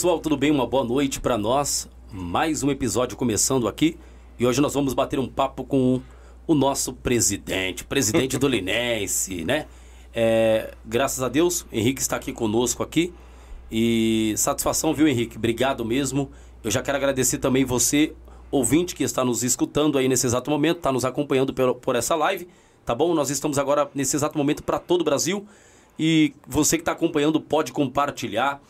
Pessoal, tudo bem? Uma boa noite para nós. Mais um episódio começando aqui e hoje nós vamos bater um papo com o nosso presidente, presidente do Linense, né? É, graças a Deus, Henrique está aqui conosco aqui e satisfação, viu, Henrique? Obrigado mesmo. Eu já quero agradecer também você, ouvinte que está nos escutando aí nesse exato momento, está nos acompanhando por, por essa live, tá bom? Nós estamos agora nesse exato momento para todo o Brasil e você que está acompanhando pode compartilhar.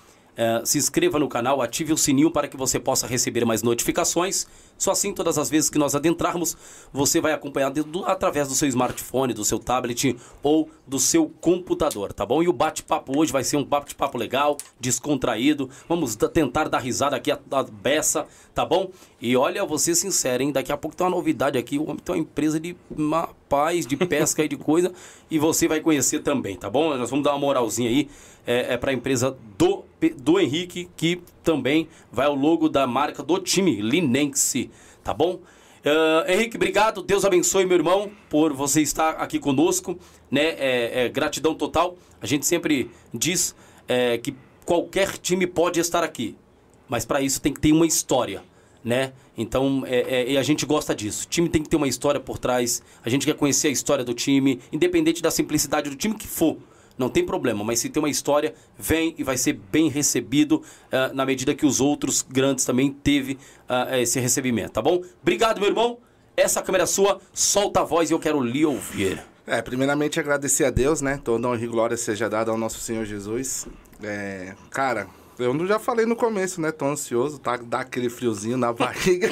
É, se inscreva no canal, ative o sininho para que você possa receber mais notificações. Só assim, todas as vezes que nós adentrarmos, você vai acompanhar do, através do seu smartphone, do seu tablet ou do seu computador, tá bom? E o bate-papo hoje vai ser um bate-papo legal, descontraído. Vamos tentar dar risada aqui a, a beça, tá bom? E olha, ser sincero, hein? Daqui a pouco tem uma novidade aqui. O homem tem uma empresa de paz, de pesca e de coisa. E você vai conhecer também, tá bom? Nós vamos dar uma moralzinha aí é, é para a empresa do, do Henrique, que também vai o logo da marca do time Linense, tá bom? Uh, Henrique, obrigado. Deus abençoe, meu irmão, por você estar aqui conosco. Né? É, é gratidão total. A gente sempre diz é, que qualquer time pode estar aqui, mas para isso tem que ter uma história. Né? Então, é, é, a gente gosta disso. O time tem que ter uma história por trás. A gente quer conhecer a história do time, independente da simplicidade do time que for não tem problema, mas se tem uma história, vem e vai ser bem recebido uh, na medida que os outros grandes também teve uh, esse recebimento, tá bom? Obrigado, meu irmão. Essa câmera é sua, solta a voz e eu quero lhe ouvir. É, primeiramente agradecer a Deus, né? Toda honra e glória seja dada ao nosso Senhor Jesus. É, cara, eu já falei no começo, né? Tô ansioso, tá? Dá aquele friozinho na barriga.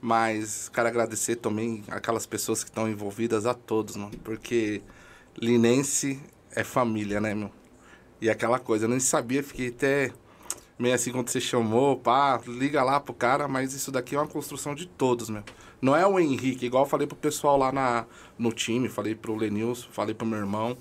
Mas quero agradecer também aquelas pessoas que estão envolvidas, a todos, mano. Porque Linense é família, né, meu? E aquela coisa, eu nem sabia, fiquei até meio assim quando você chamou, pá, liga lá pro cara, mas isso daqui é uma construção de todos, meu. Não é o Henrique, igual eu falei pro pessoal lá na, no time, falei pro Lenilson, falei pro meu irmão.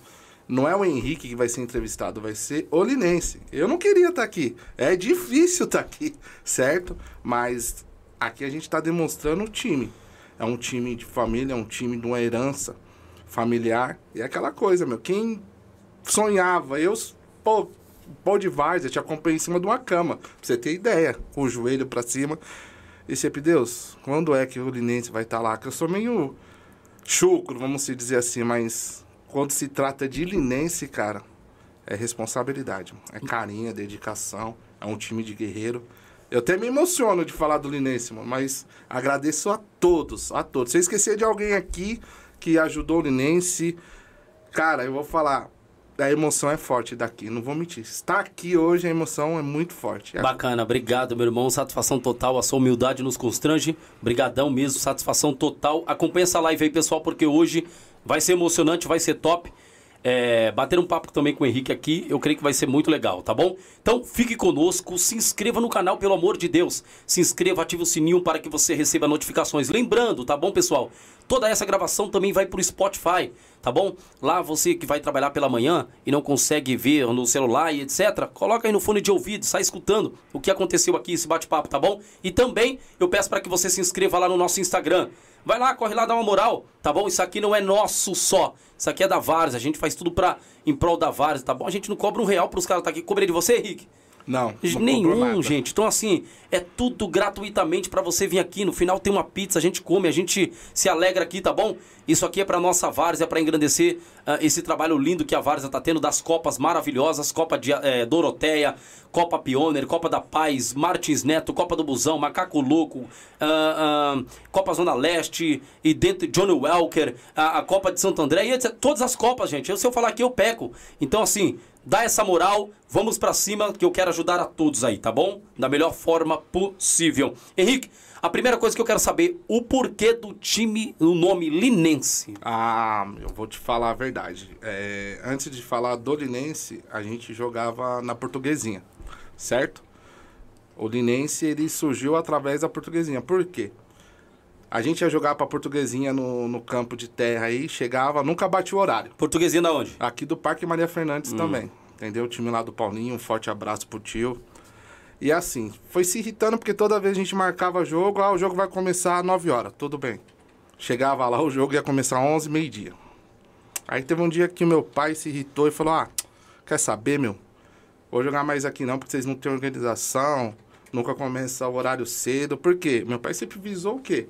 Não é o Henrique que vai ser entrevistado, vai ser o Linense. Eu não queria estar tá aqui. É difícil estar tá aqui, certo? Mas aqui a gente está demonstrando o time. É um time de família, é um time de uma herança familiar. E é aquela coisa, meu. Quem sonhava. Eu, pô, pô de várzea, te acompanhei em cima de uma cama. Pra você ter ideia, com o joelho pra cima. E sempre, Deus, quando é que o Linense vai estar tá lá? Que eu sou meio chucro, vamos se dizer assim, mas quando se trata de Linense, cara, é responsabilidade. É carinho, é dedicação, é um time de guerreiro. Eu até me emociono de falar do Linense, mano, mas agradeço a todos, a todos. Se eu esquecer de alguém aqui que ajudou o Linense, cara, eu vou falar, a emoção é forte daqui, não vou mentir. Estar aqui hoje, a emoção é muito forte. É. Bacana, obrigado, meu irmão. Satisfação total, a sua humildade nos constrange. Brigadão mesmo, satisfação total. Acompanha essa live aí, pessoal, porque hoje vai ser emocionante, vai ser top. É, bater um papo também com o Henrique aqui, eu creio que vai ser muito legal, tá bom? Então fique conosco, se inscreva no canal, pelo amor de Deus. Se inscreva, ative o sininho para que você receba notificações. Lembrando, tá bom, pessoal? Toda essa gravação também vai pro Spotify tá bom? Lá você que vai trabalhar pela manhã e não consegue ver no celular e etc, coloca aí no fone de ouvido, sai escutando o que aconteceu aqui, esse bate-papo, tá bom? E também eu peço para que você se inscreva lá no nosso Instagram. Vai lá, corre lá, dá uma moral, tá bom? Isso aqui não é nosso só. Isso aqui é da Vars, a gente faz tudo pra, em prol da Vars, tá bom? A gente não cobra um real pros caras tá aqui. Cobrei de você, Henrique? Não, não nenhum, gente. Então assim, é tudo gratuitamente para você vir aqui. No final tem uma pizza, a gente come, a gente se alegra aqui, tá bom? Isso aqui é para nossa Várzea, para engrandecer uh, esse trabalho lindo que a Várzea tá tendo das copas maravilhosas, Copa de é, Doroteia, Copa Pioneer, Copa da Paz, Martins Neto, Copa do Busão, Macaco Louco, uh, uh, Copa Zona Leste e dentro de Johnny Welker, a, a, Copa de Santo André, e etc. todas as copas, gente. Eu, se eu falar aqui, eu peco. Então, assim, dá essa moral, vamos para cima que eu quero ajudar a todos aí, tá bom? Da melhor forma possível. Henrique, a primeira coisa que eu quero saber, o porquê do time, o nome Linense. Ah, eu vou te falar a verdade. É, antes de falar do Linense, a gente jogava na portuguesinha, certo? O Linense, ele surgiu através da portuguesinha. Por quê? A gente ia jogar pra portuguesinha no, no campo de terra aí, chegava, nunca batia o horário. Portuguesinha da onde? Aqui do Parque Maria Fernandes hum. também. Entendeu? O time lá do Paulinho, um forte abraço pro tio. E assim, foi se irritando porque toda vez a gente marcava jogo, ah, o jogo vai começar às 9 horas, tudo bem. Chegava lá, o jogo ia começar às 11, meio-dia. Aí teve um dia que meu pai se irritou e falou: Ah, quer saber, meu? vou jogar mais aqui não, porque vocês não têm organização, nunca começa o horário cedo. Por quê? Meu pai sempre visou o quê?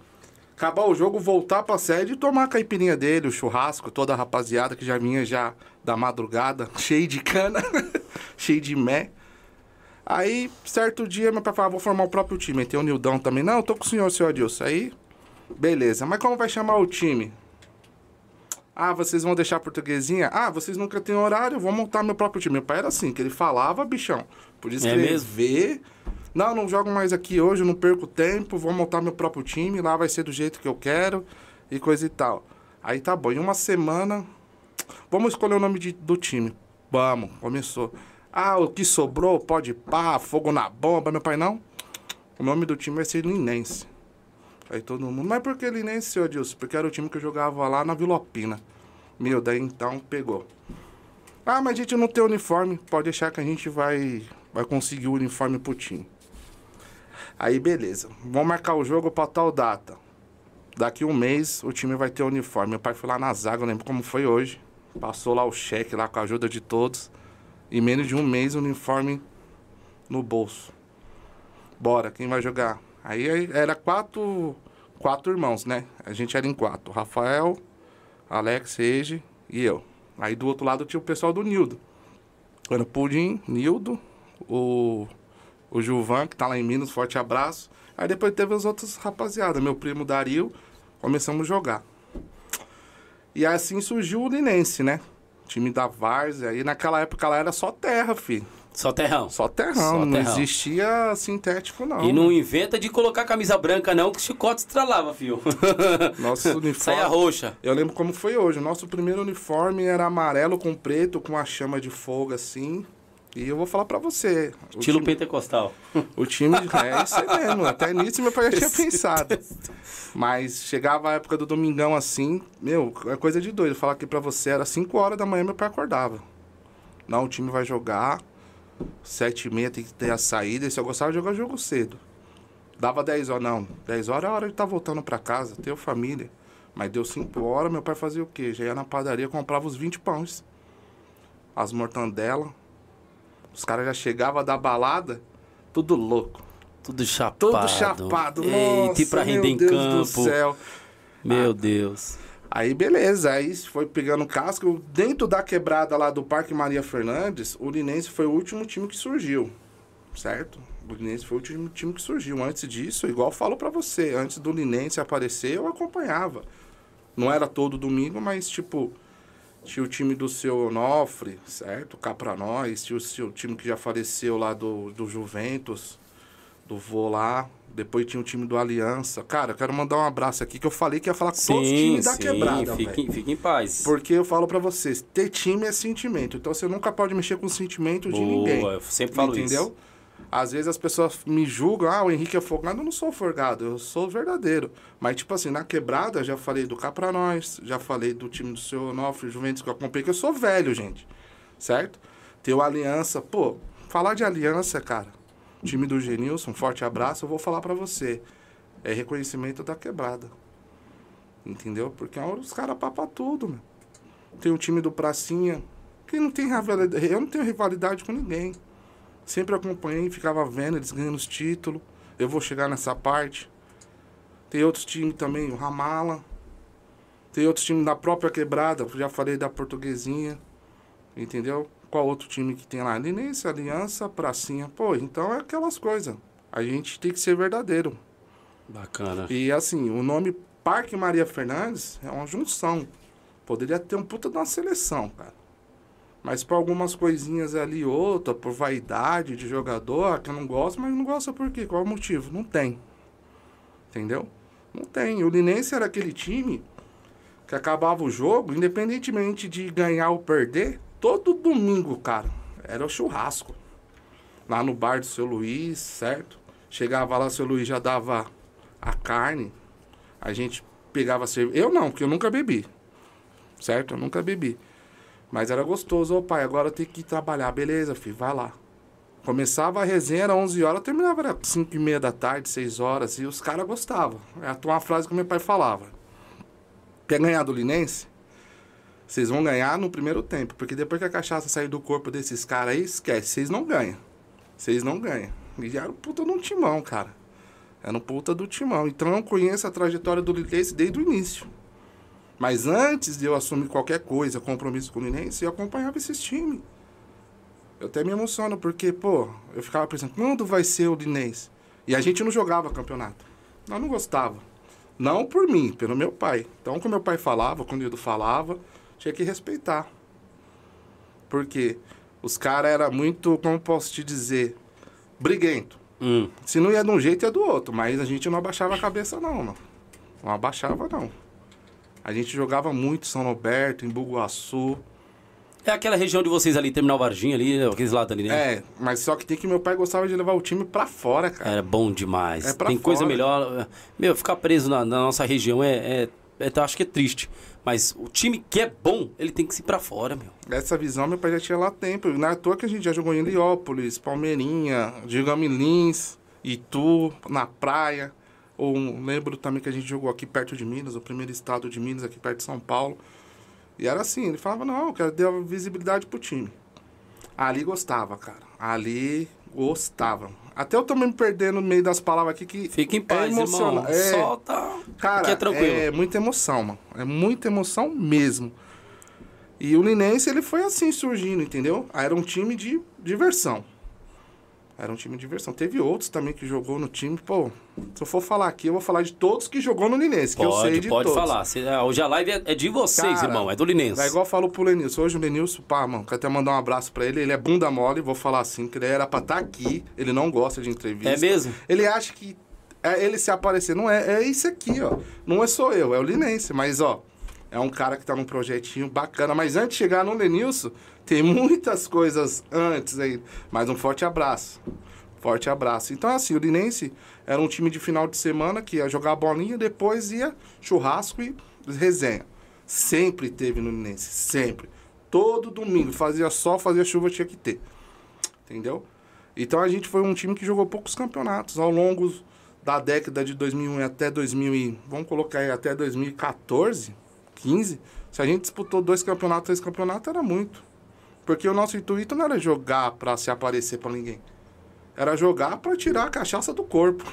Acabar o jogo, voltar pra sede e tomar a caipirinha dele, o churrasco, toda a rapaziada que já vinha já da madrugada, cheio de cana, cheio de mé. Aí, certo dia, meu pai falava, vou formar o próprio time. Aí tem o Nildão também. Não, eu tô com o senhor, senhor Adilson. Aí, beleza. Mas como vai chamar o time? Ah, vocês vão deixar a portuguesinha? Ah, vocês nunca têm horário, vou montar meu próprio time. Meu pai era assim, que ele falava, bichão. Podia escrever. É não, não jogo mais aqui hoje, não perco tempo, vou montar meu próprio time, lá vai ser do jeito que eu quero e coisa e tal. Aí tá bom, em uma semana, vamos escolher o nome de, do time. Vamos, começou. Ah, o que sobrou, pode pá, fogo na bomba. Meu pai, não. O nome do time vai ser Linense. Aí todo mundo, mas por que Linense, senhor Dilson? Porque era o time que eu jogava lá na Vilopina. Meu, daí então pegou. Ah, mas a gente não tem uniforme. Pode deixar que a gente vai, vai conseguir o uniforme pro time. Aí beleza. Vamos marcar o jogo pra tal data. Daqui um mês o time vai ter uniforme. Meu pai foi lá na zaga, eu lembro como foi hoje. Passou lá o cheque lá com a ajuda de todos. Em menos de um mês o uniforme no bolso. Bora, quem vai jogar? Aí era quatro, quatro irmãos, né? A gente era em quatro. Rafael, Alex, Ege e eu. Aí do outro lado tinha o pessoal do Nildo. Era o Pudim, Nildo, o, o Gilvan, que tá lá em Minas, forte abraço. Aí depois teve os outros rapaziada, meu primo Dario, começamos a jogar. E assim surgiu o Linense, né? Time da Várzea. Aí naquela época lá era só terra, filho. Só terrão. Só terrão, Só não terrão. existia sintético, não. E não inventa de colocar camisa branca, não, que o chicote estralava, filho. Nosso uniforme. Saia roxa. Eu lembro como foi hoje. O nosso primeiro uniforme era amarelo com preto, com a chama de fogo assim. E eu vou falar pra você. Estilo time, pentecostal. O time. É isso aí mesmo. Até nisso meu pai já tinha pensado. Mas chegava a época do domingão assim, meu, é coisa de doido. Falar aqui pra você, era 5 horas da manhã meu pai acordava. Não, o time vai jogar. Sete e meia tem que ter a saída. E se eu gostava de jogar jogo cedo. Dava 10 horas, não. 10 horas é a hora de estar tá voltando para casa, ter família. Mas deu 5 horas, meu pai fazia o quê? Já ia na padaria, comprava os 20 pães. As mortandelas. Os caras já chegavam da balada, tudo louco. Tudo chapado. Tudo chapado. Eita, e pra render em Deus campo. Do céu. Meu ah, Deus. Aí beleza, aí foi pegando casco. Dentro da quebrada lá do Parque Maria Fernandes, o Linense foi o último time que surgiu, certo? O Linense foi o último time que surgiu. Antes disso, igual eu falo para você, antes do Linense aparecer, eu acompanhava. Não era todo domingo, mas tipo, tinha o time do seu Onofre, certo? Cá pra nós, tinha o seu time que já faleceu lá do, do Juventus, do vô lá, depois tinha o time do Aliança. Cara, eu quero mandar um abraço aqui que eu falei que ia falar com sim, todos os times da sim, quebrada. Fique, fique em paz. Porque eu falo para vocês, ter time é sentimento. Então você nunca pode mexer com o sentimento Boa, de ninguém. Eu sempre falo entendeu? isso. Entendeu? Às vezes as pessoas me julgam, ah, o Henrique é folgado. Eu não sou folgado, eu sou verdadeiro. Mas, tipo assim, na quebrada, já falei do Cá pra Nós, já falei do time do seu Onofre, Juventus que eu comprei, que eu sou velho, gente. Certo? Tem o Aliança. Pô, falar de aliança, cara, time do Genilson, um forte abraço, eu vou falar para você. É reconhecimento da quebrada. Entendeu? Porque os caras papam tudo, meu. Tem o time do Pracinha, que não tem rivalidade. Eu não tenho rivalidade com ninguém. Sempre acompanhei, ficava vendo eles ganhando os títulos. Eu vou chegar nessa parte. Tem outros times também, o Ramala. Tem outros times da própria quebrada, já falei da portuguesinha. Entendeu? Qual outro time que tem lá? Linense, Aliança, Pracinha. Pô, então é aquelas coisas. A gente tem que ser verdadeiro. Bacana. E assim, o nome Parque Maria Fernandes é uma junção. Poderia ter um puta de uma seleção, cara. Mas por algumas coisinhas ali, outra, por vaidade de jogador, que eu não gosto, mas não gosta por quê? Qual é o motivo? Não tem. Entendeu? Não tem. O Linense era aquele time que acabava o jogo, independentemente de ganhar ou perder, todo domingo, cara, era o churrasco. Lá no bar do seu Luiz, certo? Chegava lá, seu Luiz já dava a carne. A gente pegava cerveja. Eu não, porque eu nunca bebi. Certo? Eu nunca bebi. Mas era gostoso. Ô pai, agora eu tenho que ir trabalhar. Beleza, filho, vai lá. Começava a resenha, era 11 horas, terminava era 5 e meia da tarde, 6 horas. E os caras gostavam. É uma frase que meu pai falava. Quer ganhar do Linense? Vocês vão ganhar no primeiro tempo, porque depois que a cachaça sair do corpo desses caras aí, esquece, vocês não ganham. Vocês não ganham. E era puta de um timão, cara. Era um puta do timão. Então eu conheço a trajetória do Linense desde o início. Mas antes de eu assumir qualquer coisa, compromisso com o Linense, eu acompanhava esses times. Eu até me emociono, porque, pô, eu ficava pensando, quando vai ser o Linense? E a gente não jogava campeonato. Nós não gostava. Não por mim, pelo meu pai. Então, quando meu pai falava, quando o Ildo falava, tinha que respeitar. Porque os caras eram muito, como posso te dizer, briguento. Hum. Se não ia de um jeito, ia do outro. Mas a gente não abaixava a cabeça, não, mano. Não abaixava, não. A gente jogava muito em São Roberto, em Buguaçu. É aquela região de vocês ali, Terminal Varginha ali, aqueles lados ali, né? É, mas só que tem que meu pai gostava de levar o time pra fora, cara. Era bom demais. É pra Tem coisa fora. melhor. Meu, ficar preso na, na nossa região é, é, é- eu acho que é triste. Mas o time que é bom, ele tem que se ir pra fora, meu. Essa visão meu pai já tinha lá há tempo. Não é toa que a gente já jogou em Heliópolis, Palmeirinha, Gigami Lins, Itu, na praia. Ou um- lembro também que a gente jogou aqui perto de Minas, o primeiro estado de Minas, aqui perto de São Paulo. E era assim, ele falava, não, eu quero dar visibilidade pro time. Ali gostava, cara. Ali gostava. Até eu também me perdendo no meio das palavras aqui que Fica em paz, é irmão. É, Solta. Cara, é tranquilo. é muita emoção, mano. É muita emoção mesmo. E o Linense, ele foi assim surgindo, entendeu? Era um time de diversão. Era um time de diversão. Teve outros também que jogou no time. Pô, se eu for falar aqui, eu vou falar de todos que jogou no Linense, que eu sei Pode, de pode todos. falar. Cê- ah, hoje a live é, de vocês, Cara, irmão. É do Linense. É igual eu falo pro Lenilson. Hoje o Lenilson, pá, mano, quero até mandar um abraço pra ele. Ele é bunda mole, vou falar assim, que ele era pra estar aqui. Ele não gosta de entrevista. É mesmo? Ele acha que é ele se aparecer. Não é, é isso aqui, ó. Não é só eu, é o Linense. Mas, ó, é um cara que tá num projetinho bacana. Mas antes de chegar no Lenilson, tem muitas coisas antes aí. Mas um forte abraço. Forte abraço. Então, assim, o Linense era um time de final de semana que ia jogar bolinha, depois ia churrasco e resenha. Sempre teve no Linense, sempre. Todo domingo, fazia sol, fazia chuva, tinha que ter. Entendeu? Então a gente foi um time que jogou poucos campeonatos ao longo da década de 2001 até 2000 e, vamos colocar aí até 2014, 15. Se a gente disputou dois campeonatos, três campeonatos era muito. Porque o nosso intuito não era jogar pra se aparecer pra ninguém. Era jogar pra tirar a cachaça do corpo.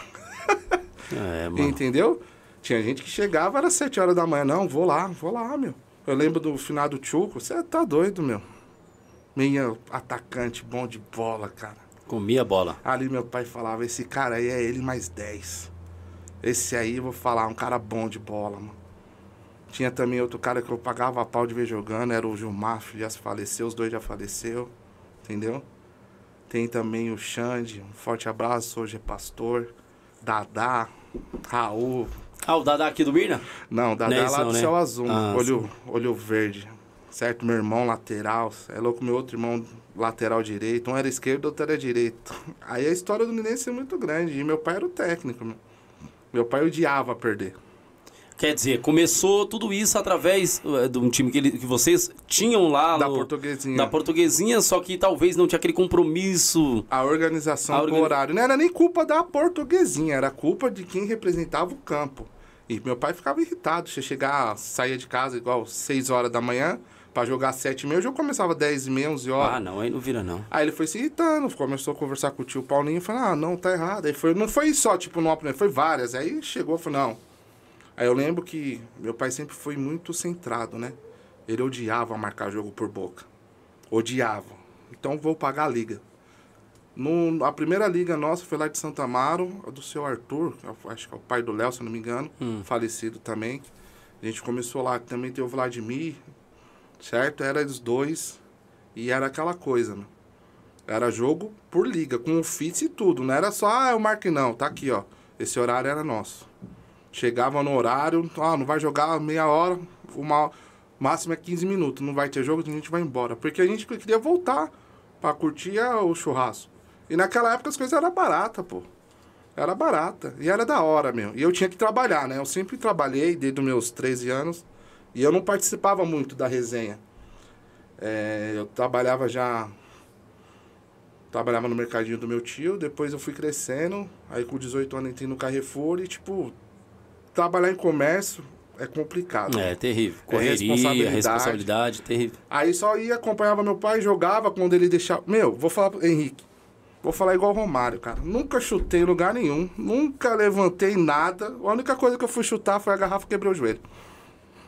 É, mano. Entendeu? Tinha gente que chegava, era 7 horas da manhã. Não, vou lá, vou lá, meu. Eu lembro do final do Chuco. Você tá doido, meu. Meia atacante, bom de bola, cara. Comia bola. Ali meu pai falava, esse cara aí é ele mais 10. Esse aí, eu vou falar, um cara bom de bola, mano. Tinha também outro cara que eu pagava pau de ver jogando, era o Gilmar, já se faleceu, os dois já faleceu, entendeu? Tem também o Xande, um forte abraço, hoje é pastor. Dadá, Raul. Ah, o Dadá aqui do Mirna? Não, Dadá Não é lá não, do né? céu azul, Ah, olho, olho verde. Certo? Meu irmão lateral, é louco, meu outro irmão lateral direito. Um era esquerdo, outro era direito. Aí a história do Ninense é muito grande. E meu pai era o técnico, meu. Meu pai odiava perder. Quer dizer, começou tudo isso através eh, de um time que, ele- que vocês tinham lá Da no- portuguesinha. Da portuguesinha, só que talvez não tinha aquele compromisso. A organização A do organi- horário. Não era nem culpa da portuguesinha, era culpa de quem representava o campo. E meu pai ficava irritado. Se eu chegar, saía de casa igual 6 horas da manhã, pra jogar 7 e meia, eu já começava 10 e meia, 11 horas. Ah, não, aí não vira não. Aí ele foi se irritando, começou a conversar com o tio Paulinho, falou, ah, não, tá errado. Aí foi, não foi só, tipo, numa primeira, foi várias. Aí chegou e falou, não. Aí eu lembro que meu pai sempre foi muito centrado, né? Ele odiava marcar jogo por boca. Odiava. Então vou pagar a liga. No, a primeira liga nossa foi lá de Santa Amaro, a do seu Arthur, que acho que é o pai do Léo, se não me engano, falecido também. A gente começou lá, também tem o Vladimir, certo? Era os dois. E era aquela coisa, né? Era jogo por liga, com ofício e tudo. Não era só, ah, eu marquei não, tá aqui, ó. Esse horário era nosso. Chegava no horário, ah, não vai jogar meia hora, uma máximo é 15 minutos. Não vai ter jogo, a gente vai embora. Porque a gente queria voltar pra curtir ah, o churrasco. E naquela época as coisas eram baratas, pô. Era barata. E era da hora, meu. E eu tinha que trabalhar, né? Eu sempre trabalhei desde os meus 13 anos. E eu não participava muito da resenha. É, eu trabalhava já. Trabalhava no mercadinho do meu tio, depois eu fui crescendo. Aí com 18 anos entrei no Carrefour e, tipo, trabalhar em comércio, é complicado. É terrível. Correria, responsabilidade. responsabilidade, terrível. Aí só ia, acompanhava meu pai, jogava quando ele deixava. Meu, vou falar pro Henrique. Vou falar igual o Romário, cara. Nunca chutei em lugar nenhum. Nunca levantei nada. A única coisa que eu fui chutar foi a garrafa quebrei o joelho.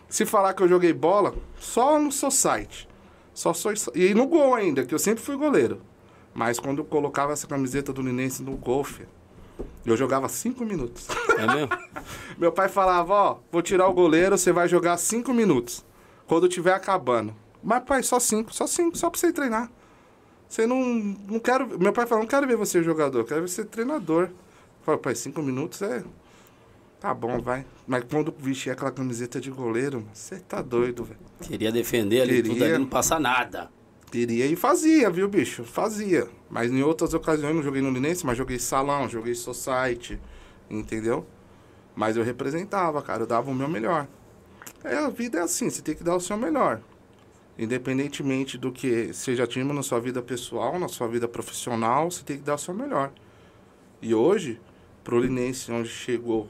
Se falar que eu joguei bola, só no seu site. Só sou. E no gol ainda, que eu sempre fui goleiro. Mas quando eu colocava essa camiseta do Linense no golfe, eu jogava cinco minutos. É mesmo? Meu pai falava, ó, vou tirar o goleiro, você vai jogar cinco minutos. Quando tiver acabando. Mas, pai, só cinco, só cinco, só pra você treinar. Você não. Não quero. Meu pai falou, não quero ver você jogador, quero ver você treinador. Eu falei, pai, cinco minutos é. Tá bom, vai. Mas quando vestir aquela camiseta de goleiro, você tá doido, velho. Queria defender ali, Queria... tudo ali não passa nada. Queria e fazia, viu, bicho? Fazia. Mas em outras ocasiões não joguei no Linense, mas joguei salão, joguei society, entendeu? Mas eu representava, cara, eu dava o meu melhor. É, a vida é assim, você tem que dar o seu melhor. Independentemente do que seja atingido na sua vida pessoal, na sua vida profissional, você tem que dar o seu melhor. E hoje, pro Linense, onde chegou,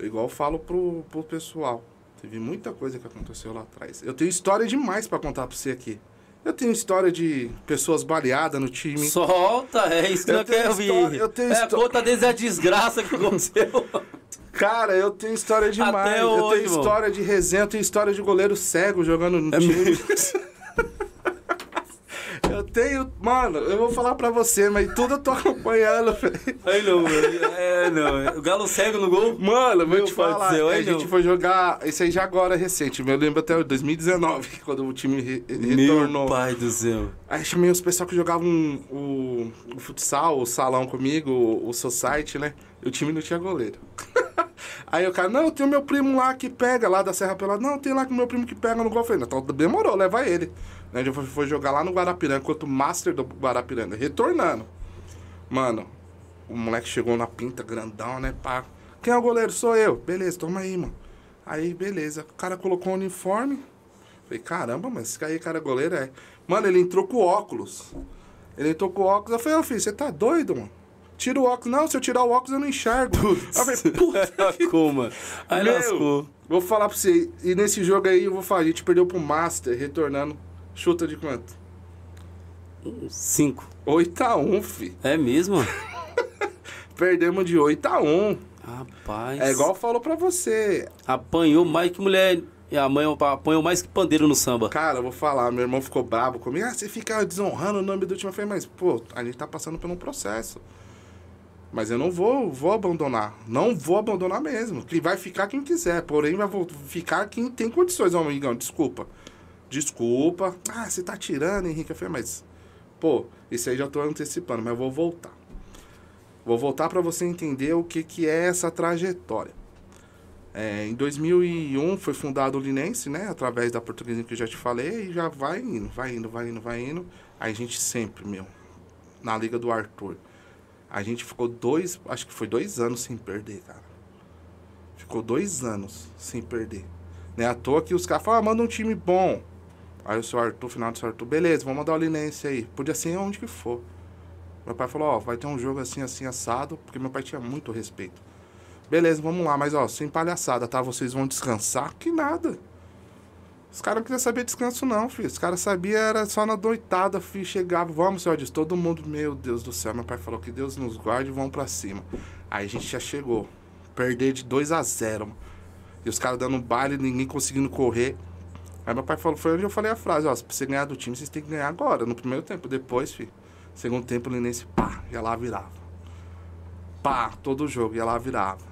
igual eu falo pro, pro pessoal, teve muita coisa que aconteceu lá atrás. Eu tenho história demais para contar pra você aqui. Eu tenho história de pessoas baleadas no time. Solta, é isso que eu, eu quero ouvir. Eu tenho é, conta desde a desgraça que aconteceu. Cara, eu tenho história demais. Até eu tenho história de resenha, eu tenho história de goleiro cego jogando no é time. Eu tenho. Mano, eu vou falar pra você, mas tudo eu tô acompanhando, velho. Aí não, é, não. O Galo cego no gol? Mano, vou te falar. Dizer, a gente foi jogar. Isso aí já agora é recente. Eu lembro até 2019, quando o time re retornou. Meu pai do céu. Aí chamei os pessoal que jogavam o, o futsal, o salão comigo, o, o society, né? E o time não tinha goleiro. Aí o cara, não, tem o meu primo lá que pega lá da Serra Pelada. Não, tem lá que o meu primo que pega no gol. Eu falei, então demorou, leva ele. Né? Gente foi jogar lá no Guarapiranga contra o Master do Guarapiranga, retornando. Mano, o moleque chegou na pinta grandão, né? Pá. Quem é o goleiro? Sou eu. Beleza, toma aí, mano. Aí, beleza. O cara colocou o uniforme. Falei, caramba, mas esse aí, cara, goleiro é. Mano, ele entrou com óculos. Ele entrou com óculos. Eu falei, ô filho, você tá doido, mano? Tira o óculos. Não, se eu tirar o óculos eu não enxergo. Putz. Eu falei, puta. Como? Aí Meu, lascou. Vou falar pra você. E nesse jogo aí, eu vou falar, a gente perdeu pro Master, retornando. Chuta de quanto? Cinco. 8x1, fi. É mesmo? Perdemos de 8x1. Rapaz. É igual falou pra você. Apanhou mais que mulher. E a mãe apanhou mais que pandeiro no samba. Cara, eu vou falar, meu irmão ficou bravo comigo. Ah, você fica desonrando o nome do time. Eu falei, mas, pô, a gente tá passando por um processo. Mas eu não vou, vou abandonar. Não vou abandonar mesmo. Que vai ficar quem quiser. Porém, vai ficar quem tem condições, amigão. Desculpa. Desculpa. Ah, você tá tirando, Henrique. Eu falei, mas, pô, isso aí já tô antecipando, mas vou voltar. Vou voltar para você entender o que, que é essa trajetória. É, em 2001 foi fundado o Linense, né? Através da portuguesa que eu já te falei, e já vai indo, vai indo, vai indo, vai indo. A gente sempre, meu, na Liga do Arthur. A gente ficou dois, acho que foi dois anos sem perder, cara. Ficou dois anos sem perder. Não é à toa que os caras falam, ah, manda um time bom. Aí o seu Arthur, final do seu Arthur, beleza, vamos mandar o Linense aí. Podia ser onde que for. Meu pai falou, ó, vai ter um jogo assim, assim, assado, porque meu pai tinha muito respeito. Beleza, vamos lá, mas ó, sem palhaçada, tá? Vocês vão descansar? Que nada. Os caras não queriam saber descanso, não, filho. Os caras sabiam, era só na doitada, filho. Chegava, vamos, senhor, disse, todo mundo, meu Deus do céu. Meu pai falou que Deus nos guarde e vamos pra cima. Aí a gente já chegou. Perder de 2 a 0 mano. E os caras dando baile, ninguém conseguindo correr. Aí meu pai falou, foi onde eu falei a frase, ó, pra você ganhar do time, vocês têm que ganhar agora, no primeiro tempo. Depois, filho, segundo tempo, o Linense, pá, ia lá virava. Pá, todo jogo, ia lá virava.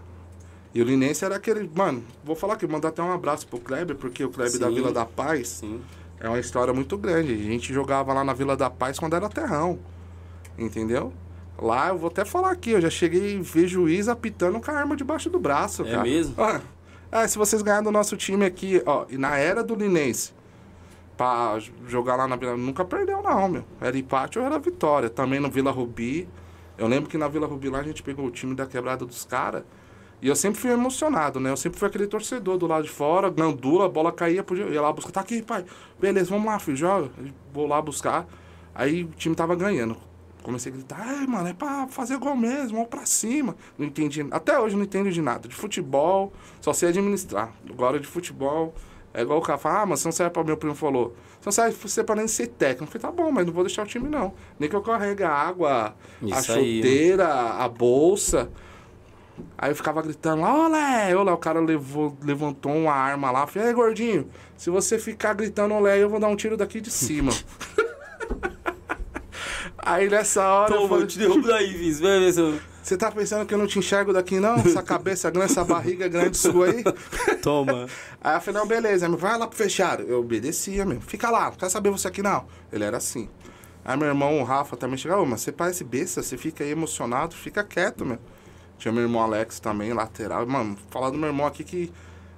E o Linense era aquele, mano, vou falar aqui, mandar até um abraço pro Kleber, porque o Kleber Sim. da Vila da Paz Sim. é uma história muito grande. A gente jogava lá na Vila da Paz quando era terrão, entendeu? Lá, eu vou até falar aqui, eu já cheguei e ver juiz apitando com a arma debaixo do braço, é cara. É mesmo? Ah, ah, se vocês ganharem do nosso time aqui, ó, e na era do Linense, pra jogar lá na Vila, nunca perdeu não, meu. Era empate ou era vitória. Também no Vila Rubi. Eu lembro que na Vila Rubi lá a gente pegou o time da quebrada dos caras. E eu sempre fui emocionado, né? Eu sempre fui aquele torcedor do lado de fora, gandula, a bola caía, podia, ia lá buscar. Tá aqui, pai. Beleza, vamos lá, filho, joga. Vou lá buscar. Aí o time tava ganhando. Comecei a gritar, ai, mano, é pra fazer gol mesmo, vamos pra cima. Não entendi, até hoje não entendo de nada. De futebol, só sei administrar. Agora de futebol, é igual o cara fala, ah, mas você não serve pra meu primo falou. Você não serve você pra nem ser técnico. Eu falei, tá bom, mas não vou deixar o time, não. Nem que eu carregue a água, Isso a aí, chuteira, a bolsa. Aí eu ficava gritando lá, olé, olé, o cara levou, levantou uma arma lá. Falei, aí, gordinho, se você ficar gritando olé, eu vou dar um tiro daqui de cima. aí nessa hora eu Toma, falei, eu te derrubo daí, Viz. Vai ver se eu... você tá pensando que eu não te enxergo daqui não? Essa cabeça grande, essa barriga grande sua aí? Toma. Aí eu falei, não, beleza, vai lá pro fechado. Eu obedecia, meu. Fica lá, não quer saber você aqui não. Ele era assim. Aí meu irmão, o Rafa, também chegava, ô, mas você parece besta, você fica aí emocionado, fica quieto, meu. Tinha meu irmão Alex também, lateral. Mano, falar do meu irmão aqui que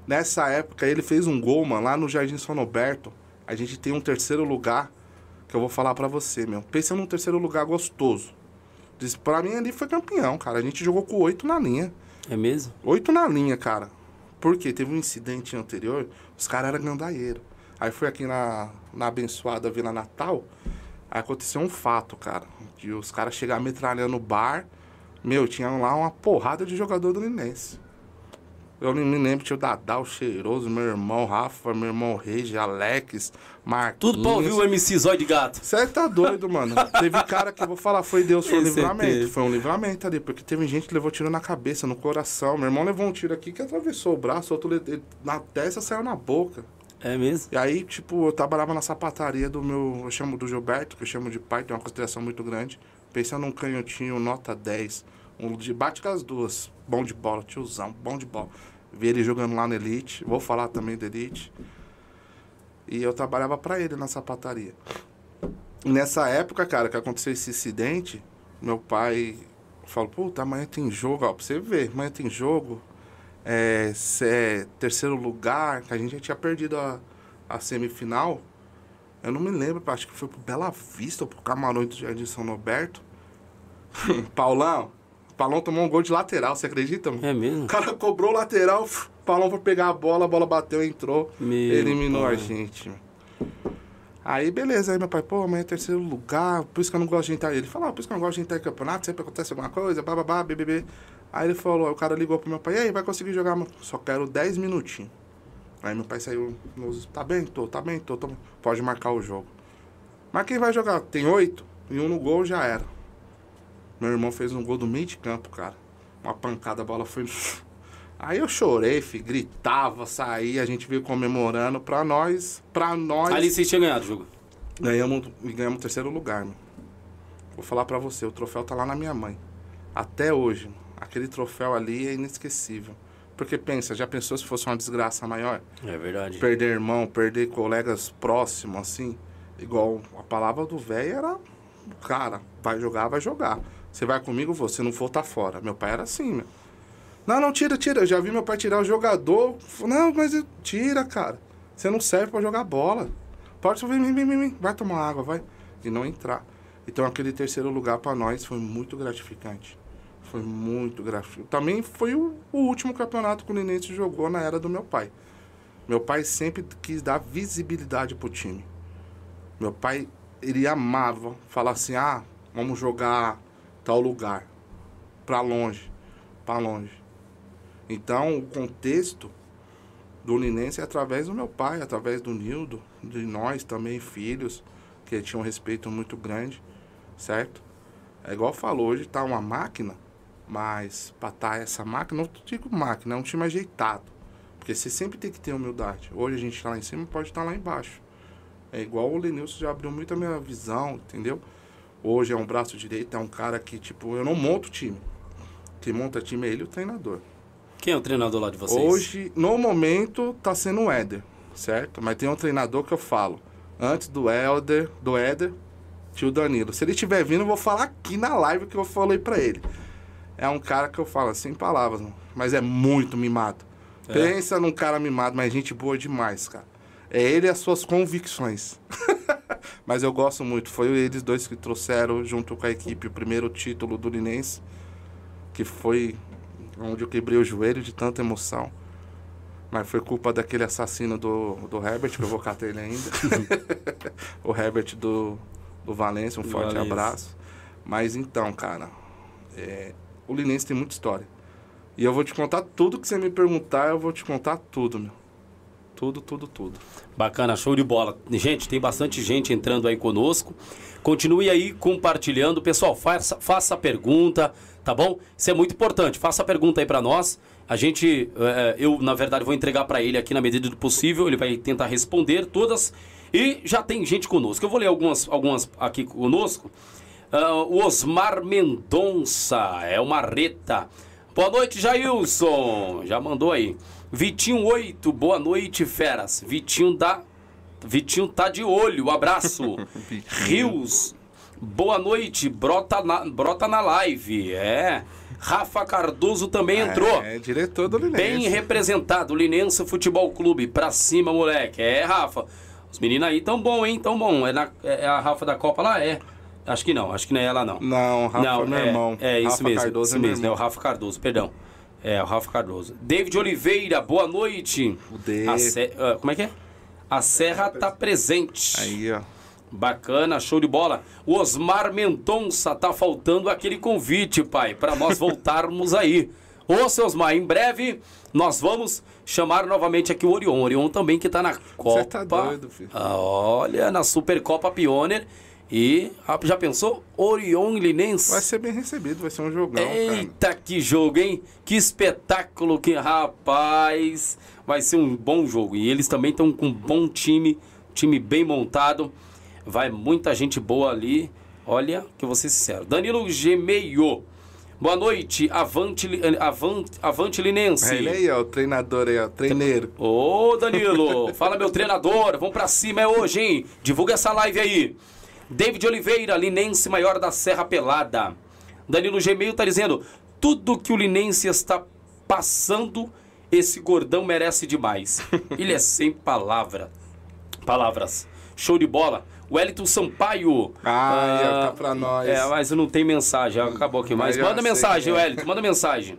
nessa época ele fez um gol, mano, lá no Jardim São Roberto. A gente tem um terceiro lugar que eu vou falar pra você, meu. Pensa num terceiro lugar gostoso. Diz, pra mim ali foi campeão, cara. A gente jogou com oito na linha. É mesmo? Oito na linha, cara. Porque teve um incidente anterior, os caras eram gandaieiro. Aí foi aqui na, na abençoada Vila Natal, aí aconteceu um fato, cara. De os caras chegaram metralhando o bar. Meu, tinha lá uma porrada de jogador do Linense. Eu me lembro, tinha o Dadá, o Cheiroso, meu irmão Rafa, meu irmão Regi, Alex, Marquinhos. Tudo pra ouvir o MC Zóio de Gato. Você tá doido, mano. teve cara que eu vou falar, foi Deus, foi um Esse livramento. teve. Foi um livramento ali, porque teve gente que levou tiro na cabeça, no coração. Meu irmão levou um tiro aqui que atravessou o braço, outro na testa saiu na boca. É mesmo? E aí, tipo, eu trabalhava na sapataria do meu. Eu chamo do Gilberto, que eu chamo de pai, tem uma consideração muito grande. Pensando num canhotinho, nota 10. Um de bate com as duas. Bom de bola, tiozão, bom de bola. Vi ele jogando lá no Elite. Vou falar também do Elite. E eu trabalhava pra ele na sapataria. Nessa época, cara, que aconteceu esse incidente, meu pai falou, puta, amanhã tem jogo, ó, pra você ver, amanhã tem jogo. É, é terceiro lugar, que a gente já tinha perdido a, a semifinal. Eu não me lembro, acho que foi pro Bela Vista ou pro Camarões do Jardim São Roberto. Paulão, Paulão tomou um gol de lateral, você acredita? mano? É mesmo? O cara cobrou o lateral, o Paulão foi pegar a bola, a bola bateu, entrou, Meu eliminou pai. a gente. Aí, beleza, aí meu pai, pô, amanhã é terceiro lugar, por isso que eu não gosto de entrar. Ele falou, ah, por isso que eu não gosto de entrar em campeonato, sempre acontece alguma coisa, bababá, BBB. Aí ele falou, o cara ligou pro meu pai, e aí, vai conseguir jogar? mano? Só quero 10 minutinhos. Aí meu pai saiu, tá bem, tô, tá bem, tô, tô, pode marcar o jogo. Mas quem vai jogar? Tem oito, e um no gol já era. Meu irmão fez um gol do meio de campo, cara. Uma pancada, a bola foi. Aí eu chorei, fi, gritava, saía, a gente veio comemorando. Pra nós, pra nós. Ali vocês tinham ganhado o jogo. Ganhamos, ganhamos o terceiro lugar, meu. Vou falar pra você, o troféu tá lá na minha mãe. Até hoje, mano, aquele troféu ali é inesquecível. Porque pensa, já pensou se fosse uma desgraça maior? É verdade. Perder irmão, perder colegas próximos, assim. Igual a palavra do velho era, cara, vai jogar, vai jogar. Você vai comigo, vou. Não for, tá fora. Meu pai era assim, meu. Não, não, tira, tira. Eu já vi meu pai tirar o jogador. Não, mas tira, cara. Você não serve pra jogar bola. Pode vir, vem, vem, vem. Vai tomar água, vai. E não entrar. Então aquele terceiro lugar pra nós foi muito gratificante. Foi muito gratificante. Também foi o, o último campeonato que o Ninense jogou na era do meu pai. Meu pai sempre quis dar visibilidade pro time. Meu pai, ele amava falar assim: ah, vamos jogar tal lugar. Pra longe. Pra longe. Então, o contexto do Linense é através do meu pai, através do Nildo, de nós também, filhos, que tinham um respeito muito grande, certo? É igual falou, hoje tá uma máquina, mas pra tá essa máquina, não digo máquina, é um time ajeitado. Porque você sempre tem que ter humildade. Hoje a gente tá lá em cima, pode estar lá embaixo. É igual o Lenilson já abriu muito a minha visão, entendeu? Hoje é um braço direito, é um cara que, tipo, eu não monto time. Quem monta time é ele e o treinador. Quem é o treinador lá de vocês? Hoje, no momento, tá sendo o Éder, certo? Mas tem um treinador que eu falo. Antes do Éder, do Éder, tio Danilo. Se ele estiver vindo, eu vou falar aqui na live que eu falei pra ele. É um cara que eu falo sem palavras, mano, mas é muito mimado. É. Pensa num cara mimado, mas gente boa demais, cara. É ele e as suas convicções. mas eu gosto muito. Foi eles dois que trouxeram, junto com a equipe, o primeiro título do Linense, que foi onde eu quebrei o joelho de tanta emoção. Mas foi culpa daquele assassino do, do Herbert, que eu vou catar ele ainda. o Herbert do, do Valência, um Do forte Valência. abraço. Mas então, cara, é, o Linense tem muita história. E eu vou te contar tudo que você me perguntar, eu vou te contar tudo, meu. Tudo, tudo, tudo. Bacana, show de bola. Gente, tem bastante gente entrando aí conosco. Continue aí compartilhando. Pessoal, faça, faça pergunta, tá bom? Isso é muito importante. Faça pergunta aí para nós. A gente, é, eu, na verdade, vou entregar para ele aqui na medida do possível. Ele vai tentar responder todas. E já tem gente conosco. Eu vou ler algumas, algumas aqui conosco. Uh, Osmar Mendonça, é uma reta. Boa noite, Jailson. Já mandou aí. Vitinho 8, boa noite, feras. Vitinho da. Vitinho tá de olho, abraço. Rios, boa noite, brota na, brota na live. É. Rafa Cardoso também entrou. É, diretor do Linense. Bem representado, Linense Futebol Clube. Pra cima, moleque. É, Rafa. Os meninos aí tão bom, hein? Tão bom. É, na, é a Rafa da Copa lá? É. Acho que não, acho que não é ela não. Não, Rafa não, é meu é, irmão. É, isso Rafa mesmo. Cardoso isso é mesmo, é o Rafa Cardoso, perdão. É, o Rafa Cardoso. David Oliveira, boa noite. A Se- ah, como é que é? A Serra tá presente. Aí, ó. Bacana, show de bola. O Osmar Mendonça, tá faltando aquele convite, pai, para nós voltarmos aí. Ô, seu Osmar, em breve nós vamos chamar novamente aqui o Orion. Orion também que tá na Copa. tá doido, filho. Ah, Olha, na Supercopa Pioneer. E ah, já pensou? Orion Linense. Vai ser bem recebido, vai ser um jogão, cara. Eita, que jogo, hein? Que espetáculo, que rapaz. Vai ser um bom jogo. E eles também estão com um bom time, time bem montado. Vai muita gente boa ali. Olha, que eu vou ser sincero. Danilo Gemeio. Boa noite, avante, Li- avante, avante Linense. É ele aí, ó, o treinador aí, ó, treineiro. Ô, Danilo, fala meu treinador, vamos pra cima é hoje, hein? Divulga essa live aí. David Oliveira, Linense maior da Serra Pelada. Danilo Gmail tá dizendo: tudo que o Linense está passando, esse gordão merece demais. Ele é sem palavra. Palavras. Show de bola. Wellington Sampaio. Ah, ia tá pra nós. É, mas não tem mensagem, acabou aqui. Eu manda mensagem, é. Wellington, manda mensagem.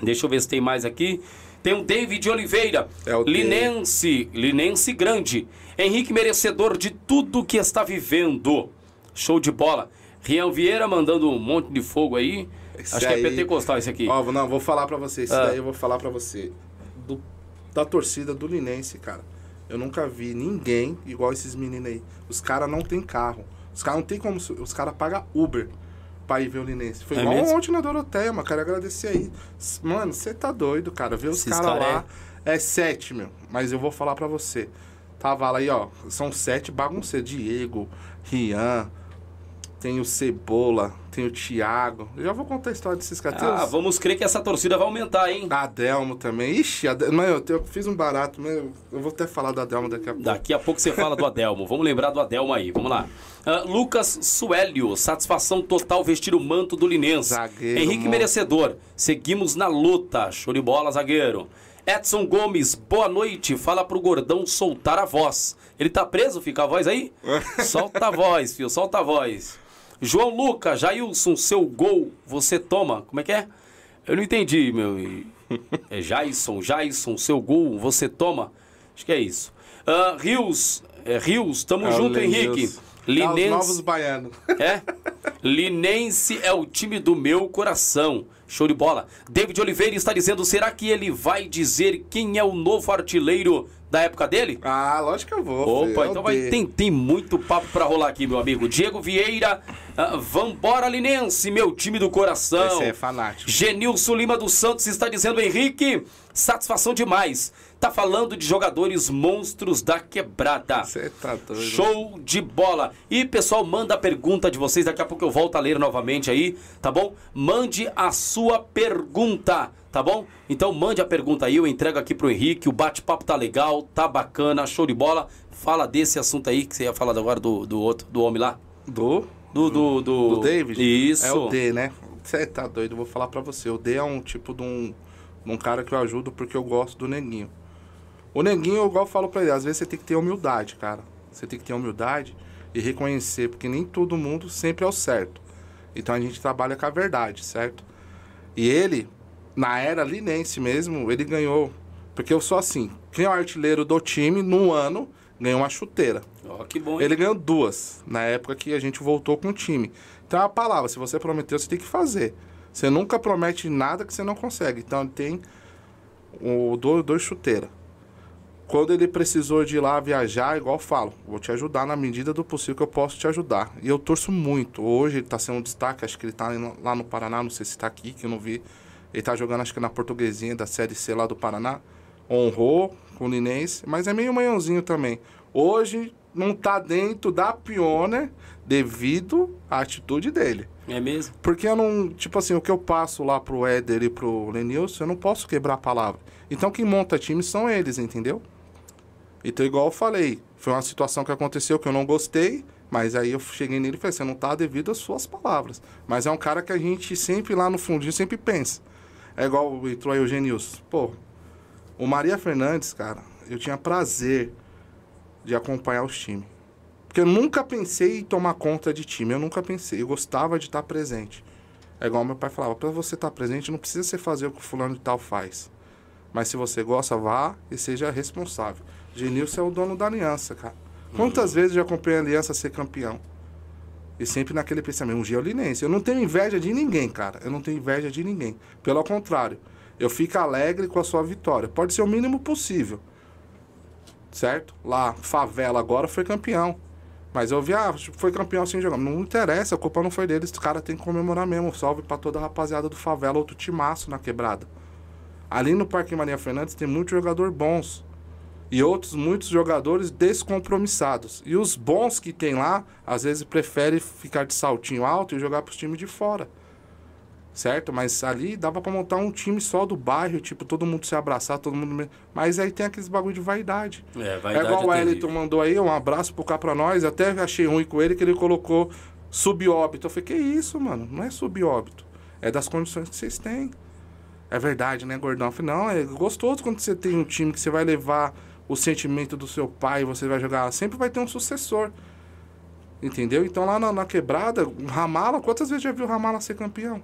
Deixa eu ver se tem mais aqui. Tem o David Oliveira, É o Linense, Linense grande. Henrique merecedor de tudo que está vivendo. Show de bola. Rian Vieira mandando um monte de fogo aí. Esse Acho que é aí- pentecostal esse aqui. Ó, não, vou falar pra você. Esse Ah. daí eu vou falar pra você. Do- da torcida do Linense, cara. Eu nunca vi ninguém igual esses meninos aí. Os caras não tem carro. Os caras não tem como. Os caras pagam Uber pra ir ver o Linense. Foi É igual mesmo? ontem na Doroteia, mano. Quero agradecer aí. Mano, você tá doido, cara. Ver os caras cara lá. É sete, meu. Mas eu vou falar pra você. Tava lá aí, ó. São sete bagunceiros. Diego, Rian. Tem o Cebola, tem o Thiago. Eu já vou contar a história desses caras. Ah, os- vamos crer que essa torcida vai aumentar, hein? Adelmo também. Ixi, Adelmo, mano, eu, te- eu fiz um barato, mas eu, eu vou até falar do Adelmo daqui a pouco. Daqui a pouco você fala do Adelmo. Vamos lembrar do Adelmo aí. Vamos lá. Ah, Lucas Suélio, satisfação total vestir o manto do Linense. Zagueiro, Henrique. Merecedor, seguimos na luta. Show de bola, zagueiro. Edson Gomes, boa noite. Fala pro gordão soltar a voz. Ele tá preso? Fica a voz aí? solta a voz, filho, solta a voz. João Lucas, Jailson, seu gol, você toma. Como é que é? Eu não entendi, meu. É Jason, Jason, seu gol, você toma. Acho que é isso. Ah, Rios, é, Rios, tamo É junto. Henrique. Os Linense. novos baianos. É? Linense é o time do meu coração. Show de bola. David Oliveira está dizendo: será que ele vai dizer quem é o novo artilheiro da época dele? ah, lógico que eu vou. Opa, então vai, tem, tem muito papo pra rolar aqui, meu amigo. Diego Vieira, ah, vambora Linense, meu time do coração. Esse é fanático. Genilson Lima dos Santos está dizendo, Henrique, satisfação demais. Tá falando de jogadores monstros da quebrada. Você tá doido. Show de bola. E pessoal, manda a pergunta de vocês, daqui a pouco eu volto a ler novamente aí, tá bom? Mande a sua pergunta, tá bom? Então mande a pergunta aí, eu entrego aqui pro Henrique, o bate-papo tá legal, tá bacana, show de bola. Fala desse assunto aí que você ia falar agora do, do outro, do homem lá. Do? Do, do, do... Do David? Isso. É o D, né? Você tá doido, eu vou falar pra você. O D é um tipo de um, de um cara que eu ajudo porque eu gosto do neguinho. O neguinho, igual eu falo pra ele, às vezes você tem que ter humildade, cara. Você tem que ter humildade e reconhecer, porque nem todo mundo sempre é o certo. Então a gente trabalha com a verdade, certo? E ele, na era linense mesmo, ele ganhou. Porque eu sou assim, quem é o artilheiro do time no ano Ganhou uma chuteira. Ó, que bom. hein? Ele ganhou duas, na época que a gente voltou com o time. Então é a palavra, se você prometeu, você tem que fazer. Você nunca promete nada que você não consegue. Então ele tem o, dois chuteiras. Quando ele precisou de ir lá viajar, igual eu falo, vou te ajudar na medida do possível que eu posso te ajudar. E eu torço muito. Hoje ele está sendo um destaque, acho que ele está lá no Paraná, não sei se está aqui, que eu não vi. Ele está jogando, acho que na portuguesinha da Série C lá do Paraná. Honrou com o Linense, mas é meio manhãozinho também. Hoje não está dentro da Pioneer devido à atitude dele. É mesmo? Porque eu não, tipo assim, o que eu passo lá pro Éder e pro Lenilson, eu não posso quebrar a palavra. Então quem monta time são eles, entendeu? Então, igual eu falei, foi uma situação que aconteceu que eu não gostei, mas aí eu cheguei nele e falei, você não tá devido às suas palavras. Mas é um cara que a gente sempre lá no fundinho sempre pensa. É igual entrou aí o Genilson. Pô, o Maria Fernandes, cara, eu tinha prazer de acompanhar os times. Porque eu nunca pensei em tomar conta de time, eu nunca pensei. Eu gostava de estar presente. É igual meu pai falava, para você estar presente, não precisa você fazer o que o fulano de tal faz. Mas se você gosta, vá e seja responsável. Genilson é o dono da aliança, cara. Quantas vezes eu já acompanhei a aliança ser campeão? E sempre naquele pensamento, um dia eu linense. Eu não tenho inveja de ninguém, cara. Eu não tenho inveja de ninguém. Pelo contrário, eu fico alegre com a sua vitória. Pode ser o mínimo possível. Certo? Lá, favela agora foi campeão. Mas eu vi, ah, foi campeão sem jogar. Não interessa, a culpa não foi deles. Os caras têm que comemorar mesmo. Salve pra toda a rapaziada do favela, outro timaço na quebrada. Ali no Parque Maria Fernandes tem muitos jogadores bons. E outros, muitos jogadores descompromissados. E os bons que tem lá, às vezes preferem ficar de saltinho alto e jogar pros times de fora. Certo? Mas ali dava pra montar um time só do bairro, tipo, todo mundo se abraçar, todo mundo. Mas aí tem aqueles bagulho de vaidade. É, É vaidade igual o é Wellington mandou aí, um abraço pro cá pra nós. Até achei ruim com ele que ele colocou subóbito. Eu falei, que isso, mano? Não é subóbito. É das condições que vocês têm. É verdade, né, gordão? Eu falei, não, é gostoso quando você tem um time que você vai levar o sentimento do seu pai, você vai jogar. Sempre vai ter um sucessor. Entendeu? Então lá na, na quebrada, Ramala, quantas vezes já viu Ramala ser campeão?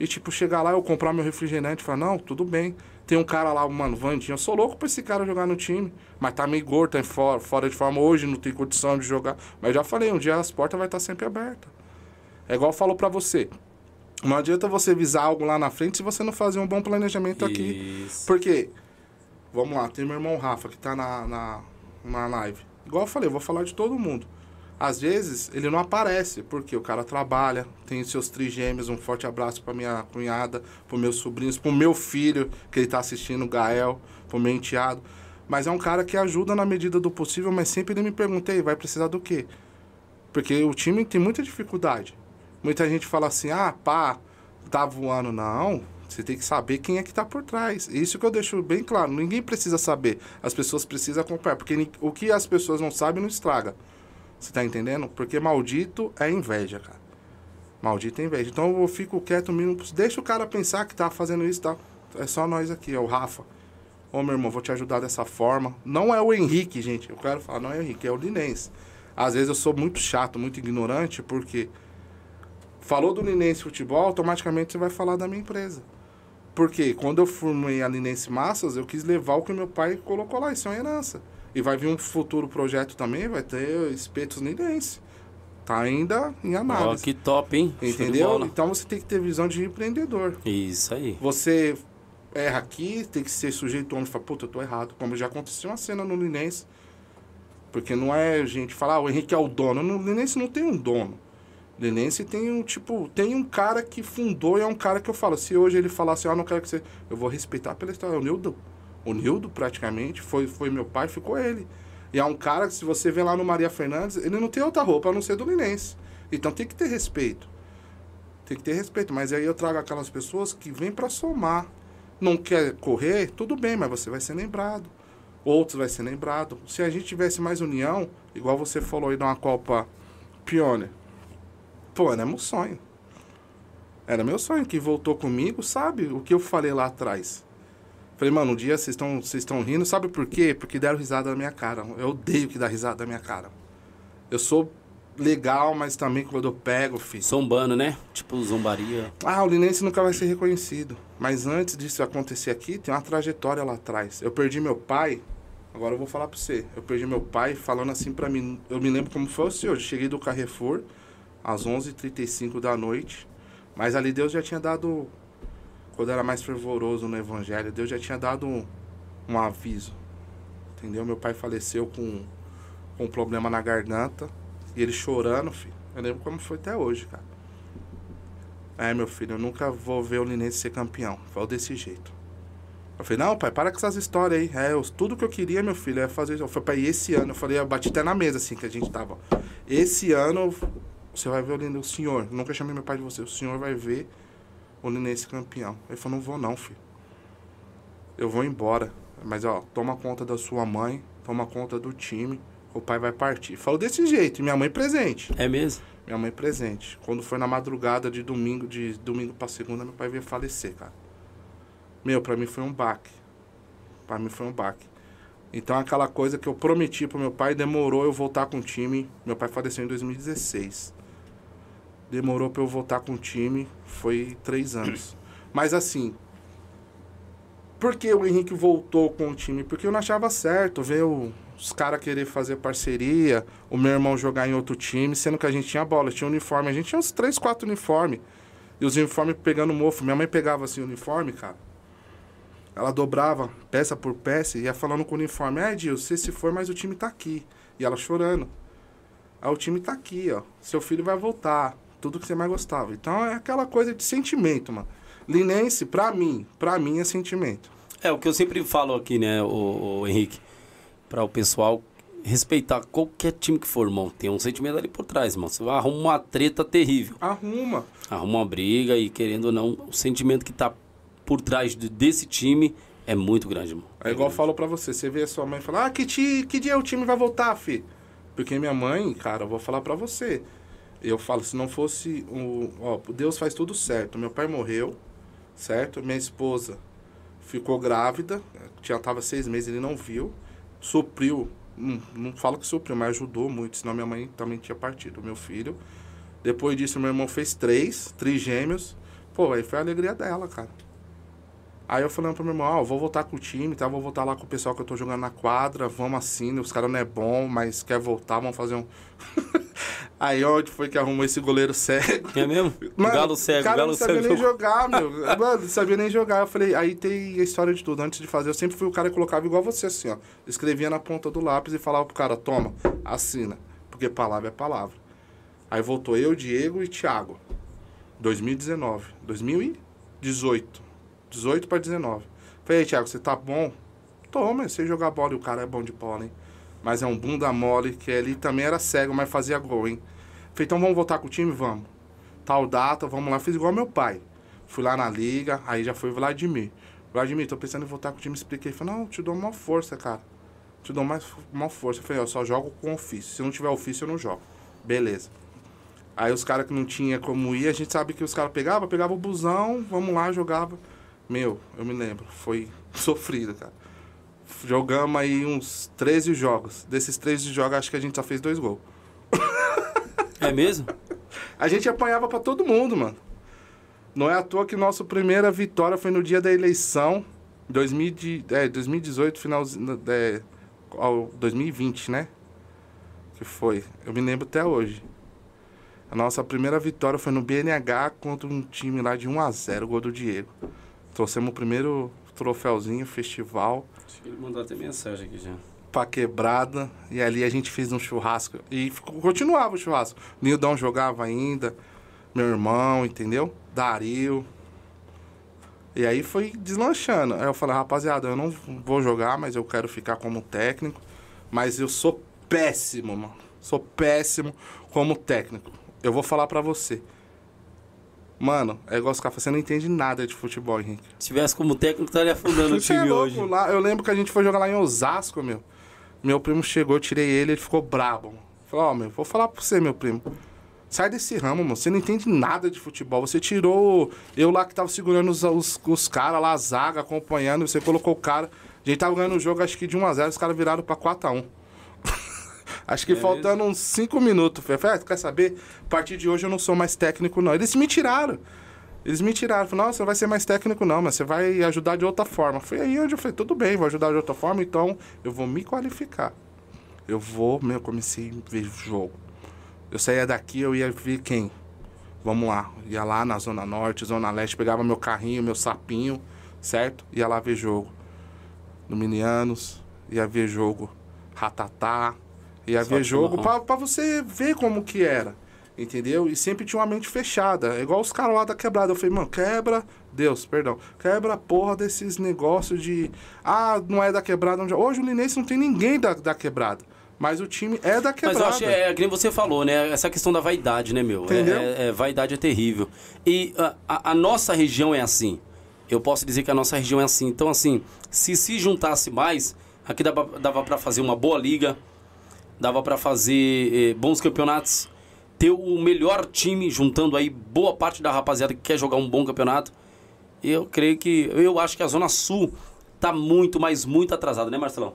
E tipo, chegar lá, eu comprar meu refrigerante e falar, não, tudo bem. Tem um cara lá, mano, Vandinho, eu sou louco pra esse cara jogar no time. Mas tá meio gordo, tá fora, fora de forma hoje, não tem condição de jogar. Mas já falei, um dia as portas vai estar sempre abertas. É igual eu falo pra você. Não adianta você visar algo lá na frente se você não fazer um bom planejamento aqui. Isso. Porque, vamos lá, tem meu irmão Rafa que tá na, na, na live. Igual eu falei, eu vou falar de todo mundo. Às vezes ele não aparece, porque o cara trabalha, tem seus trigêmeos, um forte abraço pra minha cunhada, pro meus sobrinhos, pro meu filho, que ele tá assistindo, o Gael, pro meu enteado. Mas é um cara que ajuda na medida do possível, mas sempre ele me pergunta, "Ei, vai precisar do quê? Porque o time tem muita dificuldade. Muita gente fala assim, ah, pá, tá voando. Não, você tem que saber quem é que tá por trás. Isso que eu deixo bem claro. Ninguém precisa saber. As pessoas precisam acompanhar. Porque o que as pessoas não sabem não estraga. Você tá entendendo? Porque maldito é inveja, cara. Maldito é inveja. Então eu fico quieto mínimo. Deixa o cara pensar que tá fazendo isso e tal. É só nós aqui, é o Rafa. Ô meu irmão, vou te ajudar dessa forma. Não é o Henrique, gente. Eu quero falar, não é o Henrique, é o Linense. Às vezes eu sou muito chato, muito ignorante, porque falou do Linense Futebol, automaticamente você vai falar da minha empresa. Porque quando eu formei a Linense Massas, eu quis levar o que meu pai colocou lá, isso é uma herança. E vai vir um futuro projeto também, vai ter espetos Linense. Tá ainda em Ó, análise. que top, hein? Entendeu? Então você tem que ter visão de empreendedor. Isso aí. Você erra aqui, tem que ser sujeito homem e falar, puta, eu tô errado. Como já aconteceu uma cena no Linense. Porque não é gente falar, ah, o Henrique é o dono. No Linense não tem um dono. Linense tem um, tipo, tem um cara que fundou e é um cara que eu falo, se hoje ele falar assim, ah, não quero que você... Eu vou respeitar pela história. O Nildo. O Nildo, praticamente, foi, foi meu pai, ficou ele. E é um cara que, se você vê lá no Maria Fernandes, ele não tem outra roupa a não ser do Linense. Então tem que ter respeito. Tem que ter respeito. Mas aí eu trago aquelas pessoas que vêm para somar. Não quer correr, tudo bem, mas você vai ser lembrado. Outros vai ser lembrado. Se a gente tivesse mais união, igual você falou aí numa Copa Pioneer. Pô, era meu sonho. Era meu sonho. Quem voltou comigo sabe o que eu falei lá atrás. Falei, mano, um dia vocês estão vocês estão rindo, sabe por quê? Porque deram risada na minha cara. Eu odeio que dá risada na minha cara. Eu sou legal, mas também quando eu pego, filho. Zombando, né? Tipo, zombaria. Ah, o Linense nunca vai ser reconhecido. Mas antes disso acontecer aqui, tem uma trajetória lá atrás. Eu perdi meu pai Agora eu vou falar pra você. Eu perdi meu pai falando assim pra mim. Eu me lembro como foi o senhor. Eu cheguei do Carrefour às 11h35 da noite. Mas ali Deus já tinha dado. Quando era mais fervoroso no Evangelho, Deus já tinha dado um, um aviso. Entendeu? Meu pai faleceu com, com um problema na garganta. E ele chorando, filho. Eu lembro como foi até hoje, cara. É, meu filho, eu nunca vou ver o Linense ser campeão. Foi desse jeito. Eu falei, não, pai, para com essas histórias aí. É, eu, tudo que eu queria, meu filho, é fazer. Eu falei, pai, esse ano, eu falei, eu bati até na mesa, assim, que a gente tava. Esse ano, você vai ver o Linense, o senhor, nunca chamei meu pai de você, o senhor vai ver o Linense campeão. Ele falou, não vou não, filho. Eu vou embora. Mas, ó, toma conta da sua mãe, toma conta do time, o pai vai partir. Falou desse jeito, e minha mãe presente. É mesmo? Minha mãe presente. Quando foi na madrugada de domingo, de domingo pra segunda, meu pai veio falecer, cara. Meu, pra mim foi um baque. Pra mim foi um baque. Então aquela coisa que eu prometi pro meu pai, demorou eu voltar com o time. Meu pai faleceu em 2016. Demorou pra eu voltar com o time, foi três anos. Mas assim, por que o Henrique voltou com o time? Porque eu não achava certo ver os caras querer fazer parceria, o meu irmão jogar em outro time, sendo que a gente tinha bola, tinha uniforme. A gente tinha uns três, quatro uniformes. E os uniformes pegando mofo. Minha mãe pegava assim o uniforme, cara. Ela dobrava peça por peça e ia falando com o uniforme: É, Dil, você se for, mas o time tá aqui. E ela chorando. Aí o time tá aqui, ó. Seu filho vai voltar. Tudo que você mais gostava. Então é aquela coisa de sentimento, mano. Linense, pra mim, pra mim é sentimento. É o que eu sempre falo aqui, né, o, o Henrique, para o pessoal respeitar qualquer time que for, irmão. Tem um sentimento ali por trás, irmão. Você vai arrumar uma treta terrível. Arruma. Arruma uma briga e, querendo ou não, o sentimento que tá por trás de, desse time é muito grande, irmão. É igual eu falo pra você, você vê a sua mãe falar, ah, que, ti, que dia o time vai voltar, fi? Porque minha mãe, cara, eu vou falar pra você. Eu falo, se não fosse o. Ó, Deus faz tudo certo. Meu pai morreu, certo? Minha esposa ficou grávida, já tava seis meses, ele não viu. Supriu, não, não falo que supriu, mas ajudou muito, senão minha mãe também tinha partido, meu filho. Depois disso, meu irmão fez três, trigêmeos. Pô, aí foi a alegria dela, cara. Aí eu falando pro meu irmão, ó, vou voltar com o time, tá? Vou voltar lá com o pessoal que eu tô jogando na quadra, vamos assim, os caras não é bom, mas quer voltar, vamos fazer um. Aí onde foi que arrumou esse goleiro cego? É mesmo? Mano, galo cego, cara galo não sabia cego. nem jogar, meu. Mano, não sabia nem jogar. Eu falei, aí tem a história de tudo. Antes de fazer, eu sempre fui o cara que colocava igual você, assim, ó. Escrevia na ponta do lápis e falava pro cara, toma, assina. Porque palavra é palavra. Aí voltou eu, Diego e Thiago. 2019. 2018. 18 para 19. Falei, Thiago, você tá bom? Toma, você jogar bola e o cara é bom de bola, hein? Mas é um bunda mole, que ele também era cego, mas fazia gol, hein? Falei, então vamos voltar com o time? Vamos. Tal data, vamos lá. Fiz igual meu pai. Fui lá na liga, aí já foi Vladimir. Vladimir, tô pensando em voltar com o time. Expliquei. Falei, não, te dou uma força, cara. Te dou mais uma força. Falei, eu só jogo com ofício. Se não tiver ofício, eu não jogo. Beleza. Aí os caras que não tinha como ir, a gente sabe que os caras pegavam, pegava o busão, vamos lá, jogava. Meu, eu me lembro, foi sofrido, cara. Jogamos aí uns 13 jogos. Desses 13 jogos, acho que a gente só fez dois gols. É mesmo? A gente apanhava pra todo mundo, mano. Não é à toa que nossa primeira vitória foi no dia da eleição, 2000 de, é, 2018, finalzinho, é, ao 2020, né? Que foi, eu me lembro até hoje. A nossa primeira vitória foi no BNH contra um time lá de 1 a 0 gol do Diego. Trouxemos o primeiro troféuzinho, festival. Ele mandou até mensagem aqui já. pra quebrada. E ali a gente fez um churrasco. E continuava o churrasco. Nildão jogava ainda. Meu irmão, entendeu? Dario. E aí foi deslanchando. Aí eu falei, rapaziada, eu não vou jogar, mas eu quero ficar como técnico. Mas eu sou péssimo, mano. Sou péssimo como técnico. Eu vou falar pra você. Mano, é igual os caras, você não entende nada de futebol, Henrique. Se tivesse como técnico, estaria afundando o é time louco, hoje. Lá, eu lembro que a gente foi jogar lá em Osasco, meu. Meu primo chegou, eu tirei ele, ele ficou brabo. Falei, ó, meu, vou falar pra você, meu primo. Sai desse ramo, mano. Você não entende nada de futebol. Você tirou eu lá que tava segurando os, os, os caras lá, a zaga, acompanhando. Você colocou o cara. A gente tava ganhando o jogo, acho que de 1x0, os caras viraram pra 4x1. Acho que É faltando uns 5 minutos. Eu Falei, ah, quer saber? A partir de hoje eu não sou mais técnico, não. Eles me tiraram. Eles me tiraram, falaram, não, você vai ser mais técnico não, mas você vai ajudar de outra forma. Foi aí onde eu falei, tudo bem, vou ajudar de outra forma, então eu vou me qualificar. Eu vou, meu, comecei a ver jogo. Eu saía daqui, eu ia ver quem? Vamos lá, ia lá na Zona Norte, Zona Leste, pegava meu carrinho, meu sapinho, certo? Ia lá ver jogo. No Minianos, ia ver jogo Ratatá, ia Só ver que jogo não. pra, pra você ver como que era. Entendeu? E sempre tinha uma mente fechada. É igual os caras lá da quebrada. Eu falei, mano, quebra. Deus, perdão. Quebra a porra desses negócios de. Ah, não é da quebrada. Onde... Hoje o Linense não tem ninguém da, da quebrada. Mas o time é da Mas quebrada. eu acho que é, que nem você falou, né? Essa questão da vaidade, né, meu? É- Entendeu? É, é- vaidade é terrível. E a, a- a nossa região é assim. Eu posso dizer que a nossa região é assim. Então, assim, se se juntasse mais, aqui dava, dava para fazer uma boa liga, dava para fazer eh, bons campeonatos, ter o melhor time, juntando aí boa parte da rapaziada que quer jogar um bom campeonato. Eu creio que. Eu acho que a Zona Sul tá muito, mas muito atrasada, né, Marcelão?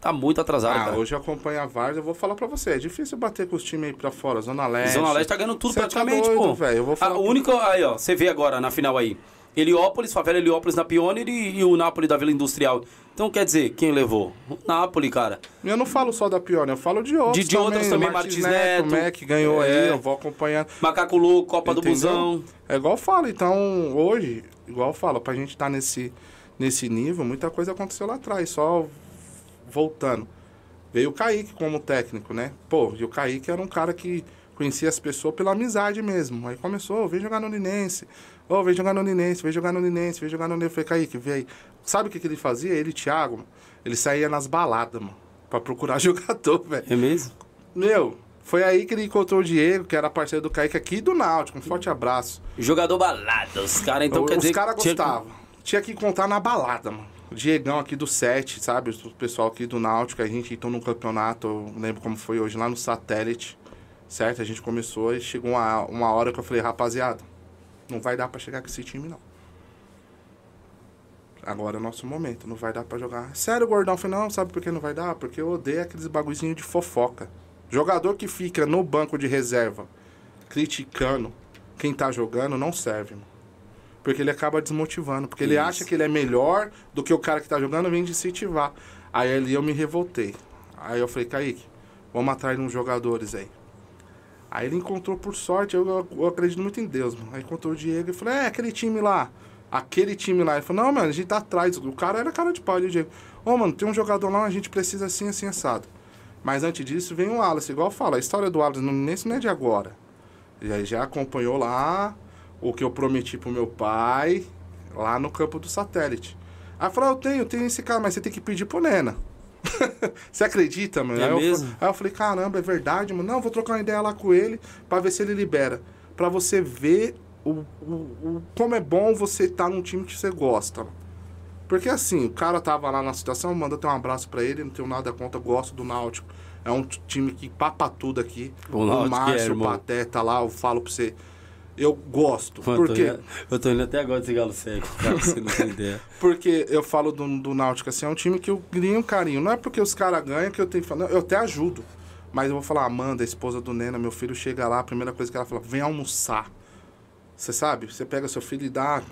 Tá muito atrasada, Ah, cara. hoje eu acompanho a Várzea, eu vou falar pra você. É difícil bater com os times aí pra fora, Zona Leste. Zona Leste tá ganhando tudo Cê tá praticamente, doido, pô. velho, eu vou falar A pra- única, aí, ó, você vê agora na final aí. Heliópolis, favela Heliópolis na Pioneer e, e o Napoli da Vila Industrial. Então, quer dizer, quem levou? O Napoli, cara. Eu não falo só da Pione, eu falo de outros. De- de outros também, Martins Martins Neto. O Mac ganhou É. aí, eu vou acompanhando. Macaco Louco, Copa do Entendeu? Busão. É igual eu falo, então hoje, igual eu falo, pra gente estar nesse, nesse nível, muita coisa aconteceu lá atrás, só voltando. Veio o Kaique como técnico, né? Pô, e o Kaique era um cara que conhecia as pessoas pela amizade mesmo. Aí começou, vem jogar no Linense, ô, vem jogar no Linense, vem jogar no Linense, vem jogar no Linense. Eu falei, Kaique, vem aí. Sabe o que, que ele fazia? Ele, Thiago, mano, ele saía nas baladas, mano, pra procurar jogador, velho. É mesmo? Meu, foi aí que ele encontrou o Diego, que era parceiro do Kaique aqui do Náutico. Um forte abraço. Jogador balada. Os caras, então, quer Os dizer... caras tinha gostavam. Tinha que contar na balada, mano. O Diegão aqui do 7, sabe? O pessoal aqui do Náutico, a gente entrou num campeonato, eu lembro como foi hoje, lá no satélite, certo? A gente começou e chegou uma, uma hora que eu falei, rapaziada, não vai dar pra chegar com esse time, não. Agora é o nosso momento, não vai dar pra jogar. Sério, gordão? Eu falei, não, sabe por que não vai dar? Porque eu odeio aqueles bagulhinhos de fofoca. Jogador que fica no banco de reserva criticando quem tá jogando não serve, mano. Porque ele acaba desmotivando. Porque ele Isso. acha que ele é melhor do que o cara que tá jogando vem de incentivar. Aí ali eu me revoltei. Aí eu falei, Kaique, vamos atrás de uns jogadores aí. Aí ele encontrou por sorte, eu, eu- acredito muito em Deus, mano. Aí encontrou o Diego e falou, é, aquele time lá. Aquele time lá. Ele falou, não, mano, a gente tá atrás. O cara era cara de pau, o Diego. Ô, mano, tem um jogador lá, a gente precisa assim, assim, assado. Mas antes disso vem o Wallace, igual eu falo, a história do Wallace não, nesse não é de agora. Aí já acompanhou lá o que eu prometi pro meu pai, lá no campo do satélite. Aí falou, eu tenho, eu tenho esse cara, mas você tem que pedir pro Nena. você acredita, mano? É aí, eu, mesmo? fa- aí eu falei, caramba, é verdade, mano. Não, vou trocar uma ideia lá com ele pra ver se ele libera. Pra você ver o, o, o- como é bom você estar num time que você gosta. Porque assim, o cara tava lá na situação, manda ter um abraço pra ele, não tenho nada contra, gosto do Náutico. É um time que papa tudo aqui. O é, Márcio, o irmão. Pateta lá, eu falo pra você. Eu gosto. Mano, eu Por tô indo- Eu tô indo até agora desse galo cego, cara, você não tem ideia. Porque eu falo do, do Náutico assim, é um time que eu crio um carinho. Não é porque os caras ganham que eu tenho que falar. Eu até ajudo. Mas eu vou falar, Amanda, esposa do Nena, meu filho chega lá, a primeira coisa que ela fala, vem almoçar. Você sabe? Você pega seu filho e dá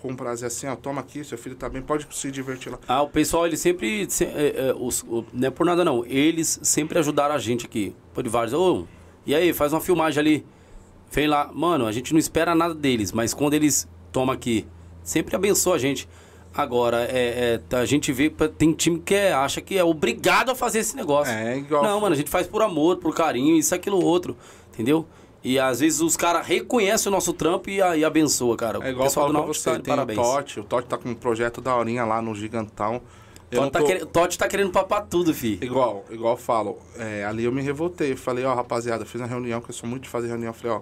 com um prazer assim, ó, toma aqui, seu filho tá bem, pode se divertir lá. Ah, o pessoal, ele sempre. se- é, é, os- o- não é por nada não. Eles sempre ajudaram a gente aqui. Pô, de vários. Ô, e aí, faz uma filmagem ali. Vem lá. Mano, a gente não espera nada deles, mas quando eles tomam aqui, sempre abençoa a gente. Agora, é, é, a gente vê. Tem time que é- acha que é obrigado a fazer esse negócio. É, igual- Não, mano, a gente faz por amor, por carinho, isso, aquilo, outro. Entendeu? E às vezes os caras reconhecem o nosso trampo e, e abençoa, cara. É igual pessoal do Náutico você, tá tem parabéns. o Totti, o Totti tá com um projeto da horinha lá no Gigantão. Eu não Totti tá, tô- querendo, Totti tá querendo papar tudo, fi. Igual, igual eu falo, é, ali eu me revoltei. Falei, ó, rapaziada, fiz uma reunião, que eu sou muito de fazer reunião. Eu falei, ó,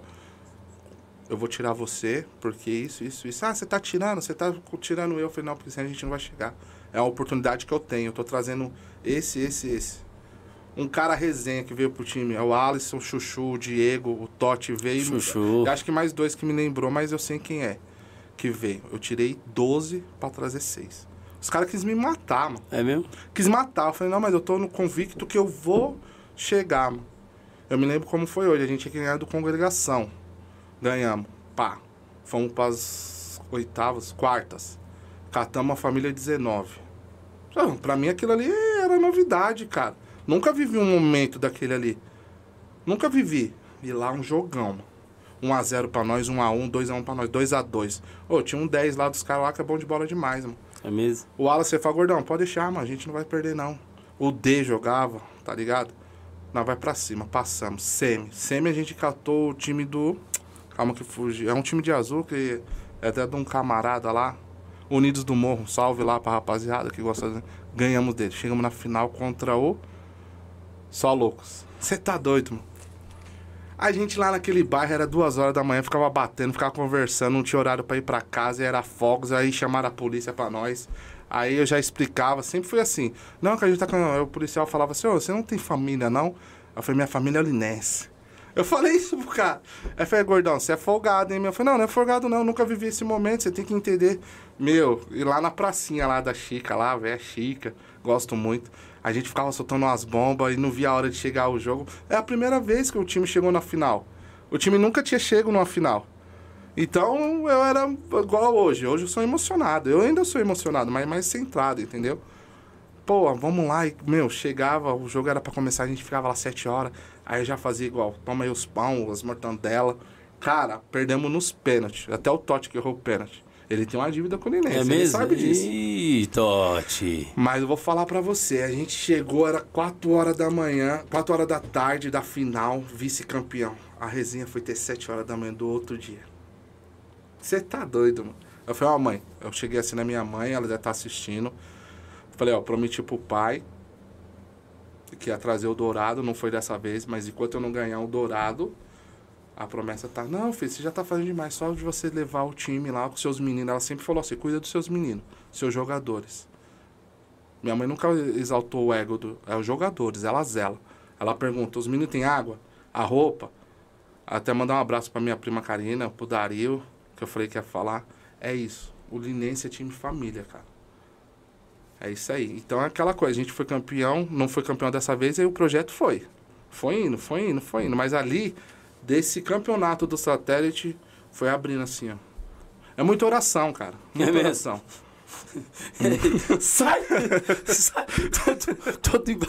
eu vou tirar você, porque isso, isso, isso. Ah, você tá tirando, você tá tirando eu. Eu falei, não, porque senão a gente não vai chegar. É uma oportunidade que eu tenho. Eu tô trazendo esse, esse, esse. Um cara resenha que veio pro time. É o Alisson, o Chuchu, o Diego, o Totti veio. Chuchu. Acho que mais dois que me lembrou, mas eu sei quem é que veio. Eu tirei 12 pra trazer 6. Os caras quis me matar, mano É mesmo? quis matar. Eu falei, não, mas eu tô no convicto que eu vou chegar, mano. Eu me lembro como foi hoje. A gente tinha ganhado congregação. Ganhamos. Pá. Fomos pras oitavas, quartas. Catamos a família 19. Então, pra mim aquilo ali era novidade, cara. Nunca vivi um momento daquele ali. Nunca vivi. E lá um jogão. 1x0 pra nós, 1x1, 2x1 pra nós, 2x2. Ô, tinha um 10 lá dos caras lá que é bom de bola demais, mano. É mesmo? O Wallace você fala, gordão, pode deixar, mano. A gente não vai perder, não. O D jogava, tá ligado? Nós vai pra cima, passamos. Semi. Semi a gente catou o time do. Calma que fugiu. É um time de azul que é até de um camarada lá. Unidos do Morro. Salve lá pra rapaziada que gosta. De... Ganhamos dele. Chegamos na final contra o. Só loucos. Você tá doido, mano. A gente lá naquele bairro era duas horas da manhã, ficava batendo, ficava conversando, não tinha horário pra ir pra casa, era fogos, aí chamaram a polícia pra nós. Aí eu já explicava, sempre foi assim. Não, que a gente tá com. O policial falava assim, ô, você não tem família, não? Eu falei, minha família é linense. Eu falei isso pro cara. Aí eu falei, gordão, você é folgado, hein? meu? Eu falei, não, não é folgado não, nunca vivi esse momento, você tem que entender. Meu, e lá na pracinha lá da Chica, lá, velho, Chica, gosto muito. A gente ficava soltando umas bombas e não via a hora de chegar o jogo. É a primeira vez que o time chegou na final. O time nunca tinha chego numa final. Então eu era igual hoje. Hoje eu sou emocionado. Eu ainda sou emocionado, mas mais centrado, entendeu? Pô, vamos lá. E, meu, chegava, o jogo era para começar, a gente ficava lá sete horas. Aí já fazia igual, toma aí os pão, as mortandela. Cara, perdemos nos pênaltis. Até o Totti que errou o pênalti. Ele tem uma dívida com o Nenê, É ele mesmo? sabe disso. Ih, Totti. Mas eu vou falar pra você, a gente chegou, era 4 horas da manhã, 4 horas da tarde da final, vice-campeão. A resenha foi ter 7 horas da manhã do outro dia. Você tá doido, mano. Eu falei, ó, mãe, eu cheguei assim na minha mãe, ela já tá assistindo. Falei, ó, prometi pro pai que ia trazer o dourado, não foi dessa vez, mas enquanto eu não ganhar o dourado, a promessa tá, não, filho, você já tá fazendo demais, só de você levar o time lá com seus meninos. Ela sempre falou assim, cuida dos seus meninos, seus jogadores. Minha mãe nunca exaltou o ego dos é os jogadores, ela zela. Ela pergunta, os meninos têm água? A roupa? Até mandar um abraço pra minha prima Karina, pro Dario, que eu falei que ia falar. É isso, o Linense é time família, cara. É isso aí. Então é aquela coisa, a gente foi campeão, não foi campeão dessa vez, aí o projeto foi. Foi indo, foi indo, foi indo. Mas ali, desse campeonato do satélite, foi abrindo assim, ó. É muita oração, cara. Muita mesmo? oração. sai! sai! Todo, todo.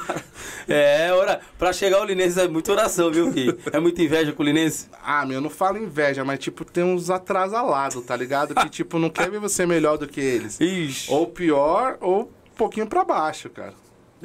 É, ora, pra chegar ao Linense é muita oração, viu, filho? É muita inveja com o Linense? Ah, meu, eu não falo inveja, mas tipo, tem uns atrasalados, tá ligado? Que tipo, não quer ver você melhor do que eles. Ixi. Ou pior, ou um pouquinho pra baixo, cara.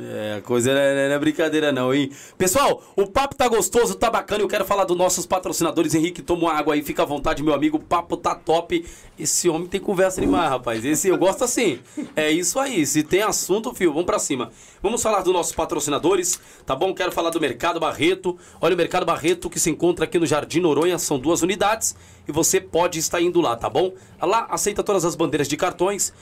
É, a coisa não é, não é brincadeira não, hein? Pessoal, o papo tá gostoso, tá bacana. Eu quero falar dos nossos patrocinadores. Henrique, toma uma água aí, fica à vontade, meu amigo. O papo tá top. Esse homem tem conversa demais, rapaz. Esse eu gosto assim. É isso aí. Se tem assunto, fio, vamos pra cima. Vamos falar dos nossos patrocinadores, tá bom? Quero falar do Mercado Barreto. Olha, o Mercado Barreto que se encontra aqui no Jardim Noronha, são duas unidades e você pode estar indo lá, tá bom? Lá aceita todas as bandeiras de cartões,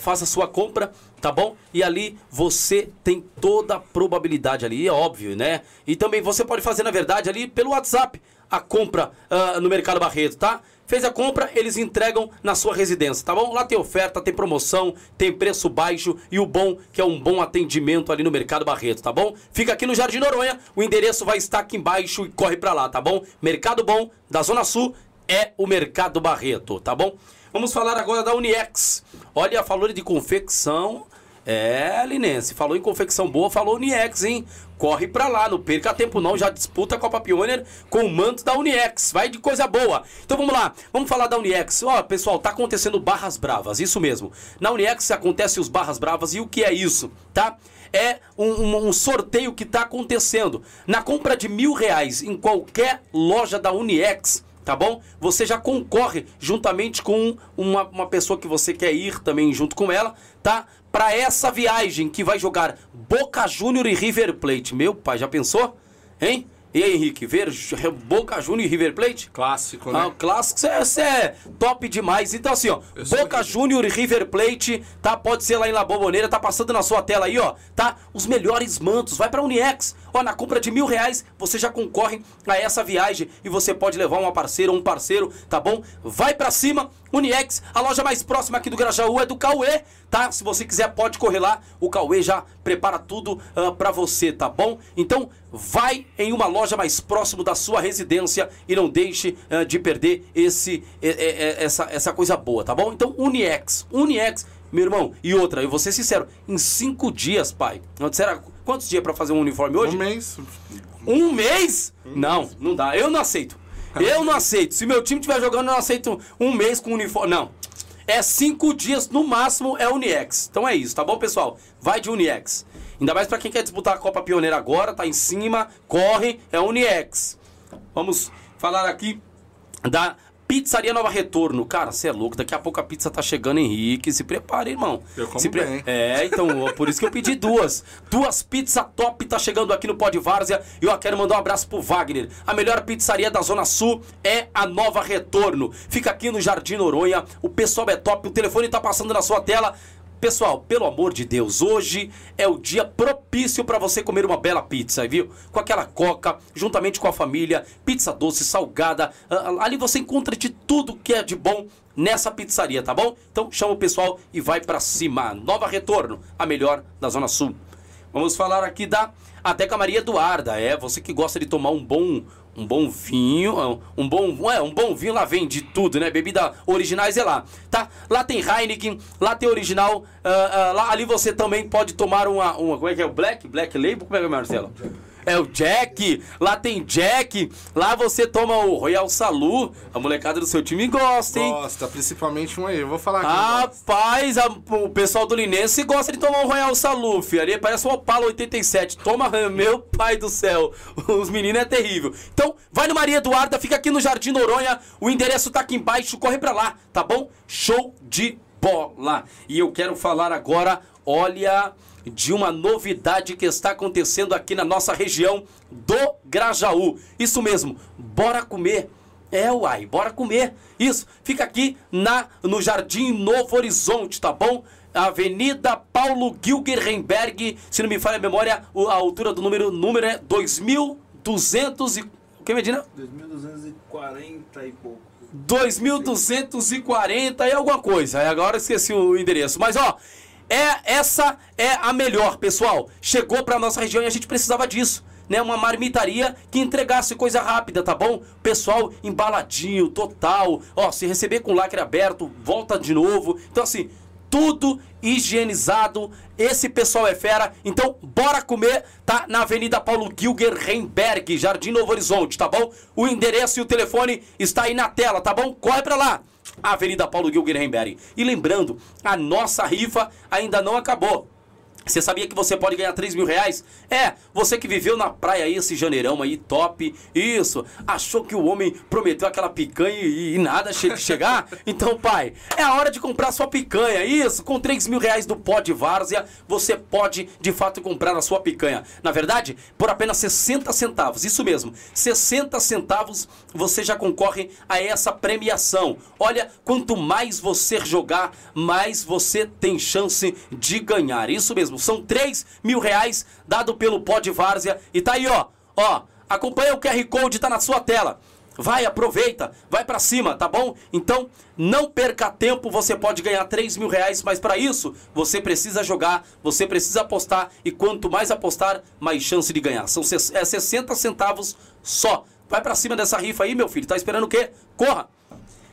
faça sua compra, tá bom? E ali você tem toda a probabilidade ali, é óbvio, né? E também você pode fazer, na verdade, ali pelo WhatsApp a compra ah, no Mercado Barreto, tá? Fez a compra, eles entregam na sua residência, tá bom? Lá tem oferta, tem promoção, tem preço baixo e o bom que é um bom atendimento ali no Mercado Barreto, tá bom? Fica aqui no Jardim Noronha, o endereço vai estar aqui embaixo e corre pra lá, tá bom? Mercado Bom da Zona Sul é o Mercado Barreto, tá bom? Vamos falar agora da Uniex. Olha, falou de confecção. É, Linense, falou em confecção boa, falou Uniex, hein? Corre pra lá, não perca tempo não, já disputa a Copa Pioneer com o manto da Uniex, vai de coisa boa. Então vamos lá, vamos falar da Uniex. Ó, pessoal, tá acontecendo barras bravas, isso mesmo. Na Uniex acontece os barras bravas e o que é isso, tá? É um, um- um sorteio que tá acontecendo. Na compra de mil reais em qualquer loja da Uniex, tá bom? Você já concorre juntamente com uma, uma pessoa que você quer ir também junto com ela, tá? Pra essa viagem que vai jogar Boca Júnior e River Plate. Meu pai, já pensou? Hein? E aí, Henrique, ver Boca Júnior e River Plate? Clássico, Ah, o clássico, isso é top demais. Então, assim, ó, Eu Boca. Júnior e River Plate, tá? Pode ser lá em La Bombonera, tá passando na sua tela aí, ó, tá? Os melhores mantos, vai pra Uniex. Ó, na compra de mil reais, você já concorre a essa viagem e você pode levar uma parceira ou um parceiro, tá bom? Vai pra cima, Uniex, a loja mais próxima aqui do Grajaú é do Cauê, tá? Se você quiser, pode correr lá. O Cauê já prepara tudo uh, pra você, tá bom? Então, vai em uma loja mais próximo da sua residência e não deixe uh, de perder esse, essa, essa coisa boa, tá bom? Então, Uniex, Uniex, meu irmão, e outra, eu vou ser sincero, em cinco dias, pai. Será quantos dias para fazer um uniforme hoje? Um mês. Um mês? Não, não dá. Eu não aceito. Eu não aceito. Se meu time estiver jogando, eu não aceito um mês com uniforme. Não. É cinco dias, no máximo, é Uniex. Então é isso, tá bom, pessoal? Vai de Uniex. Ainda mais para quem quer disputar a Copa Pioneira agora, tá em cima, corre, é Uniex. Vamos falar aqui da Pizzaria Nova Retorno. Cara, você é louco. Daqui a pouco a pizza tá chegando, Henrique. Se prepare, irmão. Eu como Se pre... bem. É, então, por isso que eu pedi duas. Duas pizzas top tá chegando aqui no Pod Várzea. E eu quero mandar um abraço pro Wagner. A melhor pizzaria da Zona Sul é a Nova Retorno. Fica aqui no Jardim Noronha. O pessoal é top. O telefone tá passando na sua tela. Pessoal, pelo amor de Deus, hoje é o dia propício para você comer uma bela pizza, viu? Com aquela coca, juntamente com a família, pizza doce, salgada. Ali você encontra de tudo que é de bom nessa pizzaria, tá bom? Então chama o pessoal e vai para cima. Nova Retorno, a melhor da Zona Sul. Vamos falar aqui da Ateca Maria Eduarda. É, você que gosta de tomar um bom um bom vinho, um bom, é, um bom vinho lá vem de tudo, né? Bebida originais é lá, tá? Lá tem Heineken, lá tem original, uh, uh, lá ali você também pode tomar uma, uma, como é que é Black, Black Label, como é que é, Marcelo? É o Jack, lá tem Jack, lá você toma o Royal Salu, a molecada do seu time gosta, hein? Gosta, principalmente um aí, eu vou falar aqui. Rapaz, a, o pessoal do Linense gosta de tomar um Royal Salu, filho, ali parece um Opala 87, toma, meu pai do céu, os meninos é terrível. Então, vai no Maria Eduarda, fica aqui no Jardim Noronha, o endereço tá aqui embaixo, corre pra lá, tá bom? Show de bola! E eu quero falar agora, olha de uma novidade que está acontecendo aqui na nossa região do Grajaú. Isso mesmo, bora comer. É, uai, bora comer. Isso, fica aqui na no Jardim Novo Horizonte, tá bom? Avenida Paulo Gilgerrenberg, se não me falha a memória, a altura do número, número é 2200 e... O que, Medina? 2240 e pouco. 2240 e alguma coisa. Agora esqueci o endereço. Mas, ó, é essa é a melhor, pessoal. Chegou para nossa região e a gente precisava disso. Né, uma marmitaria que entregasse coisa rápida, tá bom? Pessoal embaladinho, total. Ó, se receber com lacre aberto, volta de novo. Então, assim, tudo higienizado. Esse pessoal é fera. Então, bora comer. Tá na Avenida Paulo Gilger Reimberg, Jardim Novo Horizonte, tá bom? O endereço e o telefone está aí na tela, tá bom? Corre pra lá. Avenida Paulo Gilguerenberg. E lembrando, a nossa rifa ainda não acabou. Você sabia que você pode ganhar 3 mil reais? É, você que viveu na praia aí, esse janeirão aí, top. Isso, achou que o homem prometeu aquela picanha e, e nada che chegar? Então, pai, é a hora de comprar sua picanha. Isso, com 3 mil reais do pó de várzea, você pode de fato comprar a sua picanha. Na verdade, por apenas 60 centavos. Isso mesmo, 60 centavos você já concorre a essa premiação. Olha, quanto mais você jogar, mais você tem chance de ganhar. Isso mesmo são 3 mil reais dado pelo Pod Várzea. E tá aí, ó. Ó, acompanha o QR Code, tá na sua tela. Vai, aproveita, vai para cima, tá bom? Então, não perca tempo, você pode ganhar 3 mil reais, mas para isso, você precisa jogar, você precisa apostar, e quanto mais apostar, mais chance de ganhar. São é 60 centavos só. Vai para cima dessa rifa aí, meu filho, tá esperando o quê? Corra!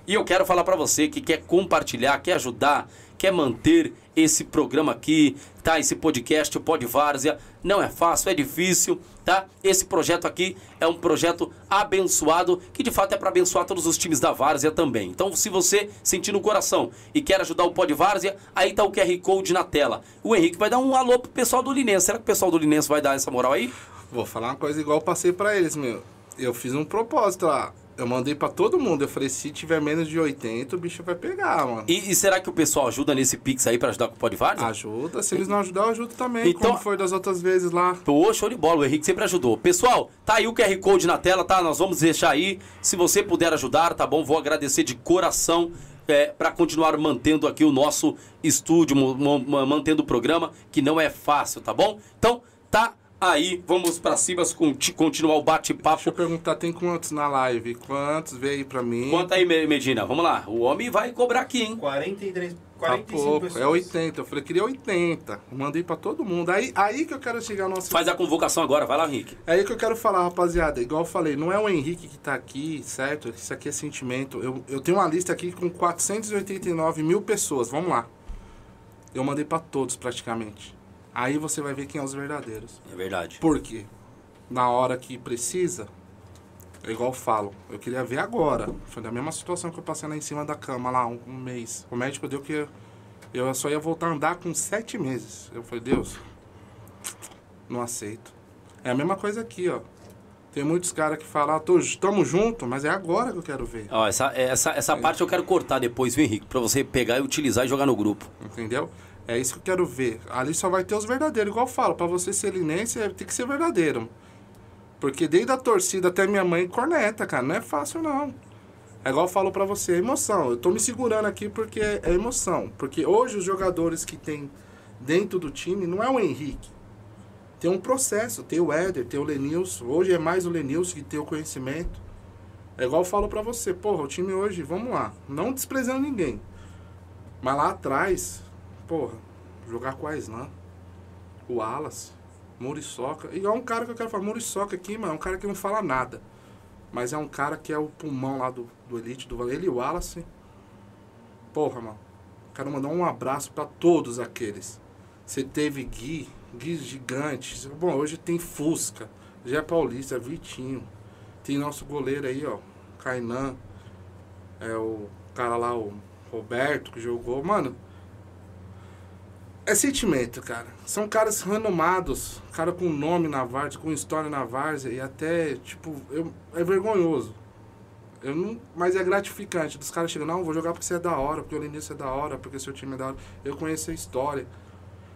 E eu quero falar para você que quer compartilhar, quer ajudar, quer manter esse programa aqui, tá? Esse podcast, o Pod Várzea. Não é fácil, é difícil, tá? Esse projeto aqui é um projeto abençoado, que de fato é para abençoar todos os times da Várzea também. Então, se você sentir no coração e quer ajudar o Pod Várzea, aí tá o QR Code na tela. O Henrique vai dar um alô pro pessoal do Linense. Será que o pessoal do Linense vai dar essa moral aí? Vou falar uma coisa igual eu passei para eles, meu. Eu fiz um propósito lá. Eu mandei pra todo mundo. Eu falei, se tiver menos de 80, o bicho vai pegar, mano. E, e será que o pessoal ajuda nesse Pix aí pra ajudar com o Podvários? Ajuda. Se eles não ajudar, eu ajudo também. Então, como foi das outras vezes lá. Pô, show de bola. O Henrique sempre ajudou. Pessoal, tá aí o QR Code na tela, tá? Nós vamos deixar aí. Se você puder ajudar, tá bom? Vou agradecer de coração. É, para continuar mantendo aqui o nosso estúdio, mantendo o programa, que não é fácil, tá bom? Então, tá Aí, vamos pra cima conti- continuar o Deixa eu bate-papo. perguntar, tem quantos na live? Quantos? Vê aí pra mim. Conta aí, Me- Medina. Vamos lá. O homem vai cobrar aqui, hein? 43, Tá 45 pouco, pessoas. é 80. Eu falei, queria 80. Mandei pra todo mundo. Aí, aí que eu quero chegar no nosso. Faz a convocação agora. Vai lá, Henrique. É aí que eu quero falar, rapaziada. Igual eu falei, não é o Henrique que tá aqui, certo? Isso aqui é sentimento. Eu, eu tenho uma lista aqui com 489 mil pessoas. Vamos lá. Eu mandei pra todos praticamente. Aí você vai ver quem é os verdadeiros. É verdade. Por quê? Na hora que precisa, é igual eu falo, eu queria ver agora. Foi da mesma situação que eu passei lá em cima da cama, lá, um, um mês. O médico deu que eu só ia voltar a andar com sete meses. Eu falei, Deus, não aceito. É a mesma coisa aqui, ó. Tem muitos caras que falam, ah, tô, tamo junto, mas é agora que eu quero ver. Ó, essa, essa, essa parte eu quero cortar depois, viu, Henrique? Pra você pegar e utilizar e jogar no grupo. Entendeu? É isso que eu quero ver. Ali só vai ter os verdadeiros. Igual eu falo, pra você ser linense, é- tem que ser verdadeiro. Porque desde a torcida até minha mãe corneta, cara. Não é fácil, não. É igual eu falo pra você, é emoção. Eu tô me segurando aqui porque é é emoção. Porque hoje os jogadores que tem dentro do time não é o Henrique. Tem um processo. Tem o Éder, tem o Lenilson. Hoje é mais o Lenilson que tem o conhecimento. É igual eu falo pra você, porra, o time hoje, vamos lá. Não desprezando ninguém. Mas lá atrás, porra, jogar com a Islan, o Alas, Muriçoca. E é um cara que eu quero falar, Muriçoca aqui, mano, é um cara que não fala nada. Mas é um cara que é o pulmão lá do, do Elite, do Ele e o Wallace. Porra, mano. Quero mandar um abraço pra todos aqueles. Você teve Gui, Gui gigante. Bom, hoje tem Fusca, Zé Paulista, Vitinho. Tem nosso goleiro aí, ó, Kainan. É o cara lá, o Roberto, que jogou. Mano, é sentimento, cara. São caras renomados, cara com nome na várzea, com história na várzea e até, tipo, eu, é vergonhoso. Eu não, mas é gratificante. Dos caras chegam, não, vou jogar porque você é da hora, porque o Linilson é da hora, porque seu time é da hora. Eu conheço a história.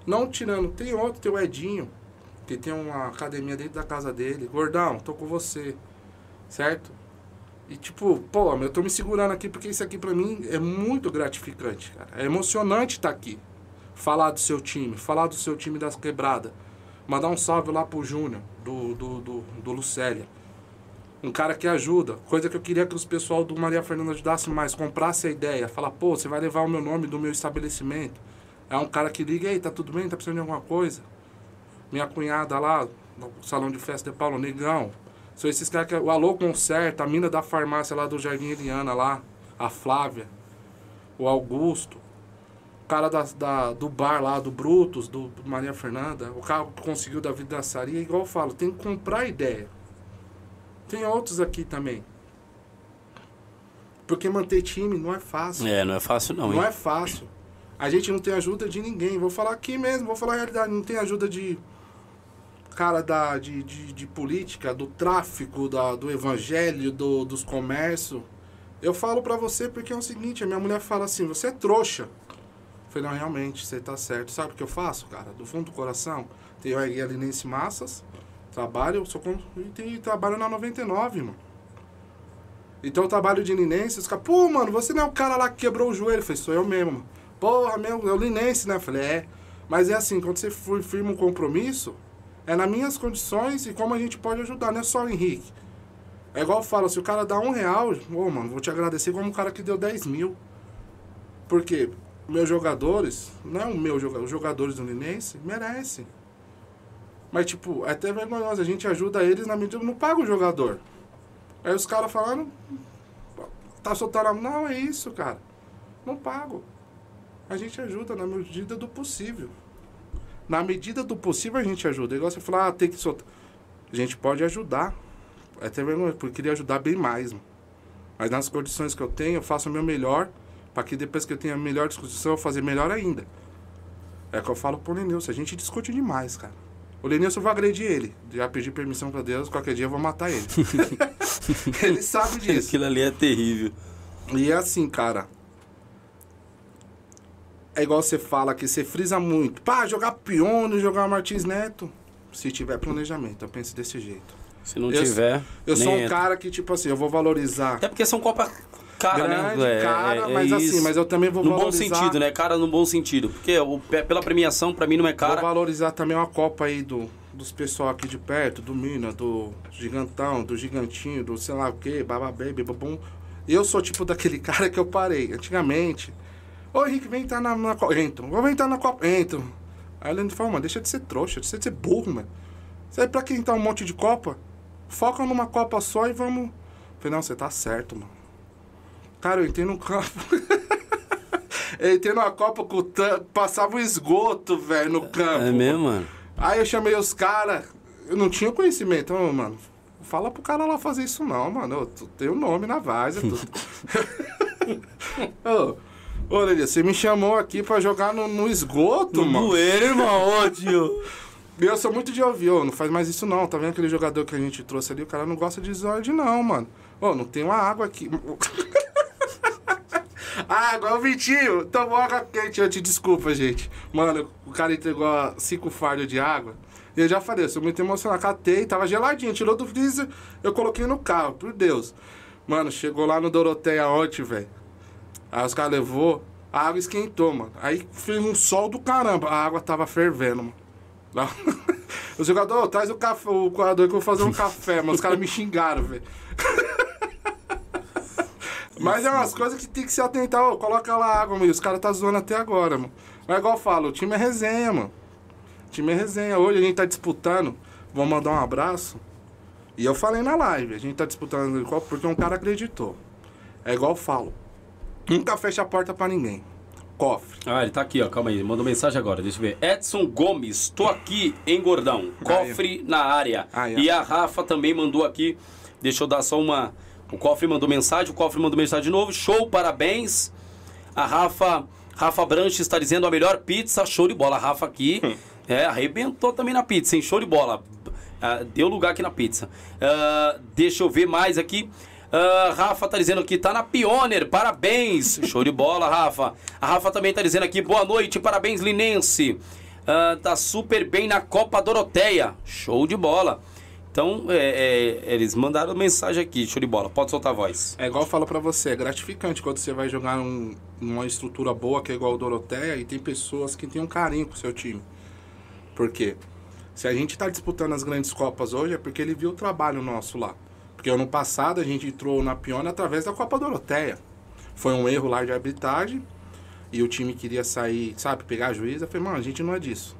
Não tirando, tem outro, tem o Edinho, que tem uma academia dentro da casa dele. Gordão, tô com você. Certo? E tipo, pô, eu tô me segurando aqui porque isso aqui pra mim é muito gratificante, cara. É emocionante estar aqui. Falar do seu time, falar do seu time das quebradas. Mandar um salve lá pro Júnior, do, do, do, do Lucélia. Um cara que ajuda. Coisa que eu queria que os pessoal do Maria Fernanda ajudasse mais. Comprasse a ideia. Falar, pô, você vai levar o meu nome do meu estabelecimento. É um cara que liga, ei, tá tudo bem? Tá precisando de alguma coisa? Minha cunhada lá, no salão de festa de Paulo Negão. São esses caras que. O Alô Concerta, a mina da farmácia lá do Jardim Eliana lá, a Flávia, o Augusto, cara da, da- do bar lá, do Brutus, do, Maria Fernanda, o cara que conseguiu da vidraçaria, igual eu falo, tem que comprar ideia. Tem outros aqui também. Porque manter time não é fácil. É, não é fácil não, Não hein? é fácil. A gente não tem ajuda de ninguém. Vou falar aqui mesmo, vou falar a realidade. Não tem ajuda de cara da, de, de, de política, do tráfico, da, do evangelho, do, dos comércios. Eu falo pra você porque é o seguinte, a minha mulher fala assim, você é trouxa. Falei, não, realmente, você tá certo. Sabe o que eu faço, cara? Do fundo do coração, tenho a Guia Linense Massas, trabalho, sou com, e tem- trabalho na 99, mano. Então eu trabalho de Linense, os caras, pô, mano, você não é o cara lá que quebrou o joelho? Falei, sou eu mesmo. mano. Porra, meu, é o Linense, né? Falei, é. Mas é assim, quando você fir- firma um compromisso, é nas minhas condições e como a gente pode ajudar, não é só o Henrique. É igual eu falo, se o cara dá um real, ô, mano, vou te agradecer como o cara que deu 10 mil. Por quê? Meus jogadores, não é o meu jogador, os jogadores do Linense merecem. Mas, tipo, é até vergonhoso, a gente ajuda eles na medida, não paga o jogador. Aí os caras falando, tá soltando a... Não, é isso, cara. Não pago. A gente ajuda na medida do possível. Na medida do possível a gente ajuda. Igual você falar, ah, tem que soltar. A gente pode ajudar. É até vergonhoso, porque queria ajudar bem mais, mano. Mas nas condições que eu tenho, eu faço o meu melhor, para que depois que eu tenha a melhor discussão, eu fazer melhor ainda. É o que eu falo pro Lenilson, a gente discute demais, cara. O Lenilson eu vou agredir ele. Já pedi permissão pra Deus, qualquer dia eu vou matar ele. ele sabe disso. Aquilo ali é terrível. E é assim, cara. É igual você fala que você frisa muito. Pá, jogar Pione, jogar Martins Neto. Se tiver planejamento, eu penso desse jeito. Se não Eu- tiver. Eu sou um entra. cara que, tipo assim, eu vou valorizar. Até porque são Copa cara, Grande, né? É- cara, é- é mas assim, mas eu também vou No bom valorizar. sentido, né? Cara, no bom sentido. Porque o, pe- pela premiação, pra mim, não é Vou cara. valorizar também uma Copa aí do, dos pessoal aqui de perto, do Mina, do Gigantão, do Gigantinho, do sei lá o que, Baby, babum. Eu sou tipo daquele cara que eu parei. Antigamente. Ô Henrique, vem entrar na, na Copa. Entro. Vou entrar na Copa. Entro. Aí ele falou, mano, deixa de ser trouxa, deixa de ser burro, mano. Isso aí pra quem tá um monte de Copa? Foca numa Copa só e vamos. falei, não, você tá certo, mano. Cara, eu entrei no campo. eu entrei numa Copa com o tan... passava o esgoto, velho, no campo. É mesmo, mano? Aí eu chamei os caras, eu não tinha conhecimento, mano. Fala pro cara lá fazer isso não, mano. Eu tenho nome na várzea, tudo. Ô, Lelê, você me chamou aqui pra jogar no, no esgoto, mano. Bueiro, irmão, ô tio. Eu sou muito de ouvir, ô, não faz mais isso não. Tá vendo aquele jogador que a gente trouxe ali? O cara não gosta de desordem, não, mano. Ô, não tem uma água aqui. água, o Vitinho, tomou água quente antes, desculpa, gente. Mano, o cara entregou cinco fardos de água. E eu já falei, eu sou muito emocionado. Catei, tava geladinho, tirou do freezer, eu coloquei no carro, por Deus. Mano, chegou lá no Doroteia ontem, velho. Aí os caras levou, a água esquentou, mano. Aí fez um sol do caramba, a água tava fervendo, mano. O jogador, traz o café, o coador que eu vou fazer um café, mano. Os caras me xingaram, velho. Mas é umas coisas que tem que se atentar, ô, coloca lá água, mano. Os caras tá zoando até agora, mano. Mas igual eu falo, o time é resenha, mano. O time é resenha. Hoje a gente tá disputando. Vou mandar um abraço. E eu falei na live, a gente tá disputando porque um cara acreditou. É igual eu falo. Nunca fecha a porta pra ninguém. Cofre. Ah, ele tá aqui, ó. Calma aí. Mandou mensagem agora. Deixa eu ver. Edson Gomes, tô aqui em Gordão. Cofre na área. E a Rafa também mandou aqui. Deixa eu dar só uma. O Cofre mandou mensagem, o Cofre mandou mensagem de novo. Show, parabéns. A Rafa. Rafa Branches está dizendo a melhor pizza. Show de bola. A Rafa aqui. é, arrebentou também na pizza, hein? Show de bola. Ah, deu lugar aqui na pizza. Ah, deixa eu ver mais aqui. Ah, Rafa tá dizendo que tá na Pioneer, parabéns! Show de bola, Rafa. A Rafa também tá dizendo aqui, boa noite, parabéns, Linense. Ah, tá super bem na Copa Doroteia. Show de bola. Então, é, é, eles mandaram mensagem aqui, show de bola. Pode soltar a voz. É igual eu falo pra você, é gratificante quando você vai jogar num- numa estrutura boa, que é igual o Doroteia, e tem pessoas que têm um carinho com o seu time. Por quê? Se a gente tá disputando as grandes Copas hoje, é porque ele viu o trabalho nosso lá. Porque ano passado a gente entrou na Piona através da Copa Doroteia. Foi um erro lá de arbitragem, e o time queria sair, sabe, pegar a juíza. Eu falei, mano, a gente não é disso.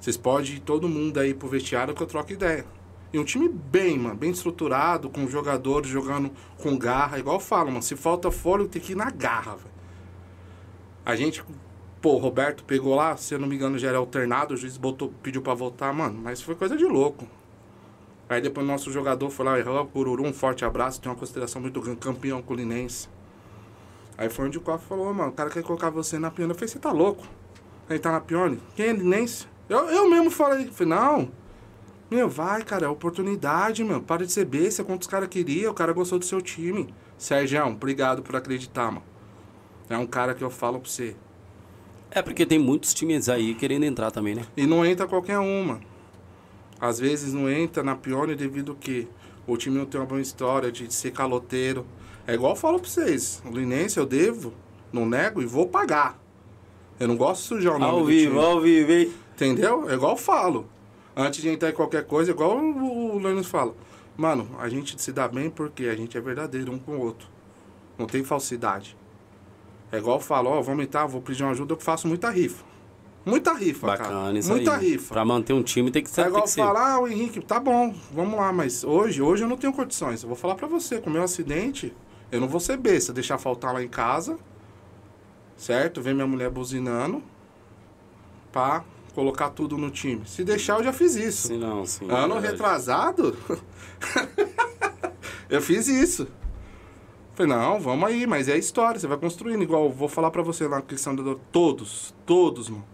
Vocês podem ir todo mundo aí pro vestiário que eu troco ideia. E um time bem, mano, bem estruturado, com jogadores jogando com garra, igual eu falo, mano. Se falta fôlego, tem que ir na garra, velho. A gente, pô, o Roberto pegou lá, se eu não me engano, já era alternado, o juiz botou, pediu pra voltar, mano, mas foi coisa de louco. Aí depois nosso jogador foi lá, errou, Cururu, um forte abraço, tem uma consideração muito grande, campeão culinense. Aí foi onde o Coffee falou, mano, o cara quer colocar você na pione. Eu falei, você tá louco? Ele tá na pione? Quem é linense? Eu, eu mesmo falei, falei, não. Meu, vai, cara, é oportunidade, meu. Para de ser besta, quantos caras queria, o cara gostou do seu time. Sérgio, obrigado por acreditar, mano. É um cara que eu falo pra você. É porque tem muitos times aí querendo entrar também, né? E não entra qualquer uma. Às vezes não entra na pione devido que o time não tem uma boa história de ser caloteiro. É igual eu falo pra vocês. O Linense eu devo, não nego e vou pagar. Eu não gosto de sujar o nome Ao do vivo, time. ao vivo, hein? Entendeu? É igual eu falo. Antes de entrar em qualquer coisa, igual o, o Lennon fala. Mano, a gente se dá bem porque a gente é verdadeiro um com o outro. Não tem falsidade. É igual eu falo, ó, vamos entrar, vou pedir uma ajuda, eu faço muita rifa. Muita rifa, Bacana cara. isso Muita aí. rifa. Pra manter um time tem que ser. É igual falar, ah, o Henrique, tá bom, vamos lá, mas hoje, hoje eu não tenho condições. Eu vou falar pra você, com o meu acidente, eu não vou ser besta, deixar faltar lá em casa, certo? Ver minha mulher buzinando, pra colocar tudo no time. Se deixar, eu já fiz isso. Sim, não, sim. Ano é verdade. retrasado, eu fiz isso. Falei, não, vamos aí, mas é história, você vai construindo. Igual, eu vou falar pra você lá na questão do Todos, todos, mano.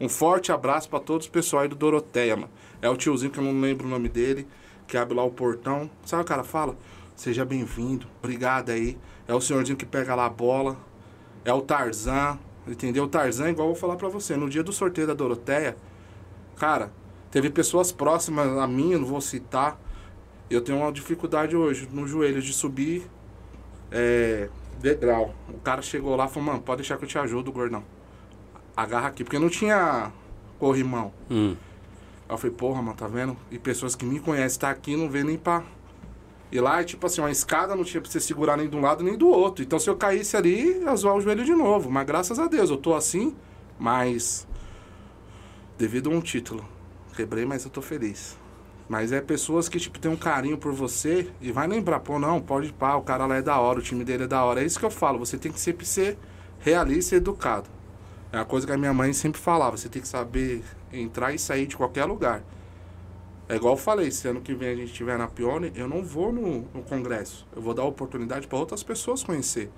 Um forte abraço pra todos os pessoal aí do Doroteia, mano. É o tiozinho que eu não lembro o nome dele, que abre lá o portão. Sabe o cara fala? Seja bem-vindo, obrigado aí. É o senhorzinho que pega lá a bola. É o Tarzan, entendeu? Tarzan, igual eu vou falar pra você, no dia do sorteio da Doroteia, cara, teve pessoas próximas a mim, eu não vou citar. Eu tenho uma dificuldade hoje no joelho de subir é, degrau. O cara chegou lá e falou, mano, pode deixar que eu te ajudo, gordão. Agarra aqui, porque não tinha corrimão. Hum. Aí eu falei, porra, mano, tá vendo? E pessoas que me conhecem tá aqui não vê nem pra. E lá é tipo assim, uma escada não tinha pra você segurar nem de um lado nem do outro. Então se eu caísse ali, ia zoar o joelho de novo. Mas graças a Deus, eu tô assim, mas. Devido a um título. Quebrei, mas eu tô feliz. Mas é pessoas que, tipo, tem um carinho por você e vai lembrar, pô, não, pode pá, o cara lá é da hora, o time dele é da hora. É isso que eu falo, você tem que sempre ser realista e educado. É uma coisa que a minha mãe sempre falava, você tem que saber entrar e sair de qualquer lugar. É igual eu falei, se ano que vem a gente estiver na Pione, eu não vou no, no congresso. Eu vou dar oportunidade para outras pessoas conhecer.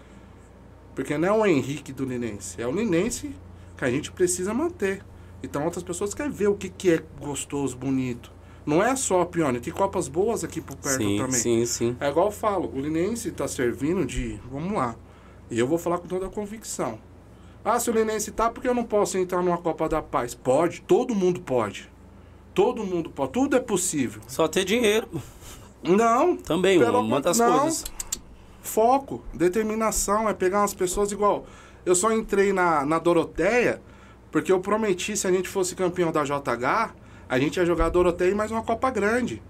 Porque não é o Henrique do Linense, é o Linense que a gente precisa manter. Então outras pessoas querem ver o que, que é gostoso, bonito. Não é só a Pione, tem copas boas aqui por perto sim, também. sim, sim. É igual eu falo, o Linense está servindo de. Vamos lá. E eu vou falar com toda a convicção. Ah, se o Linense tá, porque eu não posso entrar numa Copa da Paz? Pode, todo mundo pode. Todo mundo pode, tudo é possível. Só ter dinheiro. Não. Também, pelo uma das não. coisas. Foco, determinação, é pegar umas pessoas igual. Eu só entrei na, na Doroteia porque eu prometi, se a gente fosse campeão da JH, a gente ia jogar a Doroteia e mais uma Copa Grande.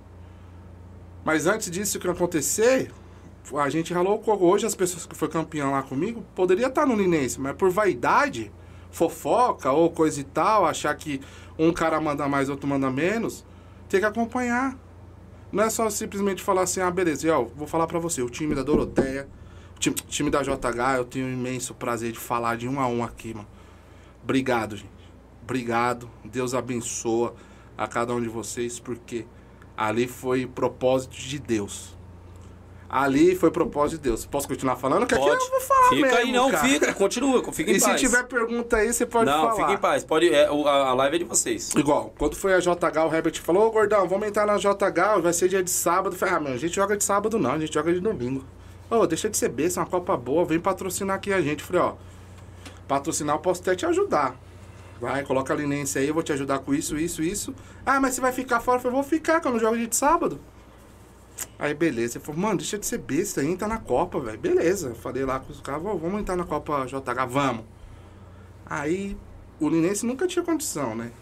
Mas antes disso que acontecer, a gente ralou o coco. Hoje as pessoas que foi campeão lá comigo poderia estar no Linense, mas por vaidade, fofoca ou coisa e tal, achar que um cara manda mais, outro manda menos, tem que acompanhar. Não é só simplesmente falar assim, ah, beleza, ó, vou falar pra você, o time da Doroteia, o time, time da JH, eu tenho um imenso prazer de falar de um a um aqui, mano. Obrigado, gente. Obrigado. Deus abençoa a cada um de vocês, porque ali foi propósito de Deus. Ali foi propósito de Deus. Posso continuar falando? Que aqui eu vou falar Fica mesmo, aí, não, cara. fica, continua, fica em E se paz. tiver pergunta aí, você pode não, falar. fica em paz. Pode, é, a, live é de vocês. Igual, quando foi a JH, o Herbert falou, ô gordão, vamos entrar na JH, vai ser dia de sábado. Eu falei, ah, mano, a gente joga de sábado não, a gente joga de domingo. Ô, deixa de ser besta, é uma Copa boa, vem patrocinar aqui a gente. Eu falei, ó, patrocinar eu posso até te ajudar. Vai, coloca a linense aí, eu vou te ajudar com isso, isso, isso. Ah, mas você vai ficar fora? Eu falei, vou ficar, que eu não jogo dia de sábado. Aí, beleza. Ele falou, mano, deixa de ser besta, entra na Copa, velho. Beleza. Falei lá com os caras, "Ô, vamos entrar na Copa JH, vamos. Aí, o Linense nunca tinha condição, né?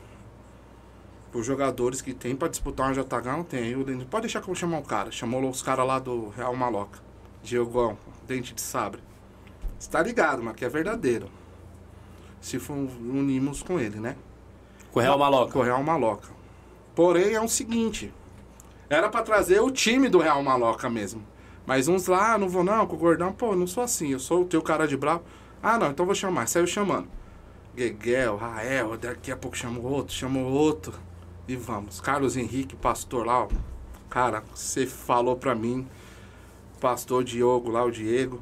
Os jogadores que tem pra disputar uma JH não tem. Aí o Linense, pode deixar que eu vou chamar o cara. Chamou os caras lá do Real Maloca. Diogão, dente de sabre. Você tá ligado, mas que é verdadeiro. Se for unimos com ele, né? Com o Real Maloca. Com o Real Maloca. Porém, é o seguinte. Era pra trazer o time do Real Maloca mesmo. Mas uns lá, ah, não vou não, com o Gordão. Pô, não sou assim, eu sou o teu cara de bravo. Ah, não, então vou chamar. Saiu chamando. Gueguel, Rael, daqui a pouco chamou outro, chamou outro. E vamos. Carlos Henrique, pastor lá, ó. Cara, você falou pra mim. Pastor Diogo lá, o Diego.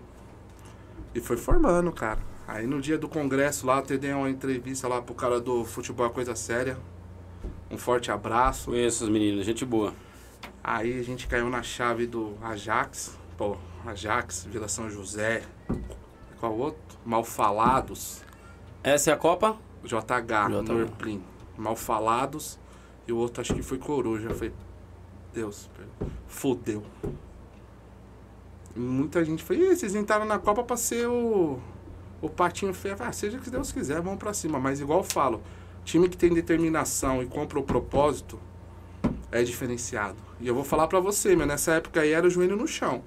E foi formando, cara. Aí no dia do congresso lá, eu dei uma entrevista lá pro cara do Futebol é Coisa Séria. Um forte abraço. Conheço os meninos, gente boa. Aí a gente caiu na chave do Ajax. Pô, Ajax, Vila São José. Qual outro? Malfalados. Essa é a Copa? JH. Norplin. Malfalados. E o outro acho que foi Coruja. Falei, Deus, fodeu. Muita gente foi, "Ih, vocês entraram na Copa pra ser o, o patinho feio. Ah, seja que Deus quiser, vamos pra cima. Mas igual eu falo, time que tem determinação e compra o propósito é diferenciado. E eu vou falar pra você, meu, nessa época aí era o joelho no chão.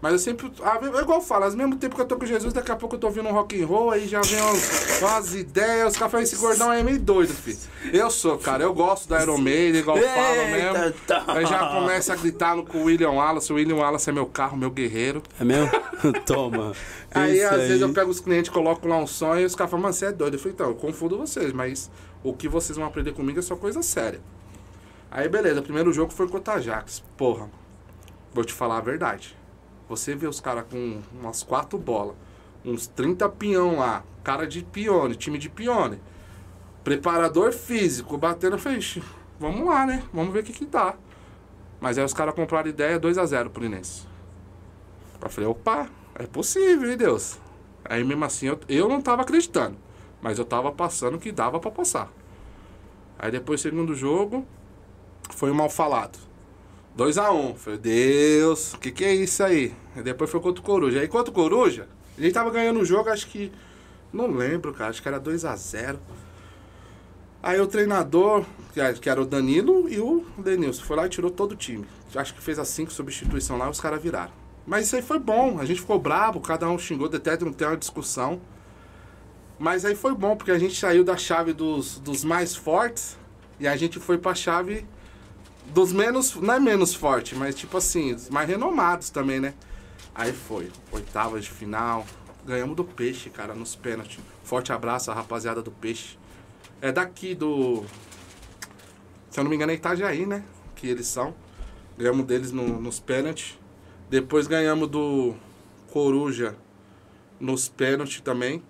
Mas eu sempre. ah, É igual eu falo, ao mesmo tempo que eu tô com Jesus, daqui a pouco eu tô ouvindo um rock and roll, aí já vem umas, umas ideias, os caras falam, esse gordão aí é meio doido, filho. Eu sou, cara, eu gosto da Iron Maiden, igual eu falo mesmo. Tá. Aí já começa a gritar no, com o William Wallace, o William Wallace é meu carro, meu guerreiro. É mesmo? Toma. Aí às vezes eu aí. pego os clientes, coloco lá um som e os caras falam, mano, você é doido. Eu falei, então, eu confundo vocês, mas o que vocês vão aprender comigo é só coisa séria. Aí beleza, o primeiro jogo foi contra a Ajax. Porra, vou te falar a verdade. Você vê os caras com umas quatro bolas, uns 30 peão lá, cara de pione, time de pione, preparador físico, batendo, "Ixi, vamos lá, né? Vamos ver o que que dá. Mas aí os caras compraram ideia 2 a 0 pro Inense. Eu falei, opa, é possível, hein, Deus? Aí mesmo assim, eu, eu não tava acreditando. Mas eu tava passando que dava pra passar. Aí depois, segundo jogo, foi um mal falado. 2x1. Um. Falei, Deus, o que, que é isso aí? Aí depois foi contra o Coruja. Aí contra o Coruja, a gente tava ganhando o jogo, acho que. Não lembro, cara. Acho que era 2x0. Aí o treinador, que era- o Danilo e o Denilson, foi lá e tirou todo o time. Acho que fez as cinco substituições lá e os caras viraram. Mas isso aí foi bom, a gente ficou bravo, cada um xingou, até não tem uma discussão. Mas aí foi bom, porque a gente saiu da chave dos, dos mais fortes e a gente foi pra chave dos menos, não é menos forte, mas tipo assim, mais renomados também, né? Aí foi, oitavas de final, ganhamos do Peixe, cara, nos pênaltis. Forte abraço à rapaziada do Peixe. É daqui do. Se eu não me engano, é Itajaí, né? Que eles são. Ganhamos deles no- nos pênaltis. Depois ganhamos do Coruja nos pênaltis também.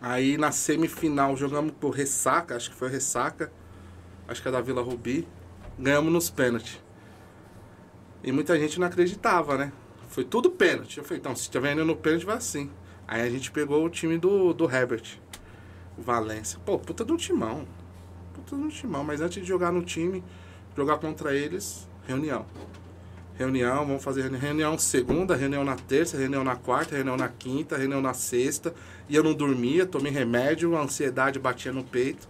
Aí na semifinal jogamos por Ressaca, acho que foi Ressaca. Acho que é da Vila Rubi. Ganhamos nos pênaltis. E muita gente não acreditava, né? Foi tudo pênalti. Eu falei, então, se estiver indo no pênalti, vai assim. Aí a gente pegou o time do, do Herbert, o Valência. Pô, puta de um timão. Puta de um timão. Mas antes de jogar no time, jogar contra eles, reunião. Reunião, vamos fazer reuni- reunião segunda, reunião na terça, reunião na quarta, reunião na quinta, reunião na sexta. E eu não dormia, tomei remédio, a ansiedade batia no peito.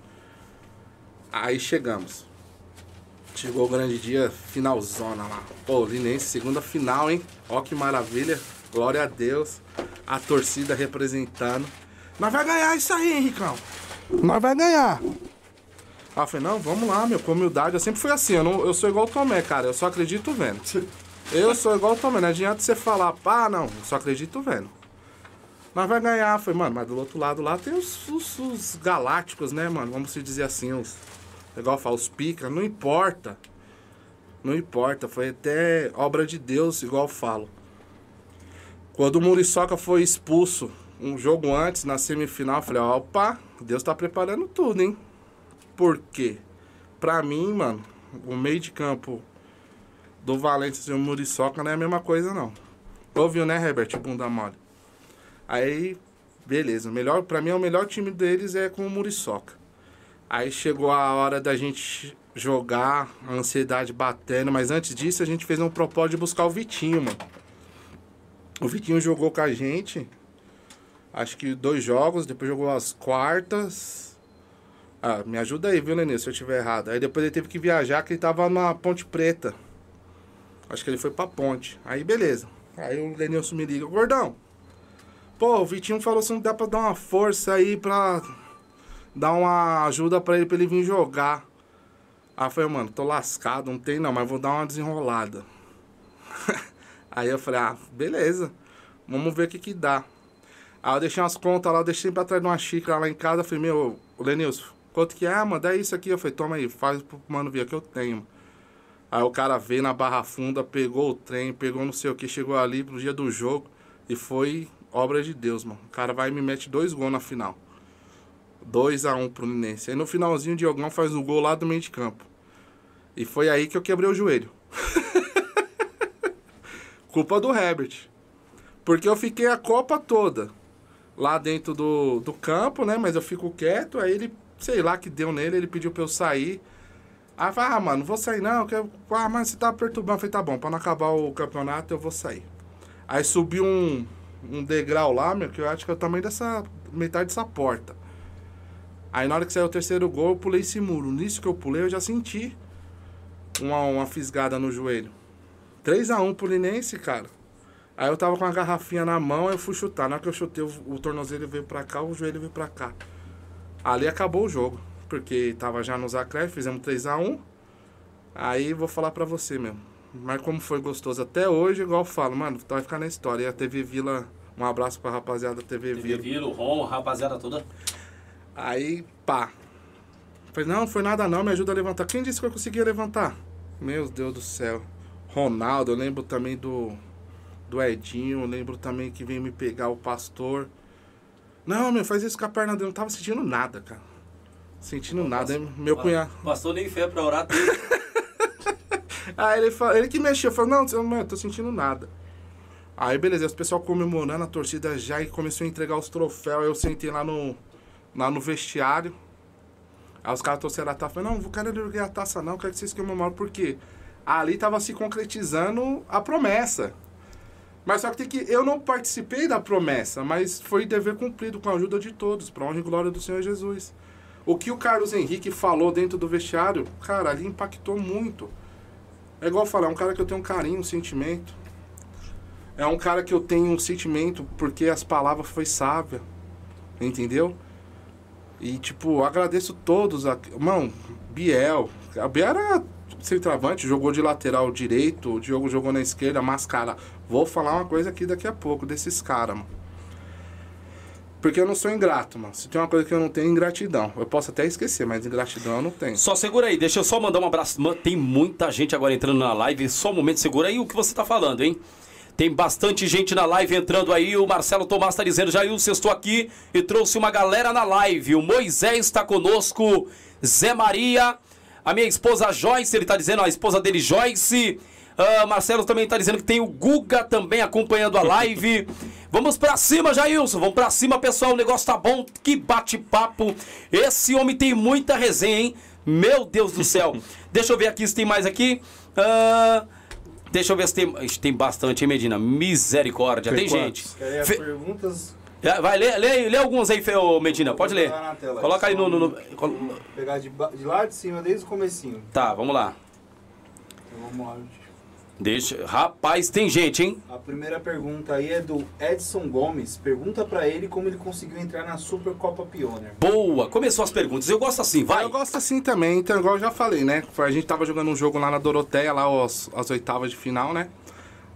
Aí chegamos. Chegou o grande dia, finalzona lá. Pô, Linense, segunda final, hein? Ó que maravilha. Glória a Deus. A torcida representando. Nós vai ganhar isso aí, Henricão. Nós vai ganhar. Aí eu falei, não, vamos lá, meu, com humildade. Eu sempre fui assim, eu, não, eu sou igual o Tomé, cara. Eu só acredito vendo. Eu sou igual o Tomé, não adianta você falar, pá, não, eu só acredito vendo. Nós vai ganhar. Eu falei, mano, mas do outro lado lá tem os, os- os galácticos, né, mano? Vamos se dizer assim, os. Igual eu falo, os pica, não importa. Não importa, foi até obra de Deus, igual eu falo. Quando o Muriçoca foi expulso um jogo antes, na semifinal, eu falei, opa, Deus tá preparando tudo, hein? Por quê? Pra mim, mano, o meio de campo do Valência e o Muriçoca não é a mesma coisa, não. Ouviu, né, Herbert? Bunda mole. Aí, beleza. Melhor, pra mim, o melhor time deles é com o Muriçoca. Aí chegou a hora da gente jogar, a ansiedade batendo, mas antes disso a gente fez um propósito de buscar o Vitinho, mano. O Vitinho jogou com a gente, acho que dois jogos, depois jogou as quartas. Ah, me ajuda aí, viu, Lenê, se eu estiver errado. Aí depois ele teve que viajar, que ele tava na Ponte Preta. Acho que ele foi pra ponte. Aí beleza. Aí o Lenilson me liga, gordão. Pô, o Vitinho falou não dá pra dar uma força aí pra dar uma ajuda pra ele, pra ele vir jogar. Aí eu falei, mano, tô lascado, não tem não, mas vou dar uma desenrolada. aí eu falei, ah, beleza, vamos ver o que que dá. Aí eu deixei umas contas lá, eu deixei pra trás de uma xícara lá em casa, falei, meu, Lenilson, quanto que é? Ah, mano, dá isso aqui. Eu falei, toma aí, faz pro mano ver que eu tenho. Aí o cara veio na Barra Funda, pegou o trem, pegou não sei o que, chegou ali pro dia do jogo e foi obra de Deus, mano. O cara vai e me mete dois gols na final. 2 a 1 um pro Ninense. Aí no finalzinho o Diogão faz o gol lá do meio de campo. E foi aí que eu quebrei o joelho. Culpa do Herbert. Porque eu fiquei a Copa toda lá dentro do, do campo, né? Mas eu fico quieto, aí ele, sei lá que deu nele, ele pediu pra eu sair. Aí eu falei, ah, mano, não vou sair não, que eu- ah, mas você tá perturbando. Eu falei, tá bom, pra não acabar o campeonato eu vou sair. Aí subiu um, um degrau lá, meu, que eu acho que é o tamanho dessa, metade dessa porta. Aí na hora que saiu o terceiro gol, eu pulei esse muro. Nisso que eu pulei, eu já senti uma, uma fisgada no joelho. 3x1 pro Linense, cara. Aí eu tava com a garrafinha na mão, eu fui chutar. Na hora que eu chutei, o, o tornozelo veio pra cá, o joelho veio pra cá. Ali acabou o jogo. Porque tava já nos acréscimos, fizemos 3x1. Aí vou falar pra você mesmo. Mas como foi gostoso até hoje, igual eu falo, mano, vai ficar na história. E a TV Vila, um abraço pra rapaziada da TV TV Vila. Vila, o Ron, a rapaziada toda. Aí, pá. Falei, não, não foi nada não, me ajuda a levantar. Quem disse que eu conseguia levantar? Meu Deus do céu. Ronaldo, eu lembro também do, do Edinho, eu lembro também que veio me pegar o pastor. Não, meu, faz isso com a perna dele. Eu não tava sentindo nada, cara. Sentindo nada. hein? Meu cunhado. Passou nem fé pra orar. Aí ele, falou, ele que mexeu, falou, não, eu não tô sentindo nada. Aí beleza, os pessoal comemorando, a torcida já e começou a entregar os troféus. Aí eu sentei lá no, lá no vestiário. Aí os caras trouxeram a taça. Falei, não, não quero erguer a taça não, quero que vocês comemoram, porque ali tava se concretizando a promessa. Mas só que tem que. Eu não participei da promessa, mas foi dever cumprido com a ajuda de todos, pra honra e glória do Senhor Jesus. O que o Carlos Henrique falou dentro do vestiário, cara, ali impactou muito. É igual falar, é um cara que eu tenho um carinho, um sentimento. É um cara que eu tenho um sentimento porque as palavras foi sábia. Entendeu? E, tipo, agradeço todos. A... Mano, Biel. A Biel era centroavante, jogou de lateral direito, o Diogo jogou na esquerda, mas, cara, vou falar uma coisa aqui daqui a pouco desses caras, mano. Porque eu não sou ingrato, mano. Se tem uma coisa que eu não tenho, ingratidão. Eu posso até esquecer, mas ingratidão eu não tenho. Só segura aí, deixa eu só mandar um abraço. Mano, Tem muita gente agora entrando na live. Só um momento, segura aí o que você tá falando, hein? Tem bastante gente na live entrando aí. O Marcelo Tomás tá dizendo, Jailson, eu estou aqui e trouxe uma galera na live. O Moisés está conosco, Zé Maria, a minha esposa Joyce, ele tá dizendo, a esposa dele Joyce. Ah, Marcelo também tá dizendo que tem o Guga também acompanhando a live. Vamos pra cima, Jailson. Vamos pra cima, pessoal. O negócio tá bom. Que bate-papo. Esse homem tem muita resenha, hein? Meu Deus do céu. Deixa eu ver aqui se tem mais aqui. Ah, deixa eu ver se tem. Tem bastante, hein, Medina? Misericórdia. Tem, Tem gente. Fe- perguntas? É, Vai, lê, lê, lê alguns aí, Fe- ô, Medina. Pode ler. tela. Coloca aí no. no- no- Pegar de, de lá de cima, desde o comecinho. Tá, vamos lá. Então vamos lá. Deixa. Rapaz, tem gente, hein? A primeira pergunta aí é do Edson Gomes. Pergunta pra ele como ele conseguiu entrar na Supercopa Pioneer. Boa. Começou as perguntas. Eu gosto assim, vai. Eu gosto assim também, então, igual eu já falei, né? A gente tava jogando um jogo lá na Doroteia, lá as, as oitavas de final, né?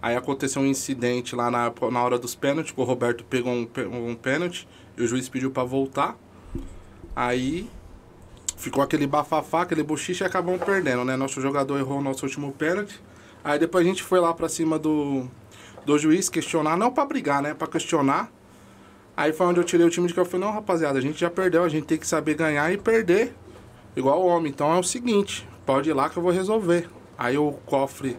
Aí aconteceu um incidente lá na, na hora dos pênaltis, que o Roberto pegou um, um pênalti e o juiz pediu pra voltar. Aí ficou aquele bafafá, aquele bochiche e acabamos perdendo, né? Nosso jogador errou o nosso último pênalti. Aí depois a gente foi lá pra cima do, do juiz questionar, não pra brigar, né? Pra questionar. Aí foi onde eu tirei o time de que eu falei, não, rapaziada, a gente já perdeu, a gente tem que saber ganhar e perder igual o homem. Então é o seguinte, pode ir lá que eu vou resolver. Aí o cofre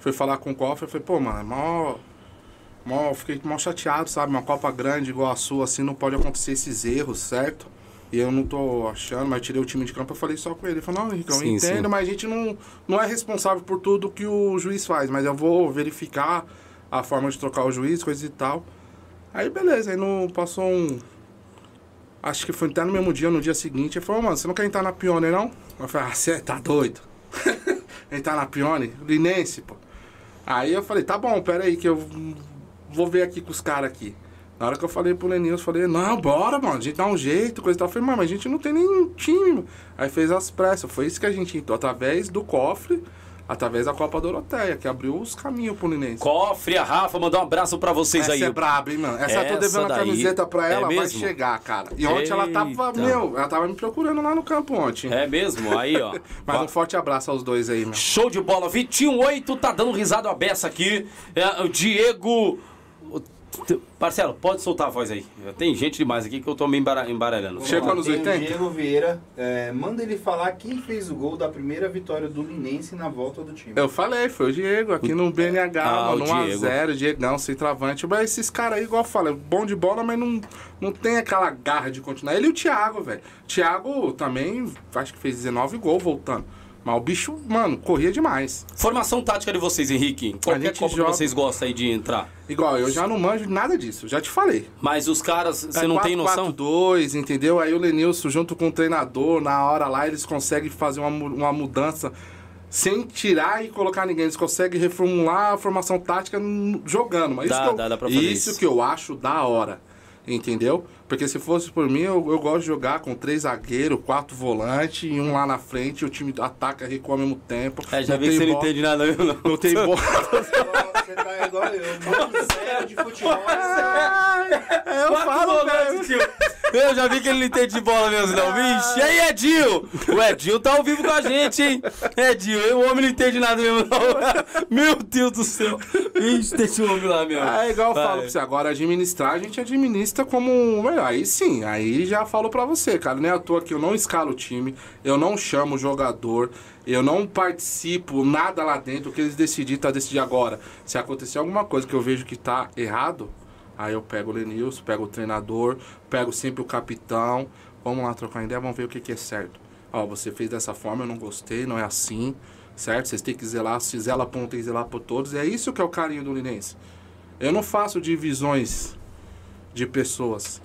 foi falar com o cofre, eu falei, pô, mano, é mó, mó, fiquei mó chateado, sabe? Uma Copa grande igual a sua, assim, não pode acontecer esses erros, certo? E eu não tô achando, mas tirei o time de campo, eu falei só com ele. Ele falou, não, Henrique, eu Sim, entendo, sim. mas a gente não, não é responsável por tudo que o juiz faz, mas eu vou verificar a forma de trocar o juiz, coisa e tal. Aí beleza, aí não passou um. Acho que foi até no mesmo dia, no dia seguinte, ele falou, mano, você não quer entrar na Pione, não? Eu falei, ah, você tá doido? entrar na Pione? Linense, pô. Aí eu falei, tá bom, pera aí que eu vou ver aqui com os caras aqui. Na hora que eu falei pro eu falei, não, bora, mano, a gente dá um jeito, coisa e tal. Eu falei, mano, mas a gente não tem nenhum time, mano. Aí fez as pressas, foi isso que a gente entrou, através do cofre, através da Copa Doroteia, que abriu os caminhos pro Linense. Cofre, a Rafa, mandar um abraço pra vocês Essa aí. é braba, hein, mano? Essa, eu tô Essa devendo a camiseta pra é ela, vai mesmo? chegar, cara. E ontem ela tava, meu, ela tava me procurando lá no campo ontem. É mesmo? Aí, ó. Mas um forte abraço aos dois aí, meu. Show de bola. Vitinho 8 tá dando risada a beça aqui. É, o Diego. Marcelo, pode soltar a voz aí. Tem gente demais aqui que eu tô me embara- embaralhando. Chegou nos tem 80? O Diego Vieira. é, manda ele falar quem fez o gol da primeira vitória do Linense na volta do time. Eu falei, foi o Diego, aqui no BNH, Ah, mano, o Diego. 1x0, Diegão, centroavante. Mas esses caras aí, igual eu falei, bom de bola, mas não, não tem aquela garra de continuar. Ele e o Thiago, velho. Thiago também, acho que fez 19 gols voltando. Mas o bicho, mano, corria demais. Formação tática de vocês, Henrique. Qualquer Copa joga- que vocês gostam aí de entrar. Igual, eu já não manjo nada disso, já te falei. Mas os caras, você É não tem noção? 4-4-2, entendeu? Aí o Lenilson, junto com o treinador, na hora lá, eles conseguem fazer uma, uma mudança sem tirar e colocar ninguém. Eles conseguem reformular a formação tática jogando. Mas Dá, isso, que eu, dá, dá pra fazer isso, isso. que eu acho da hora. Entendeu? Porque se fosse por mim, eu, eu gosto de jogar com três zagueiros, quatro volantes e um lá na frente. O time ataca e recua ao mesmo tempo. É, já Não vi que você não bola- entende nada, não. Não tem bola. Você tá igual eu, muito sério de futebol. É, eu Quatro falo, volantes, velho. tio. Eu já vi que ele não entende de bola mesmo, não. Vixe, e aí, Edil? O Edil tá ao vivo com a gente, hein? Edil, o homem não entende nada mesmo, não. Meu Deus do céu. Vixe, tem esse homem lá mesmo. É igual eu Vai. falo pra você, agora administrar, a gente administra como um melhor. Aí sim, aí já falo pra você, cara. Nem à toa que eu não escalo o time, eu não chamo o jogador, eu não participo nada lá dentro. O que eles decidirem, tá decidindo agora. Se acontecer alguma coisa que eu vejo que tá errado, aí eu pego o Lenilson, pego o treinador, pego sempre o capitão. Vamos lá trocar ideia, vamos ver o que, que é certo. Ó, você fez dessa forma, eu não gostei, não é assim, certo? Vocês têm que zelar, se zela pra um, tem que zelar por todos. É isso que é o carinho do Linense. Eu não faço divisões de pessoas.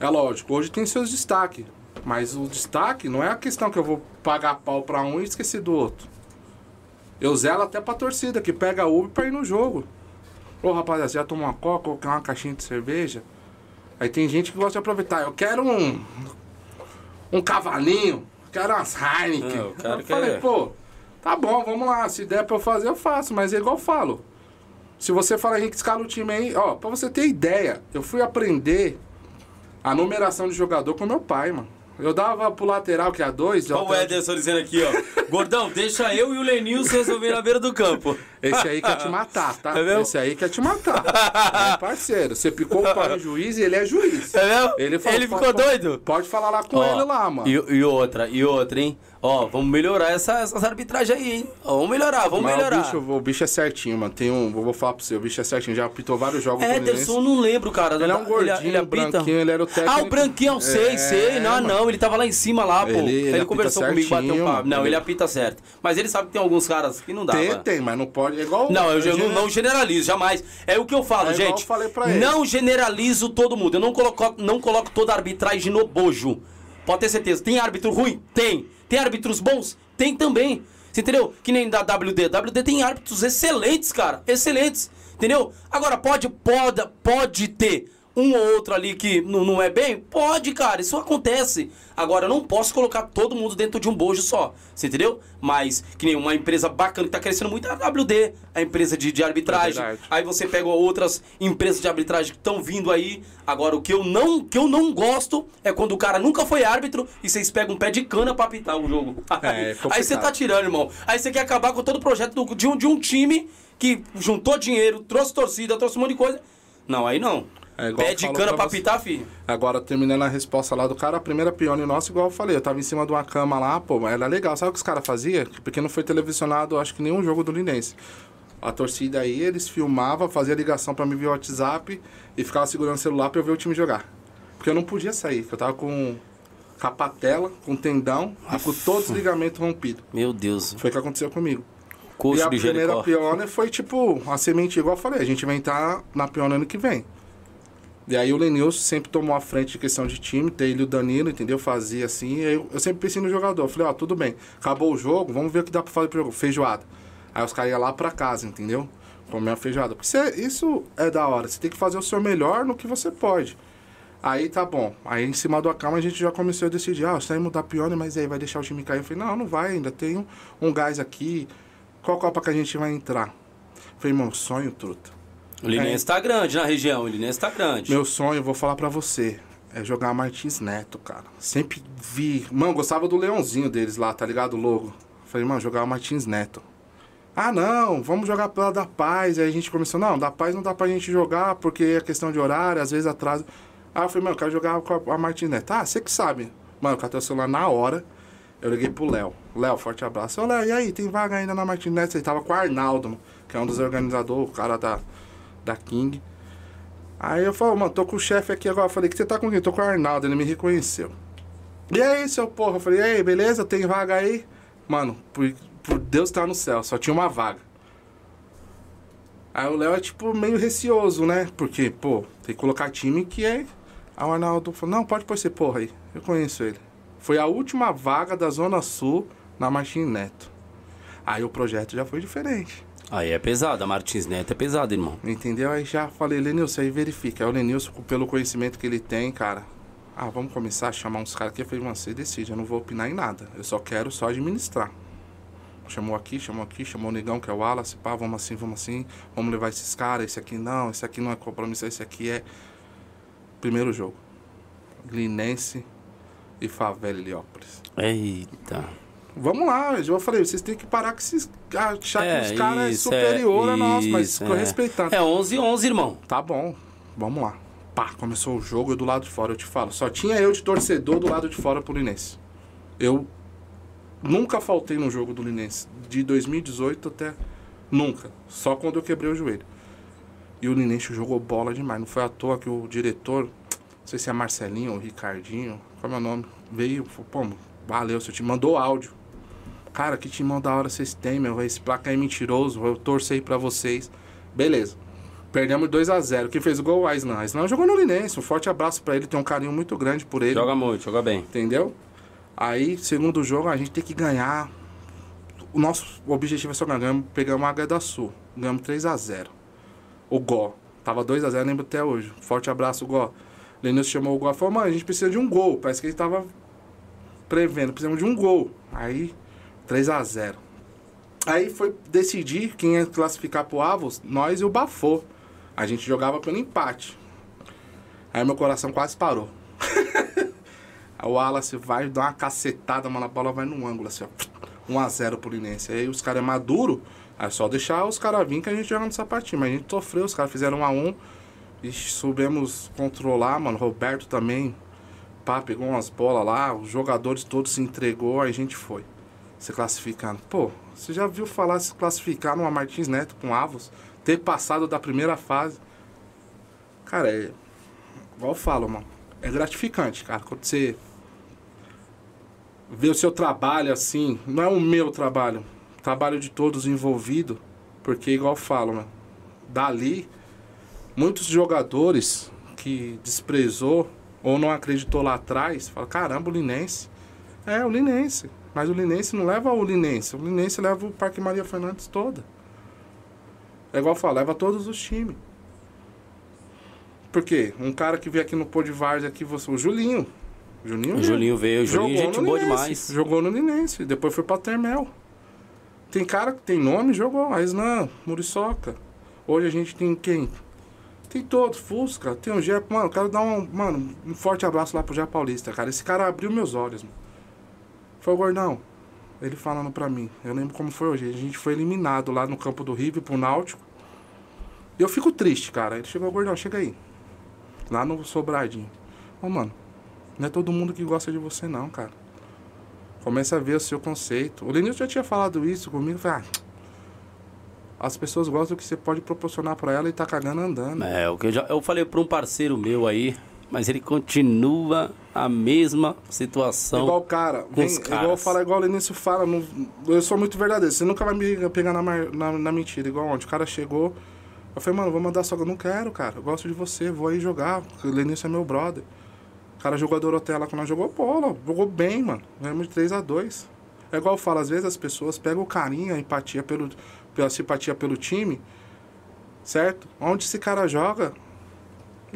É lógico, hoje tem seus destaques. Mas o destaque não é a questão que eu vou pagar pau pra um e esquecer do outro. Eu zelo até pra torcida, que pega Uber pra ir no jogo. Ô rapaziada, você já tomou uma coca ou quer uma caixinha de cerveja? Aí tem gente que gosta de aproveitar. Eu quero um. Um cavalinho, quero umas Heineken. É, o cara eu falei, quer- pô, tá bom, vamos lá. Se der pra eu fazer, eu faço. Mas é igual eu falo. Se você fala, Henrique, escala o time aí, ó, pra você ter ideia, eu fui aprender a numeração de jogador com meu pai, mano. Eu dava pro lateral, que é a dois. Olha o Ederson dizendo aqui, ó. Gordão, deixa eu e o Lenilson resolver na beira do campo. Esse aí quer te matar, tá? É mesmo? Esse aí quer te matar. É parceiro. Você picou o pau no juiz e ele é juiz. É mesmo? Ele, falou, Ele pode- ficou doido? Pode falar lá com Ó, ele lá, mano. E, e outra, e outra, hein? Ó, vamos melhorar essa, essas arbitragens aí, hein? Ó, vamos melhorar, vamos Mas melhorar. O bicho, o bicho é certinho, mano. Tem um. Vou, falar pra você, o bicho é certinho. Já apitou vários jogos do Ederson, eu não lembro, cara. Ele é um gordinho, branquinho, ele era o técnico. Ah, o branquinho, eu sei, É, sei. Não, mano. não, ele tava lá em cima lá, pô. Ele- Ele, ele apita conversou comigo, bateu um papo. Não, mano. ele apita certo. Mas ele sabe que tem alguns caras que não dá. Tem, tem, mas não pode. É igual. Não, eu, já- gener- não, generalizo, jamais. É o que eu falo, É igual gente. eu falei pra ele. não generalizo todo mundo. Eu não coloco, não coloco toda a arbitragem no bojo. Pode ter certeza. Tem árbitro ruim? Tem. Tem árbitros bons? Tem também. Você entendeu? Que nem da WD. WD tem árbitros excelentes, cara. Excelentes. Entendeu? Agora, pode, pode, pode ter um ou outro ali que não, não é bem? Pode, cara. Isso acontece. Agora, eu não posso colocar todo mundo dentro de um bojo só. Você entendeu? Mas, que nem uma empresa bacana que tá crescendo muito é a WD, a empresa de, de arbitragem. É. Aí você pega outras empresas de arbitragem que estão vindo aí. Agora, o que eu não, que eu não gosto é quando o cara nunca foi árbitro e vocês pegam um pé de cana pra apitar o jogo. É, é aí você tá tirando, irmão. Aí você quer acabar com todo o projeto do- de, um, de um time que juntou dinheiro, trouxe torcida, trouxe um monte de coisa. Não, aí não. É pé de cana pra apitar, filho. Agora, terminando a resposta lá do cara, a primeira pione nossa, igual eu falei, eu tava em cima de uma cama lá, pô, mas era legal. Sabe o que os caras faziam? Porque não foi televisionado, acho que nenhum jogo do Linense. A torcida aí, eles filmavam, fazia ligação pra mim via WhatsApp e ficava segurando o celular pra eu ver o time jogar. Porque eu não podia sair, eu tava com capatela, com tendão e com todos os ligamentos rompidos. Meu Deus. Foi o que aconteceu comigo. e Coxo a de primeira Jericó. pione foi tipo, a semente igual eu falei, a gente vai entrar na pione ano que vem. E aí o Lenilson sempre tomou a frente de questão de time, tem ele o Danilo, entendeu? Fazia assim, eu, eu sempre pensei no jogador. Falei, ó, tudo bem, acabou o jogo, vamos ver o que dá pra fazer pro jogo. Feijoada. Aí os caras iam lá pra casa, entendeu? Comer a feijoada. Porque cê- isso é da hora, você tem que fazer o seu melhor no que você pode. Aí tá bom. Aí em cima do acalma a gente já começou a decidir, ah, saímos da pione, mas aí vai deixar o time cair. Eu falei, não, não vai ainda, tem um, um gás aqui. Qual Copa que a gente vai entrar? Eu falei, meu sonho, truta. O Linense tá grande na região, o Linense tá grande. Meu sonho, vou falar pra você, é jogar Martins Neto, cara. Sempre vi. Mano, gostava do leãozinho deles lá, tá ligado? O logo. Falei, mano, jogar Martins Neto. Ah, não, vamos jogar pela da Paz. Aí a gente começou, não, da Paz não dá pra gente jogar porque é questão de horário, às vezes atrasa. Aí eu falei, mano, eu quero jogar com a, a Martins Neto. Ah, você que sabe. Mano, eu catei o celular na hora. Eu liguei pro Léo. Léo, forte abraço. Ô, Léo, e aí, tem vaga ainda na Martins Neto? Ele tava com o Arnaldo, que é um dos organizadores, o cara da, da King. Aí eu falei, mano, tô com o chefe aqui agora. Eu falei, que você tá com quem? Tô com o Arnaldo, ele me reconheceu. E aí, seu porra? Eu falei, e aí, beleza? Tem vaga aí? Mano, por, por Deus tá no céu, só tinha uma vaga. Aí o Léo é tipo meio receoso, né? Porque, pô, tem que colocar time que é. Aí o Arnaldo falou, não, pode pôr esse porra aí. Eu conheço ele. Foi a última vaga da Zona Sul na Martim Neto. Aí o projeto já foi diferente. Aí é pesado, a Martins Neto é pesado, irmão. Entendeu? Aí já falei, Lenilson, aí verifica. Aí o Lenilson, pelo conhecimento que ele tem, cara. Ah, vamos começar a chamar uns caras aqui. Eu falei, mano, você decide, eu não vou opinar em nada. Eu só quero só administrar. Chamou aqui, chamou aqui, chamou o Negão, que é o Wallace, pá, vamos assim, vamos assim. Vamos levar esses caras, esse aqui não, esse aqui não é compromisso, esse aqui é. Primeiro jogo. Linense e Favela Heliópolis. Eita. Vamos lá, eu falei, vocês têm que parar com esses. Achar que os caras é isso, superior a nós, mas isso, ficou é. respeitando. É 11 11, irmão. Tá bom, vamos lá. Pá, começou o jogo, eu do lado de fora, eu te falo. Só tinha eu de torcedor do lado de fora pro Linense. Eu nunca faltei no jogo do Linense. De 2018 até. Nunca. Só quando eu quebrei o joelho. E o Linense jogou bola demais. Não foi à toa que o diretor, não sei se é Marcelinho ou Ricardinho, qual é o meu nome, veio, falou, pô, valeu, seu time mandou áudio. Cara, que timão da hora vocês têm, meu. Esse placa é mentiroso, eu torcei pra vocês. Beleza. Perdemos 2x0. Quem fez o gol? O Aislan. Aislan jogou no Linense. Um forte abraço pra ele. Tem um carinho muito grande por ele. Joga muito, joga bem. Entendeu? Aí, segundo jogo, a gente tem que ganhar. O nosso objetivo é só ganhar. Pegamos a Águia da Sul. Ganhamos 3x0. O Gó. Tava 2x0, lembro até hoje. Forte abraço, Gó. Lenilson chamou o Gó e falou, mano, a gente precisa de um gol. Parece que ele tava prevendo. Precisamos de um gol. Aí, 3x0. Aí foi decidir quem ia classificar pro Avos, nós e o Bafô. A gente jogava pelo empate. Aí meu coração quase parou. O Wallace vai dar uma cacetada, mano, a bola vai no ângulo, assim, ó. 1x0 pro Linense. Aí os caras é maduro, é só deixar os caras virem que a gente joga no sapatinho. Mas a gente sofreu, os caras fizeram 1x1 e soubemos controlar, mano. Roberto também, pá, pegou umas bolas lá, os jogadores todos se entregou, aí a gente foi. Se classificando. Pô, você já viu falar se classificar numa Martins Neto com Avos? Ter passado da primeira fase? Cara, é. Igual eu falo, mano. É gratificante, cara. Quando você vê o seu trabalho assim, não é o meu trabalho, trabalho de todos envolvidos, porque igual eu falo, mano, dali muitos jogadores que desprezou ou não acreditou lá atrás, fala, caramba, o Linense. É, o Linense. Mas o Linense não leva o Linense. O Linense leva o Parque Maria Fernandes toda. É igual eu falo, leva todos os times. Por quê? Um cara que veio aqui no Pô de Várzea, aqui, você, o Julinho. Julinho, O Julinho veio, o Julinho, Jogou gente boa Linense, demais. Jogou no Linense, depois foi pra Termel. Tem cara que tem nome, jogou. Aislan, Muriçoca. Hoje a gente tem quem? Tem todos, Fusca, tem o Gé. Mano, eu quero dar um, mano, um forte abraço lá pro Gé Paulista, cara. Esse cara abriu meus olhos, mano. Foi o Gordão. Ele falando pra mim. Eu lembro como foi hoje. A gente foi eliminado lá no campo do River pro Náutico. E eu fico triste, cara. Ele chegou, Gordão, chega aí. Lá no Sobradinho. Ô, mano, não é todo mundo que gosta de você, não, cara. Começa a ver o seu conceito. O Lenilson já tinha falado isso comigo. Eu Falei, ah, as pessoas gostam do que você pode proporcionar pra ela e tá cagando andando. É, o que eu, já, eu falei para um parceiro meu aí, mas ele continua a mesma situação. Igual o cara, com vem, igual caras. fala, igual o Lenilson fala, não- eu sou muito verdadeiro. Você nunca vai me pegar na, na, na mentira. Igual ontem, o cara chegou, eu falei, mano, vou mandar só. Eu não quero, cara. Eu gosto de você, vou aí jogar. O Lenilson é meu brother. O cara jogou a Dorotela quando nós jogou bola, jogou bem, mano. Ganhamos de 3 a 2 É igual eu falo, às vezes as pessoas pegam o carinho, a empatia pelo, pela simpatia pelo time, certo? Onde esse cara joga,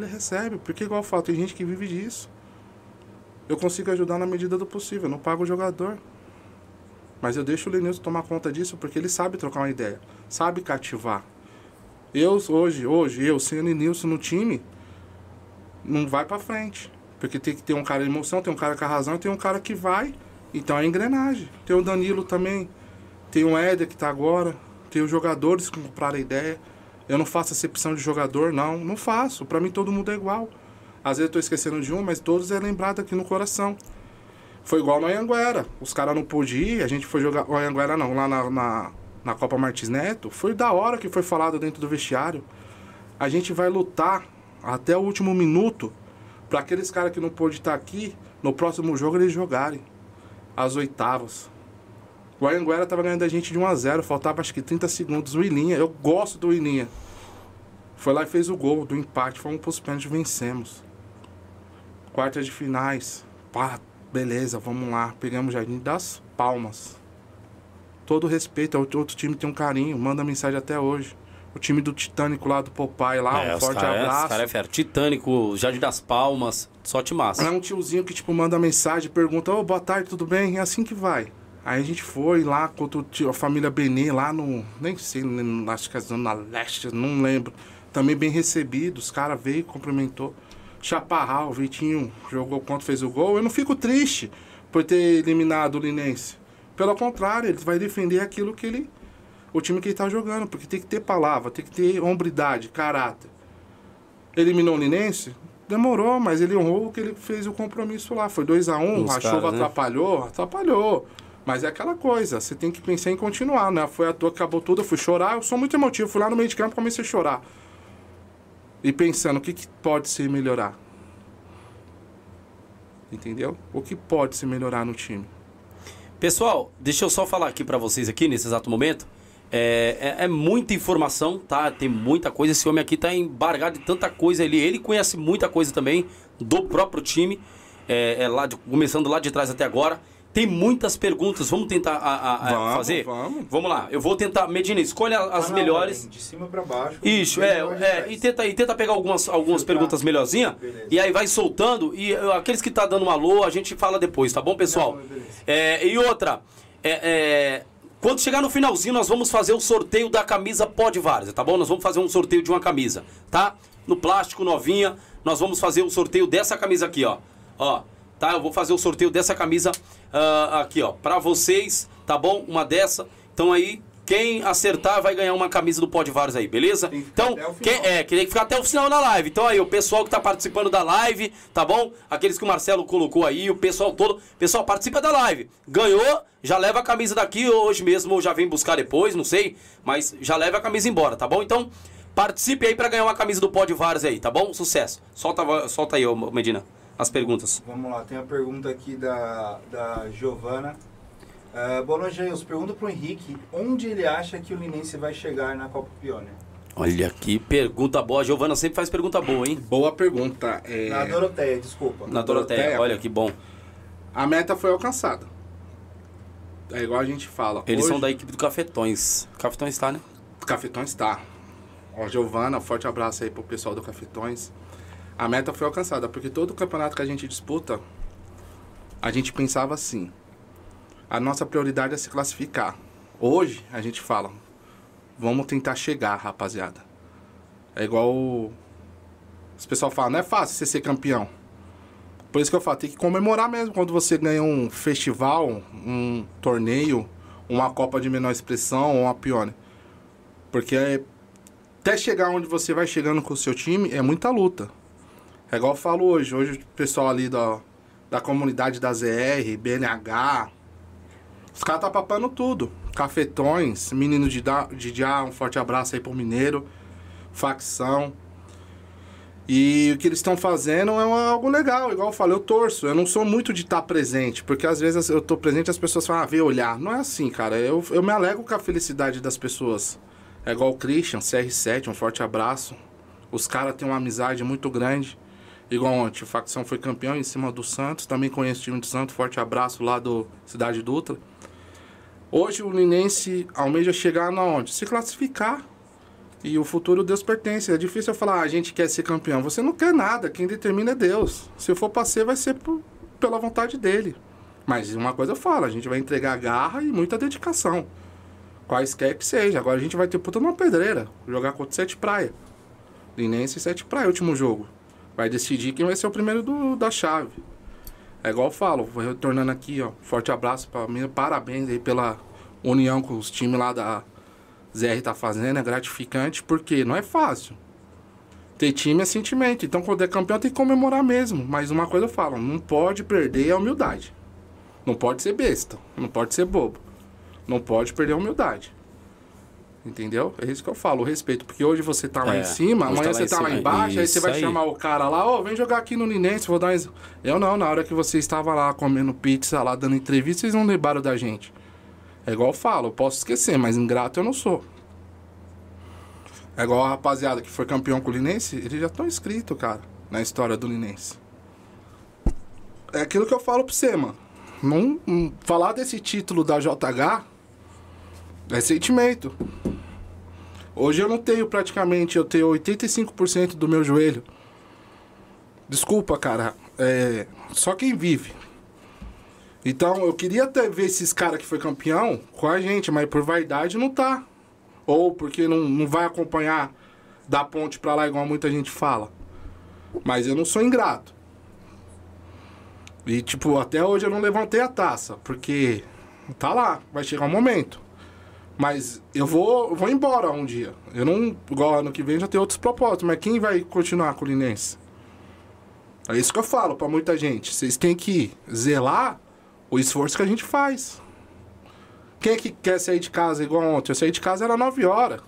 ele recebe. Porque igual eu falo, tem gente que vive disso. Eu consigo ajudar na medida do possível, eu não pago o jogador. Mas eu deixo o Lenilson tomar conta disso porque ele sabe trocar uma ideia, sabe cativar. Eu hoje, hoje, eu sem o Lenilson no time, não vai pra frente. Porque tem que ter um cara de emoção, tem um cara com a razão tem um cara que vai. Então é engrenagem. Tem o Danilo também, tem o Éder que tá agora, tem os jogadores que compraram a ideia. Eu não faço acepção de jogador, não. Não faço. Pra mim todo mundo é igual. Às vezes eu tô esquecendo de um, mas todos é lembrado aqui no coração. Foi igual no Anhanguera. Os caras não podiam ir, a gente foi jogar. O Anhanguera não, lá na, na, na Copa Martins Neto. Foi da hora que foi falado dentro do vestiário. A gente vai lutar até o último minuto para aqueles caras que não pôde estar aqui, no próximo jogo eles jogarem. As oitavas. O Anhanguera tava ganhando a gente de 1 a 0 faltava acho que 30 segundos. O Ilinha, eu gosto do Ilinha. Foi lá e fez o gol do empate, fomos pros pênaltis, vencemos. Quartas de finais. Pá, beleza, vamos lá. Pegamos o Jardim das Palmas. Todo respeito, o outro time tem um carinho, manda mensagem até hoje. O time do Titânico lá do Popeye lá, é, um os forte cara, abraço. Os cara é fera. Titânico, Jardim das Palmas, só te massa. É um tiozinho que, tipo, manda mensagem, pergunta, ô, boa tarde, tudo bem? É assim que vai. Aí a gente foi lá contra o tio- a família Benê, lá no. Nem sei, acho que é Zona Leste, não lembro. Também bem recebido, os caras veio, cumprimentou. Chaparral, o Vitinho jogou contra, fez o gol. Eu não fico triste por ter eliminado o Linense. Pelo contrário, ele vai defender aquilo que ele. O time que ele tá jogando, porque tem que ter palavra, tem que ter hombridade, caráter. Eliminou o Linense? Demorou, mas ele honrou que ele fez o compromisso lá. Foi 2 a 1 um, a chuva né? atrapalhou, atrapalhou. Mas é aquela coisa, você tem que pensar em continuar, né? Foi à toa acabou tudo, eu fui chorar, eu sou muito emotivo, fui lá no meio de campo e comecei a chorar. E pensando, o que, que pode se melhorar? Entendeu? O que pode se melhorar no time? Pessoal, deixa eu só falar aqui pra vocês aqui nesse exato momento. É, é, é muita informação, tá? Tem muita coisa. Esse homem aqui tá embargado de tanta coisa. Ele, ele conhece muita coisa também do próprio time. É, é lá de- começando lá de trás até agora. Tem muitas perguntas. Vamos tentar a- a- a Vamos, fazer? vamos. Vamos lá. Eu vou tentar. Medina, escolha as Ah, não, melhores. De cima pra baixo. Isso, é, é e tenta, e tenta pegar algumas, algumas Filtrar. perguntas melhorzinhas, e aí vai soltando, e aqueles que tá dando um alô, a gente fala depois, tá bom, pessoal? Não, beleza. É, e outra, é, é, quando chegar no finalzinho, nós vamos fazer o sorteio da camisa Pó de Várzea, tá bom? Nós vamos fazer um sorteio de uma camisa, tá? No plástico, novinha, nós vamos fazer o sorteio dessa camisa aqui, ó. Ó, tá? Eu vou fazer o sorteio dessa camisa ah, aqui, ó, pra vocês, tá bom? Uma dessa. Então aí, quem acertar vai ganhar uma camisa do Pó de Várzea aí, beleza? Tem que Então, quem, é, queria ficar até o final da live. Então aí, o pessoal que tá participando da live, tá bom? Aqueles que o Marcelo colocou aí, o pessoal todo. Pessoal, participa da live. Ganhou, já leva a camisa daqui hoje mesmo, ou já vem buscar depois, não sei. Mas já leva a camisa embora, tá bom? Então, participe aí pra ganhar uma camisa do Pó de Várzea aí, tá bom? Sucesso. Solta, solta aí, ô Medina, as perguntas. Vamos lá, tem uma pergunta aqui da, da Giovana. Uh, boa noite, Jailson. Pergunta pro Henrique onde ele acha que o Linense vai chegar na Copa Pioneer. Olha que pergunta boa. A Giovana sempre faz pergunta boa, hein? Boa pergunta. É, Na Doroteia, desculpa. Na Doroteia. Doroteia. Olha que bom. A meta foi alcançada. É igual a gente fala. Eles Hoje, são da equipe do Cafetões. Cafetões tá, né? Cafetões tá. Ó, Giovana, forte abraço aí pro pessoal do Cafetões. A meta foi alcançada, porque todo campeonato que a gente disputa, a gente pensava assim. A nossa prioridade é se classificar. Hoje, a gente fala, vamos tentar chegar, rapaziada. É igual os pessoal falam, não é fácil você ser campeão. Por isso que eu falo, tem que comemorar mesmo quando você ganha um festival, um torneio, uma Copa de menor expressão uma Pione. Porque até chegar onde você vai chegando com o seu time é muita luta. É igual eu falo hoje. Hoje o pessoal ali da, da comunidade da ZR, BNH, os caras tá papando tudo. Cafetões, menino de, da, de Já, um forte abraço aí pro Mineiro, facção. E o que eles estão fazendo é algo legal, igual eu falei, eu torço. Eu não sou muito de estar presente, porque às vezes eu tô presente e as pessoas falam, ah, vê olhar. Não é assim, cara. Eu, eu me alegro com a felicidade das pessoas. É igual o Christian, CR7, um forte abraço. Os caras têm uma amizade muito grande. Igual ontem, o Facção foi campeão em cima do Santos. Também conheço o time do Santos. Forte abraço lá do Cidade Dutra. Hoje o Linense almeja chegar na onde? Se classificar. E o futuro Deus pertence. É difícil eu falar, ah, a gente quer ser campeão. Você não quer nada, quem determina é Deus. Se for pra ser, vai ser por- pela vontade dele. Mas uma coisa eu falo, a gente vai entregar garra e muita dedicação. Quaisquer que seja. Agora a gente vai ter puta numa pedreira. Jogar contra Sete Praia. Linense e Sete Praia, último jogo. Vai decidir quem vai ser o primeiro do, da chave. É igual eu falo, vou retornando aqui, ó. Forte abraço pra mim, parabéns aí pela união com os times lá da ZR tá fazendo, é gratificante, porque não é fácil. Ter time é sentimento, então quando é campeão tem que comemorar mesmo. Mas uma coisa eu falo, não pode perder a humildade. Não pode ser besta, não pode ser bobo. Não pode perder a humildade. Entendeu? É isso que eu falo, o respeito. Porque hoje você tá lá É, em cima, hoje amanhã tá você tá lá embaixo, aí você vai aí. chamar o cara lá, ó, vem jogar aqui no Linense, vou dar um... Eu não, na hora que você estava lá comendo pizza, lá dando entrevista, vocês não lembraram da gente. É igual eu falo, eu posso esquecer, mas ingrato eu não sou. É igual a rapaziada que foi campeão com o Linense, eles já estão inscritos, cara, na história do Linense. É aquilo que eu falo pra você, mano. Não, não- falar desse título da JH é sentimento. Hoje eu não tenho praticamente, eu tenho 85% do meu joelho. Desculpa, cara. É, só quem vive. Então, eu queria até ver esses caras que foi campeão com a gente, mas por vaidade não tá. Ou porque não, não vai acompanhar da ponte pra lá, igual muita gente fala. Mas eu não sou ingrato. E, tipo, até hoje eu não levantei a taça, porque tá lá, vai chegar um momento. Mas eu vou, vou embora um dia. Eu não. Igual ano que vem já tem outros propósitos, mas quem vai continuar com o Linense? É isso que eu falo pra muita gente. Vocês têm que zelar o esforço que a gente faz. Quem é que quer sair de casa igual ontem? Eu saí de casa era 9 horas.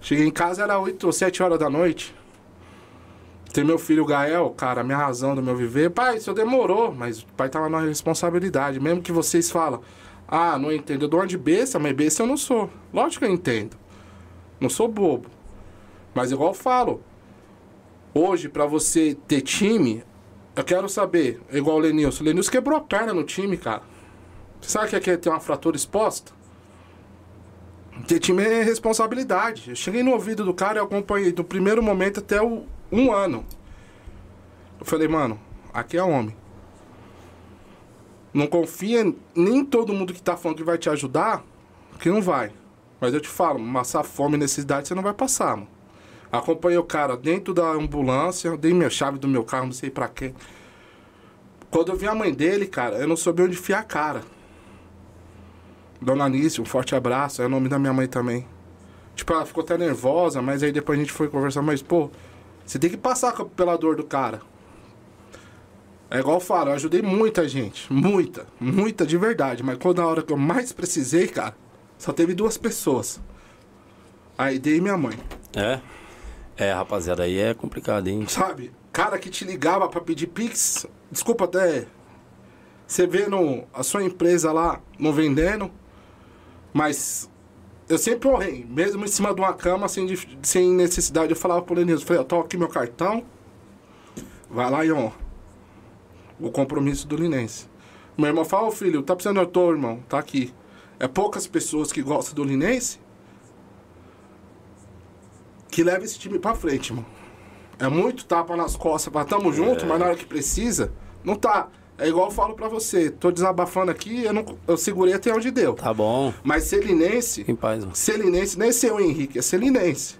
Cheguei em casa era 8 ou 7 horas da noite. Tem meu filho Gael, cara, minha razão do meu viver. Pai, isso demorou, mas o pai tava na responsabilidade. Mesmo que vocês falam, Ah, não entendo. Eu dou uma de besta, mas besta eu não sou. Lógico que eu entendo. Não sou bobo. Mas igual eu falo. Hoje, pra você ter time, eu quero saber, igual o Lenilson. O Lenilson quebrou a perna no time, cara. Você sabe que é que é ter uma fratura exposta? Ter time é responsabilidade. Eu cheguei no ouvido do cara e acompanhei do primeiro momento até o um ano. Eu falei, mano, aqui é homem. Não confia nem todo mundo que tá falando que vai te ajudar, que não vai. Mas eu te falo, passar fome e necessidade você não vai passar, mano. Acompanhei o cara dentro da ambulância, dei minha chave do meu carro, não sei pra quê. Quando eu vi a mãe dele, cara, eu não soube onde enfiar a cara. Dona Anice, um forte abraço, é o nome da minha mãe também. Tipo, ela ficou até nervosa, mas aí depois a gente foi conversar, mas, pô, você tem que passar pela dor do cara. É igual eu falo, eu ajudei muita gente. Muita, muita de verdade. Mas quando a hora que eu mais precisei, cara, só teve duas pessoas. Aí dei minha mãe. É? É, rapaziada, aí é complicado, hein? Sabe? Cara que te ligava pra pedir Pix. Desculpa até. Você vendo a sua empresa lá não vendendo. Mas eu sempre honrei. Mesmo em cima de uma cama, sem, sem necessidade. Eu falava pro Lenilson, falei, ó, tô aqui meu cartão. Vai lá e honra o compromisso do Linense. Meu irmão fala, ô filho, tá precisando de tô, irmão, tá aqui. É poucas pessoas que gostam do Linense que leva esse time pra frente, mano. É muito tapa nas costas, pra tamo junto, é. mas na hora que precisa, não tá. É igual eu falo pra você, tô desabafando aqui, eu, não, eu segurei até onde deu. Tá bom. Mas Selinense. Em paz, mano. Selinense, nem seu Henrique, é Selinense.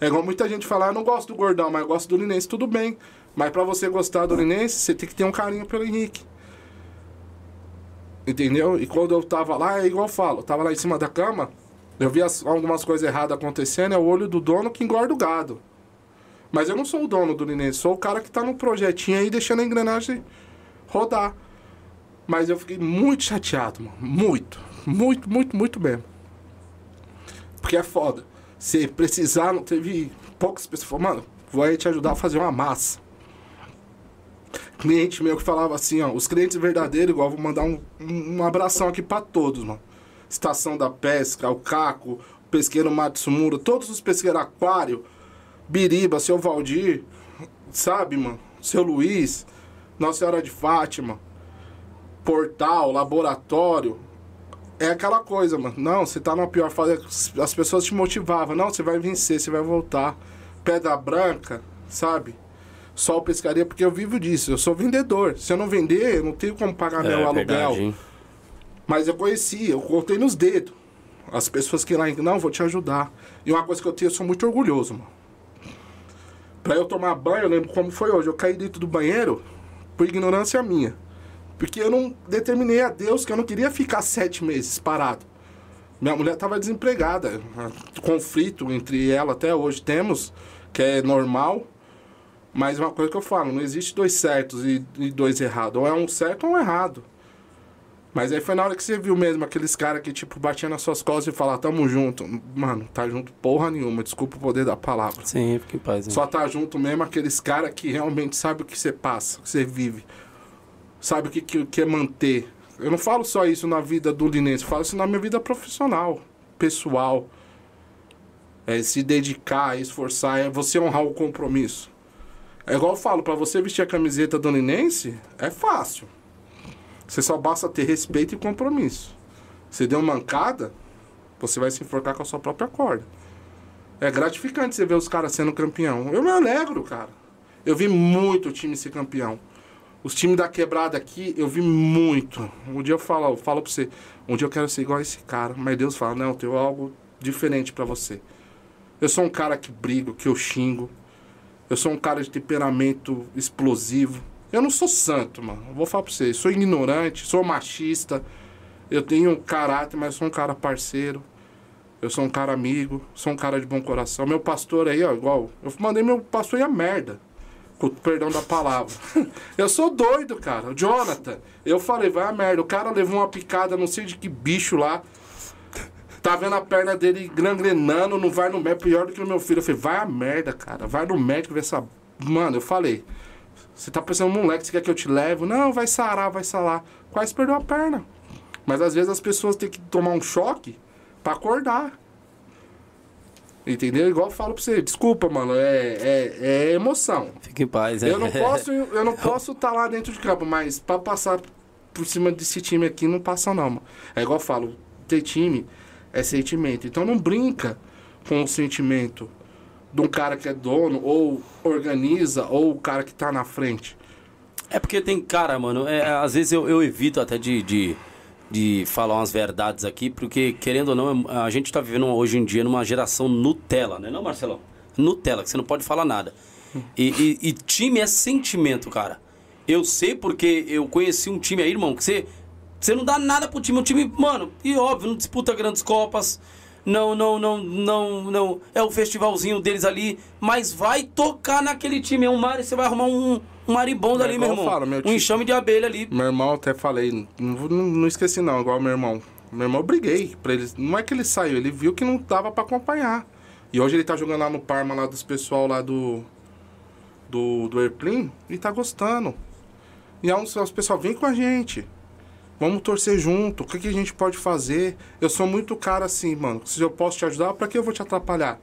É igual muita gente falar, eu não gosto do gordão, mas eu gosto do Linense, tudo bem. Mas para você gostar do Linense, você tem que ter um carinho pelo Henrique. Entendeu? E quando eu tava lá, é igual eu falo, eu tava lá em cima da cama, eu vi as, algumas coisas erradas acontecendo, é o olho do dono que engorda o gado. Mas eu não sou o dono do Linense, sou o cara que tá no projetinho aí, deixando a engrenagem rodar. Mas eu fiquei muito chateado, mano. Muito. Muito, muito, muito mesmo. Porque é foda. Se precisar, não teve poucas pessoas. Mano, vou aí te ajudar a fazer uma massa cliente meu que falava assim, ó, os clientes verdadeiros, igual vou mandar um, um abração aqui para todos, mano. Estação da Pesca, o Caco, o pesqueiro Matsumura, todos os pesqueiros Aquário, Biriba, seu Valdir, sabe, mano? Seu Luiz, Nossa Senhora de Fátima, Portal, Laboratório. É aquela coisa, mano. Não, você tá na pior fase. As pessoas te motivavam. Não, você vai vencer, você vai voltar. Pedra Branca, sabe? Sol Pescaria, porque eu vivo disso. Eu sou vendedor. Se eu não vender, eu não tenho como pagar é, meu aluguel. Verdade, Mas eu conheci, eu contei nos dedos. As pessoas que lá, não, vou te ajudar. E uma coisa que eu tenho, eu sou muito orgulhoso, mano. Pra eu tomar banho, eu lembro como foi hoje. Eu caí dentro do banheiro por ignorância minha. Porque eu não determinei a Deus que eu não queria ficar sete meses parado. Minha mulher estava desempregada. Conflito entre ela até hoje temos, que é normal. Mas uma coisa que eu falo, não existe dois certos e, e dois errados. Ou é um certo ou um errado. Mas aí foi na hora que você viu mesmo aqueles caras que, tipo, batiam nas suas costas e falavam, tamo junto. Mano, tá junto porra nenhuma, desculpa o poder da palavra. Sim, fique em paz. Hein? Só tá junto mesmo aqueles caras que realmente sabem o que você passa, o que você vive. Sabe o que, que, que é manter. Eu não falo só isso na vida do Linense, eu falo isso na minha vida profissional, pessoal. É se dedicar, esforçar, é você honrar o compromisso. É igual eu falo, para você vestir a camiseta do Linense, é fácil. Você só basta ter respeito e compromisso. Você deu uma mancada, você vai se enforcar com a sua própria corda. É gratificante você ver os caras sendo campeão. Eu me alegro, cara. Eu vi muito time ser campeão. Os times da quebrada aqui, eu vi muito. Um dia eu falo, eu falo pra você, um dia eu quero ser igual a esse cara. Mas Deus fala, não, eu tenho algo diferente para você. Eu sou um cara que brigo, que eu xingo. Eu sou um cara de temperamento explosivo. Eu não sou santo, mano. Eu vou falar pra vocês. Sou ignorante, sou machista. Eu tenho caráter, mas sou um cara parceiro. Eu sou um cara amigo, sou um cara de bom coração. Meu pastor aí, ó, igual. Eu mandei meu pastor ir a merda. Com perdão da palavra. eu sou doido, cara. O Jonathan, eu falei, vai a merda. O cara levou uma picada, não sei de que bicho lá. Tá vendo a perna dele gangrenando, não vai no médico, pior do que o meu filho. Eu falei, vai a merda, cara. Vai no médico ver essa. Mano, eu falei, você tá pensando, moleque, você quer que eu te leve? Não, vai sarar, vai sarar. Quase perdeu a perna. Mas às vezes as pessoas têm que tomar um choque pra acordar. Entendeu? Igual eu falo pra você, desculpa, mano, é, é, é emoção. Fica em paz, né? Eu não posso, eu não posso estar lá dentro de campo, mas pra passar por cima desse time aqui não passa não, mano. É igual eu falo, ter time é sentimento. Então não brinca com o sentimento de um cara que é dono, ou organiza, ou o cara que tá na frente. É porque tem, cara, mano, é, às vezes eu, eu evito até de, de, de falar umas verdades aqui, porque, querendo ou não, a gente tá vivendo hoje em dia numa geração Nutella, né não, Marcelão? Nutella, que você não pode falar nada. E, e, e time é sentimento, cara. Eu sei porque eu conheci um time aí, irmão, que você, você não dá nada pro time. O time, mano, e óbvio, não disputa grandes copas. Não, não, não, não, não. É o festivalzinho deles ali. Mas vai tocar naquele time. É um mar, você vai arrumar um, um maribondo É ali, meu eu irmão. falo, meu um enxame de abelha ali. Meu irmão até falei, não, não, não esqueci não, igual meu irmão. Meu irmão eu briguei pra ele. Não é que ele saiu, ele viu que não dava pra acompanhar. E hoje ele tá jogando lá no Parma, lá dos pessoal lá do. Do, do Airplane, e tá gostando. E aí os, os pessoal, vem com a gente. Vamos torcer junto. O que, que a gente pode fazer? Eu sou muito cara assim, mano. Se eu posso te ajudar, pra que eu vou te atrapalhar?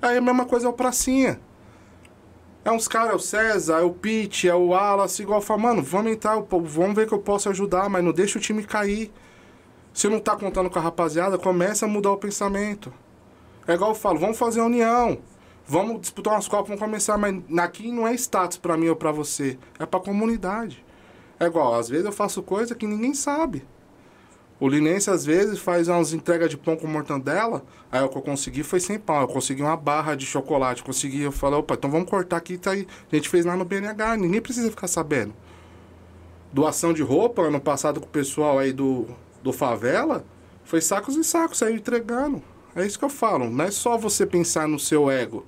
Aí a mesma coisa é o Pracinha. É uns caras, é o César, é o Pete, é o Wallace, igual fala, mano, vamos entrar, vamos ver que eu posso ajudar, mas não deixa o time cair. Se não tá contando com a rapaziada, começa a mudar o pensamento. É igual eu falo, vamos fazer a união. Vamos disputar umas copas, vamos começar, mas aqui não é status pra mim ou pra você, é pra comunidade. É igual, às vezes eu faço coisa que ninguém sabe. O Linense, às vezes, faz umas entregas de pão com mortandela. Aí o que eu consegui foi sem pão. Eu consegui uma barra de chocolate. Consegui, eu falei, opa, então vamos cortar aqui. Tá aí. A gente fez lá no BNH. Ninguém precisa ficar sabendo. Doação de roupa, ano passado com o pessoal aí do, do Favela, foi sacos e sacos, saiu entregando. É isso que eu falo. Não é só você pensar no seu ego.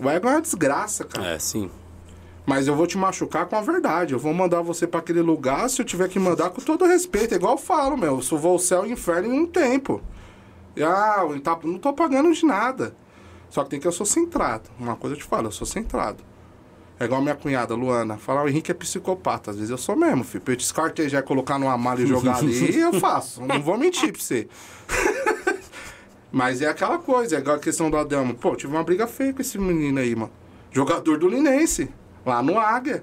O ego é uma desgraça, cara. É, sim. Mas eu vou te machucar com a verdade. Eu vou mandar você pra aquele lugar se eu tiver que mandar com todo respeito. É igual eu falo, meu. Eu vou ao céu e inferno em um tempo. E, ah, tá- não tô pagando de nada. Só que tem que eu sou centrado. Uma coisa eu te falo, eu sou centrado. É igual minha cunhada, Luana. Falar, o Henrique é psicopata. Às vezes eu sou mesmo, filho. Pra eu te escartejar colocar numa mala e jogar ali, eu faço. Não vou mentir pra você. Mas é aquela coisa, é igual a questão do Adamo. Pô, eu tive uma briga feia com esse menino aí, mano. Jogador do Linense, lá no Águia.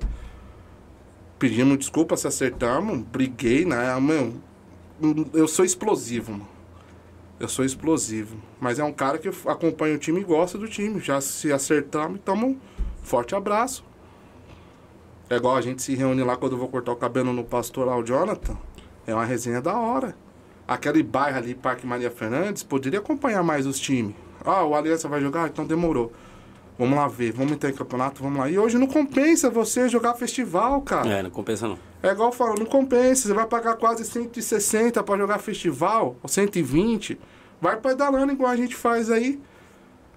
Pedimos desculpa se acertamos, briguei, né? Meu, eu sou explosivo, mano. Eu sou explosivo. Mas é um cara que acompanha o time e gosta do time. Já se acertamos, então um forte abraço. É igual a gente se reúne lá quando eu vou cortar o cabelo no pastoral Jonathan. É uma resenha da hora. Aquele bairro ali, Parque Maria Fernandes, poderia acompanhar mais os times. Ah, o Aliança vai jogar? Então demorou. Vamos lá ver, vamos entrar em campeonato, vamos lá. E hoje não compensa você jogar festival, cara. É, não compensa não. É igual eu falo, não compensa. Você vai pagar quase 160 pra jogar festival, ou 120. Vai pedalando igual a gente faz aí.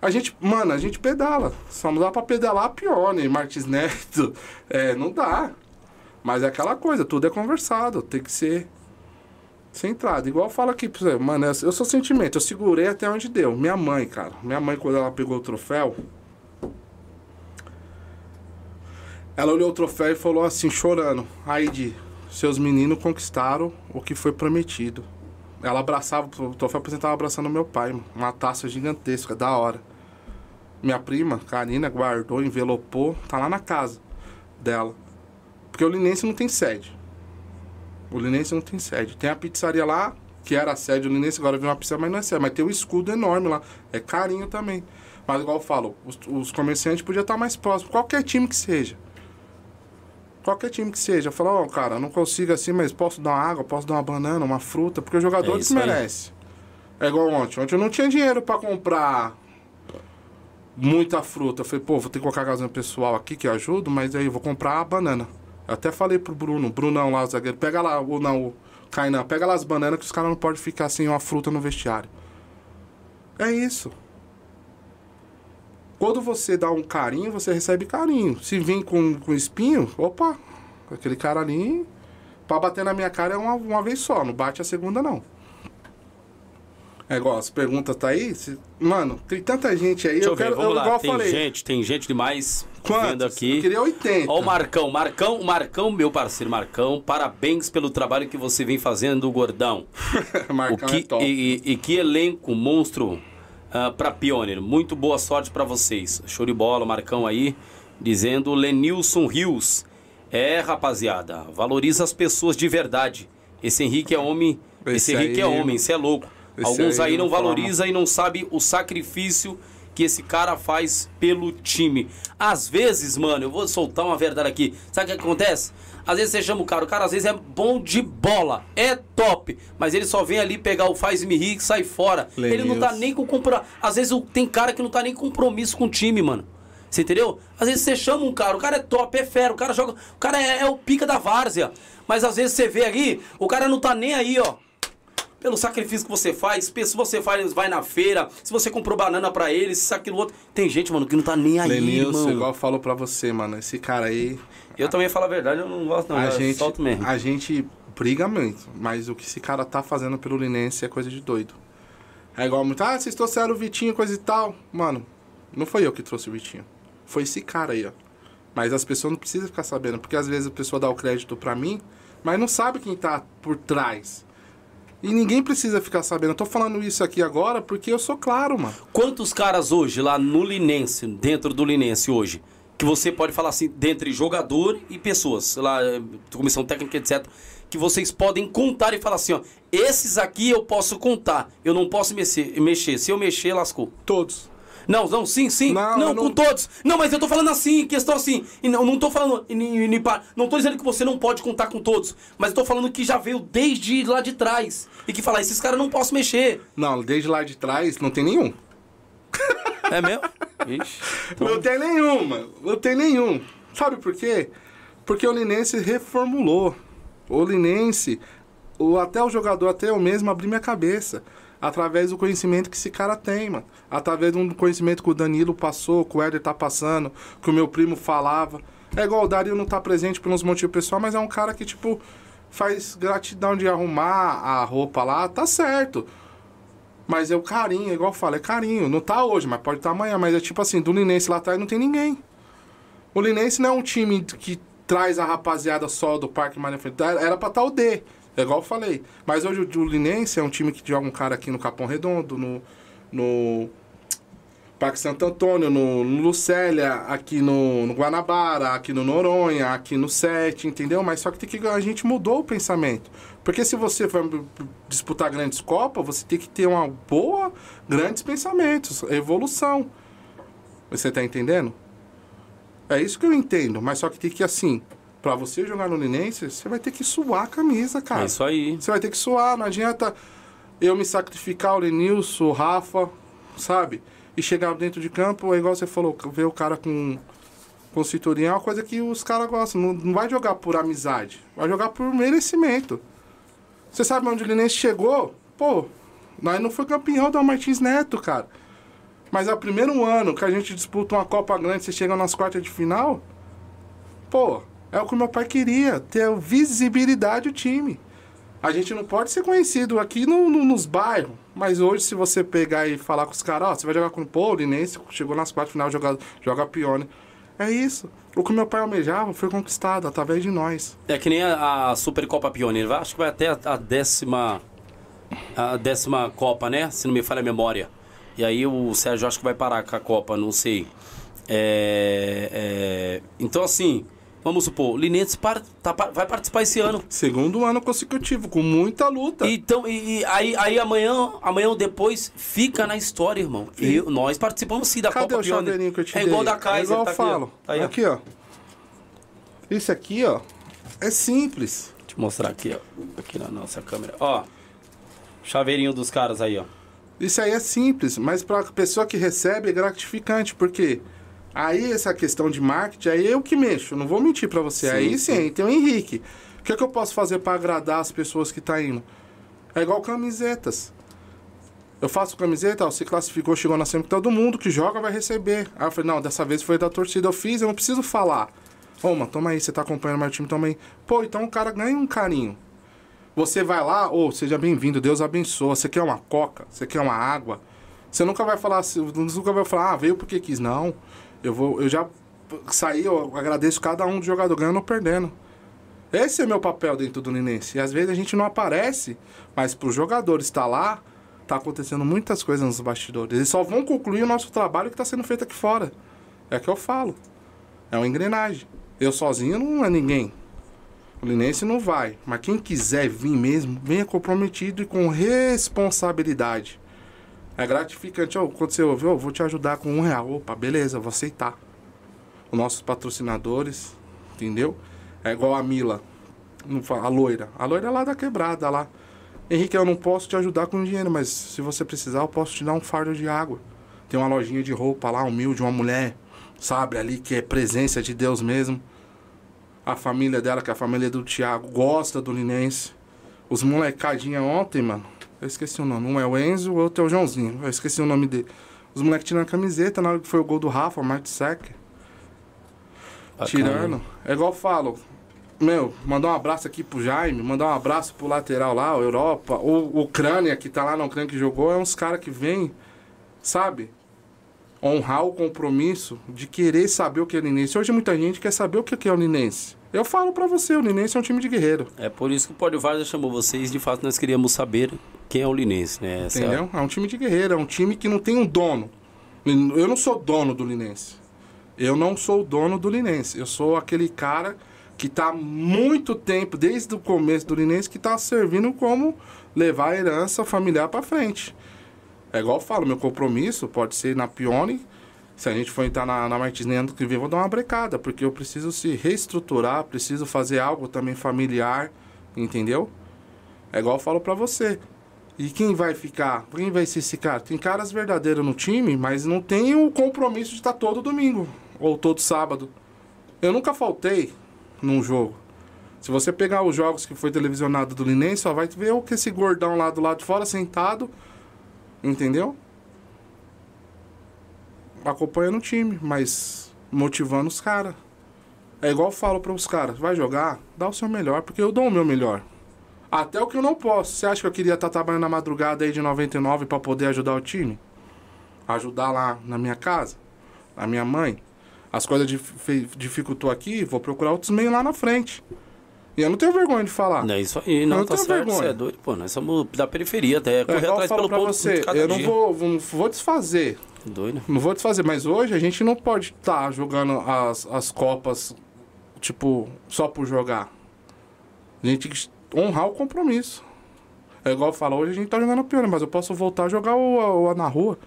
A gente, mano, a gente pedala. Só não dá pra pedalar pior, né? Martins Neto. É, não dá. Mas é aquela coisa, tudo é conversado. Tem que ser centrado. Igual eu falo aqui pra você, mano, eu sou sentimento. Eu segurei até onde deu. Minha mãe, cara. Minha mãe, quando ela pegou o troféu, Ela olhou o troféu e falou assim, chorando. Aí de seus meninos conquistaram o que foi prometido. Ela abraçava, o troféu apresentava abraçando meu pai, uma taça gigantesca, da hora. Minha prima, Karina, guardou, envelopou, tá lá na casa dela. Porque o Linense não tem sede. O Linense não tem sede. Tem a pizzaria lá, que era a sede do Linense, agora vem uma pizzaria, mas não é sede. Mas tem um escudo enorme lá. É carinho também. Mas igual eu falo, os, os comerciantes podiam estar mais próximos. Qualquer time que seja. Qualquer time que seja. Falar, ó, cara, não consigo assim, mas posso dar uma água, posso dar uma banana, uma fruta, porque o jogador É isso aí. É igual ontem. Ontem eu não tinha dinheiro pra comprar muita fruta. Eu falei, pô, vou ter que colocar gasolina pessoal aqui que eu ajudo, mas aí eu vou comprar a banana. Eu até falei pro Bruno, Brunão lá, o zagueiro, pega lá, ou não, o Kainan, pega lá as bananas que os caras não podem ficar sem uma fruta no vestiário. É isso. Quando você dá um carinho, você recebe carinho. Se vir com, com espinho, opa, aquele cara ali, pra bater na minha cara é uma, uma vez só, não bate a segunda não. É igual, as perguntas tá aí, se- mano, tem tanta gente aí, Deixa eu, eu ver, quero, vamos eu, lá. igual eu Tem falei. gente, tem gente demais. Quantos? Vendo aqui. Eu queria 80. Ó o Marcão, Marcão, Marcão, meu parceiro Marcão, parabéns pelo trabalho que você vem fazendo, gordão. O Marcão que, é top. e, e- e que elenco monstro ah, pra Pioneer. Muito boa sorte pra vocês. Show de bola, Marcão aí, dizendo Lenilson Rios. É, rapaziada, valoriza as pessoas de verdade. Esse Henrique é homem, esse, Esse Henrique é aí- homem, isso é louco. Alguns aí aí não não valoriza e não sabe o sacrifício que esse cara faz pelo time. Às vezes, mano, eu vou soltar uma verdade aqui. Sabe o que acontece? Às vezes você chama o cara, o cara às vezes é bom de bola, é top, mas ele só vem ali pegar o faz-me rir e sai fora. Ele não tá nem com compromisso. Às vezes tem cara que não tá nem com compromisso com o time, mano. Você entendeu? Às vezes você chama um cara, o cara é top, é fera, o cara joga. O cara é, é o pica da várzea. Mas às vezes você vê ali, o cara não tá nem aí, ó pelo sacrifício que você faz, se você faz, vai na feira, se você comprou banana pra ele, se isso, aquilo, outro. Tem gente, mano, que não tá nem aí, Lenilson, mano. igual falou pra você, mano. Esse cara aí. Eu também falo a verdade, eu não gosto não, a, eu gente, solto mesmo. a gente briga muito, mas o que esse cara tá fazendo pelo Linense é coisa de doido. É igual muito, ah, vocês trouxeram o Vitinho, coisa e tal. Mano, não foi eu que trouxe o Vitinho. Foi esse cara aí, ó. Mas as pessoas não precisam ficar sabendo, porque às vezes a pessoa dá o crédito pra mim, mas não sabe quem tá por trás. E ninguém precisa ficar sabendo. Eu tô falando isso aqui agora porque eu sou claro, mano. Quantos caras hoje lá no Linense, dentro do Linense hoje, que você pode falar assim, dentre jogador e pessoas, lá, eh, comissão técnica, etc., que vocês podem contar e falar assim, ó, esses aqui eu posso contar, eu não posso mexer, mexer. se eu mexer, lascou. Todos. Não, não, sim, sim. Não, Não, não- com todos. Não, mas eu tô falando assim, questão assim. E não, não tô falando. e e Não tô dizendo que você não pode contar com todos. Mas eu tô falando que já veio desde lá de trás. E que falar, esses caras não posso mexer. Não, desde lá de trás não tem nenhum. É mesmo? Ixi. Não tem nenhum, mano. Não tem nenhum. Sabe por quê? Porque o Linense reformulou. O Linense, o, até o jogador, até eu mesmo, abri minha cabeça. Através do conhecimento que esse cara tem, mano. Através do conhecimento que o Danilo passou, que o Éder tá passando, que o meu primo falava. É igual o Dario não tá presente por uns motivos pessoal, mas é um cara que, tipo, faz gratidão de arrumar a roupa lá, tá certo. Mas é o carinho, igual eu falo, é carinho. Não tá hoje, mas pode estar amanhã. Mas é tipo assim, do Linense lá atrás não tem ninguém. O Linense não é um time que traz a rapaziada só do Parque Frente. Era pra estar o D. É igual eu falei. Mas hoje o, o Linense é um time que joga um cara aqui no Capão Redondo, no, no Parque Santo Antônio, no, no Lucélia, aqui no, no Guanabara, aqui no Noronha, aqui no Sete, entendeu? Mas só que, tem que a gente mudou o pensamento. Porque se você for disputar grandes Copas, você tem que ter uma boa, grandes pensamentos, evolução. Você tá entendendo? É isso que eu entendo, mas só que tem que assim, pra você jogar no Linense, você vai ter que suar a camisa, cara. É isso aí. Você vai ter que suar, não adianta eu me sacrificar, o Lenilson, o Rafa, sabe? E chegar dentro de campo, é igual você falou, ver o cara com, cinturinha é uma coisa que os caras gostam. Não, não vai jogar por amizade, vai jogar por merecimento. Você sabe onde o Linense chegou? Pô, nós não foi campeão da Martins Neto, cara. Mas é o primeiro ano que a gente disputa uma Copa Grande, você chega nas quartas de final, pô, é o que meu pai queria, ter visibilidade o time. A gente não pode ser conhecido aqui no, no- nos bairros, mas hoje se você pegar e falar com os caras, ó, você vai jogar com o Pô, o Linense chegou nas quartas final, joga, joga pione. É isso. O que meu pai almejava foi conquistado através de nós. É que nem a, a Supercopa Pioneer. Acho que vai até a, a décima. A décima Copa, né? Se não me falha a memória. E aí o Sérgio acho que vai parar com a Copa, não sei. É, é, então, assim, vamos supor, o Linense par- tá vai participar esse ano. Segundo ano consecutivo, com muita luta. Então, e, e aí, aí amanhã, amanhã ou depois, fica na história, irmão. Eu, nós participamos sim da Cadê Copa o chaveirinho que eu te É dei? igual da Kaiser, É igual tá eu aqui, ó. falo. Tá aqui, ó. Isso aqui, ó, é simples. Deixa eu mostrar aqui, ó. Aqui na nossa câmera. Ó. Chaveirinho dos caras aí, ó. Isso aí é simples, mas para a pessoa que recebe é gratificante, porque aí essa questão de marketing, aí eu que mexo, não vou mentir para você. Sim, aí sim. sim, tem o Henrique. O que, é que eu posso fazer para agradar as pessoas que tá indo? É igual camisetas. Eu faço camiseta, ó, você classificou, chegou na sempre, todo mundo que joga vai receber. Aí eu falei, não, dessa vez foi da torcida, eu fiz, eu não preciso falar. Ô, mano, toma aí, você tá acompanhando meu time, toma aí. Pô, então o cara ganha um carinho. Você vai lá, ô, seja bem-vindo, Deus abençoa. Você quer uma coca? Você quer uma água? Você nunca vai falar, assim, nunca vai falar, ah, veio porque quis. Não. Eu vou, eu já sair, eu agradeço cada um do jogador ganhando ou perdendo. Esse é meu papel dentro do Ninense. E às vezes a gente não aparece, mas para os jogadores estar lá, tá acontecendo muitas coisas nos bastidores. Eles só vão concluir o nosso trabalho que está sendo feito aqui fora. É o que eu falo. É uma engrenagem. Eu sozinho não é ninguém. O Linense não vai. Mas quem quiser vir mesmo, venha comprometido e com responsabilidade. É gratificante. Oh, quando você ouve, oh, vou te ajudar com um real. Opa, beleza, vou aceitar. Os nossos patrocinadores, entendeu? É igual a Mila, a loira. A loira é lá da quebrada, lá. Henrique, eu não posso te ajudar com dinheiro, mas se você precisar, eu posso te dar um fardo de água. Tem uma lojinha de roupa lá, humilde, uma mulher, sabe, ali que é presença de Deus mesmo. A família dela, que é a família do Thiago, gosta do Linense. Os molecadinha ontem, mano, eu esqueci o nome. Um é o Enzo, o outro é o Joãozinho. Eu esqueci o nome dele. Os moleques tirando a camiseta na hora que foi o gol do Rafa, o Marte Sec. Tirando. É igual eu falo. Meu, mandar um abraço aqui pro Jaime, mandar um abraço pro lateral lá, Europa, o Ucrânia, que tá lá na Ucrânia que jogou, é uns caras que vêm, sabe? Honrar o compromisso de querer saber o que é o Linense. Hoje muita gente quer saber o que é o Linense. Eu falo para você, o Linense é um time de guerreiro. É por isso que o Pódio Vargas chamou vocês, de fato nós queríamos saber quem é o Linense, né? Essa Entendeu? É... é um time de guerreiro, é um time que não tem um dono. Eu não sou dono do Linense. Eu não sou o dono do Linense. Eu sou aquele cara que está muito tempo, desde o começo do Linense, que está servindo como levar a herança familiar para frente. É igual eu falo, meu compromisso pode ser na Pione. Se a gente for entrar na, na Martins ano que vem, vou dar uma brecada, porque eu preciso se reestruturar, preciso fazer algo também familiar, entendeu? É igual eu falo para você. E quem vai ficar? Quem vai ser esse cara? Tem caras verdadeiros no time, mas não tem o compromisso de estar todo domingo ou todo sábado. Eu nunca faltei num jogo. Se você pegar os jogos que foi televisionado do Linense, só vai ver o que esse gordão lá do lado de fora sentado, entendeu? Acompanhando o time, mas motivando os caras. É igual eu falo para os caras, vai jogar, dá o seu melhor, porque eu dou o meu melhor. Até o que eu não posso. Você acha que eu queria estar tá trabalhando na madrugada aí de 99 para poder ajudar o time? Ajudar lá na minha casa, na minha mãe? as coisas dificultou aqui, vou procurar outros meios lá na frente. E eu não tenho vergonha de falar. Não é isso aí, não, não tá certo, vergonha. você é doido. Pô, nós somos da periferia até, correr é, atrás pelo você, Eu não vou, não vou desfazer. Doido. Não vou desfazer, mas hoje a gente não pode estar tá jogando as, as Copas, tipo, só por jogar. A gente tem que honrar o compromisso. É igual eu falo, hoje a gente tá jogando pior, mas eu posso voltar a jogar o, o, na rua.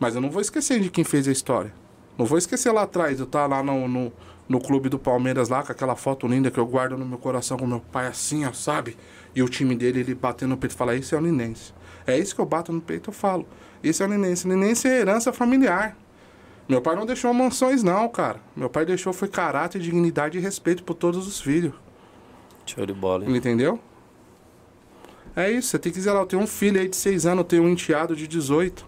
Mas eu não vou esquecer de quem fez a história. Não vou esquecer lá atrás, eu estar lá no, no, no, clube do Palmeiras lá, com aquela foto linda que eu guardo no meu coração com meu pai assim, ó, sabe? E o time dele, ele batendo no peito e fala, isso é o Ninense. É isso que eu bato no peito, eu falo. Isso é o Ninense. Ninense é herança familiar. Meu pai não deixou mansões, não, cara. Meu pai deixou foi caráter, dignidade e respeito por todos os filhos. Show de bola, hein? Entendeu? É isso, você tem que zelar. Eu tenho um filho aí de 6 anos, eu tenho um enteado de 18.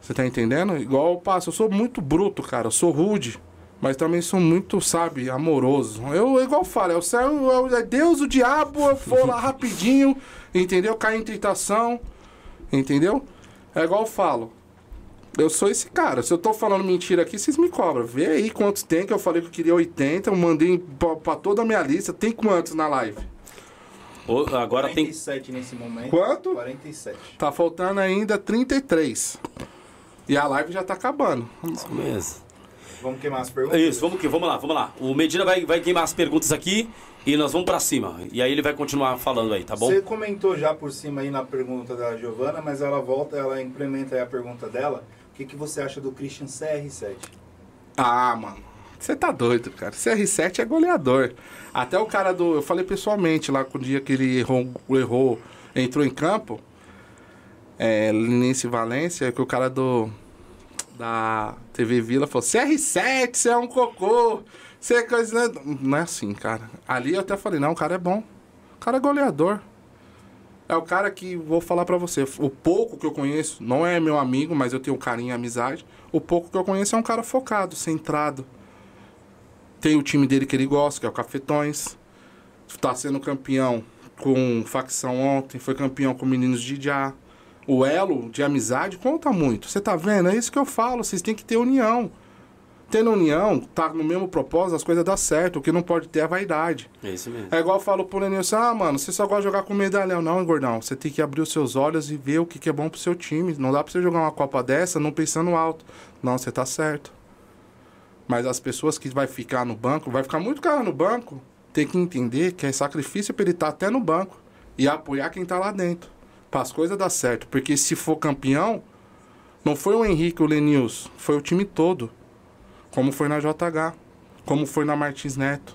Você tá entendendo? Igual eu passo, eu sou muito bruto, cara. Eu sou rude. Mas também sou muito, sabe, amoroso. Eu, igual eu falo, é o céu, é Deus, o diabo, eu vou lá rapidinho, entendeu? Cai em tentação, entendeu? É igual eu falo. Eu sou esse cara. Se eu tô falando mentira aqui, vocês me cobram. Vê aí quantos tem, que eu falei que eu queria 80, eu mandei pra, pra toda a minha lista. Tem quantos na live? agora 47 tem... nesse momento. Quanto? 47. Tá faltando ainda 33. E a live já tá acabando. Isso mesmo. Vamos queimar as perguntas? Isso, vamos, que, vamos lá, vamos lá. O Medina vai, vai queimar as perguntas aqui e nós vamos para cima. E aí ele vai continuar falando aí, tá bom? Você comentou já por cima aí na pergunta da Giovana, mas ela volta, ela implementa aí a pergunta dela. O que, que você acha do Christian CR7? Ah, mano. Você tá doido, cara. CR7 é goleador. Até o cara do. Eu falei pessoalmente lá com o dia que ele errou, errou entrou em campo é, Linense Valência, que o cara do da TV Vila falou: CR7, você é um cocô. Você é coisa. Né? Não é assim, cara. Ali eu até falei: não, o cara é bom. O cara é goleador. É o cara que, vou falar para você, o pouco que eu conheço, não é meu amigo, mas eu tenho carinho e amizade. O pouco que eu conheço é um cara focado, centrado. Tem o time dele que ele gosta, que é o Cafetões. Tá sendo campeão com facção ontem, foi campeão com meninos de Idiá o elo de amizade conta muito. Você tá vendo? É isso que eu falo, vocês têm que ter união. Tendo união, tá no mesmo propósito, as coisas dão certo. O que não pode ter é vaidade. É isso mesmo. É igual eu falo pro Lenilson, ah, mano, você só gosta de jogar com medalhão. Não, gordão. Você tem que abrir os seus olhos e ver o que, que é bom pro seu time. Não dá pra você jogar uma Copa dessa não pensando alto. Não, você tá certo. Mas as pessoas que vai ficar no banco, vai ficar muito cara no banco, tem que entender que é sacrifício pra ele estar até no banco e apoiar quem tá lá dentro. Para as coisas dar certo. Porque se for campeão, não foi o Henrique, o Lenils, foi o time todo. Como foi na JH, como foi na Martins Neto.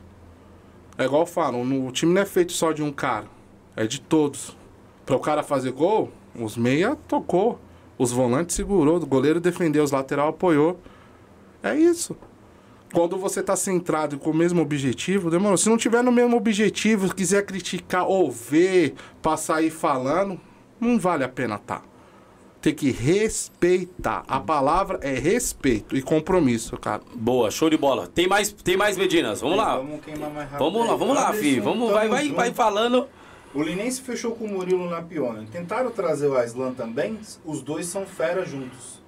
É igual no, o time não é feito só de um cara, é de todos. Para o cara fazer gol, os meia tocou, os volantes segurou, o goleiro defendeu, os lateral apoiou. É isso. Quando você tá centrado com o mesmo objetivo, demorou. Se não tiver no mesmo objetivo, quiser criticar ou ver, passar aí falando, não vale a pena tá. Tem que respeitar. A palavra é respeito e compromisso, cara. Boa, show de bola. Tem mais, tem mais Medinas. Vamos lá. Vamos queimar mais rápido. Vamos lá, vamos lá, filho. Vamos, vai, vai, vai falando. O Linense fechou com o Murilo na Pione. Tentaram trazer o Aislan também? Os dois são fera juntos.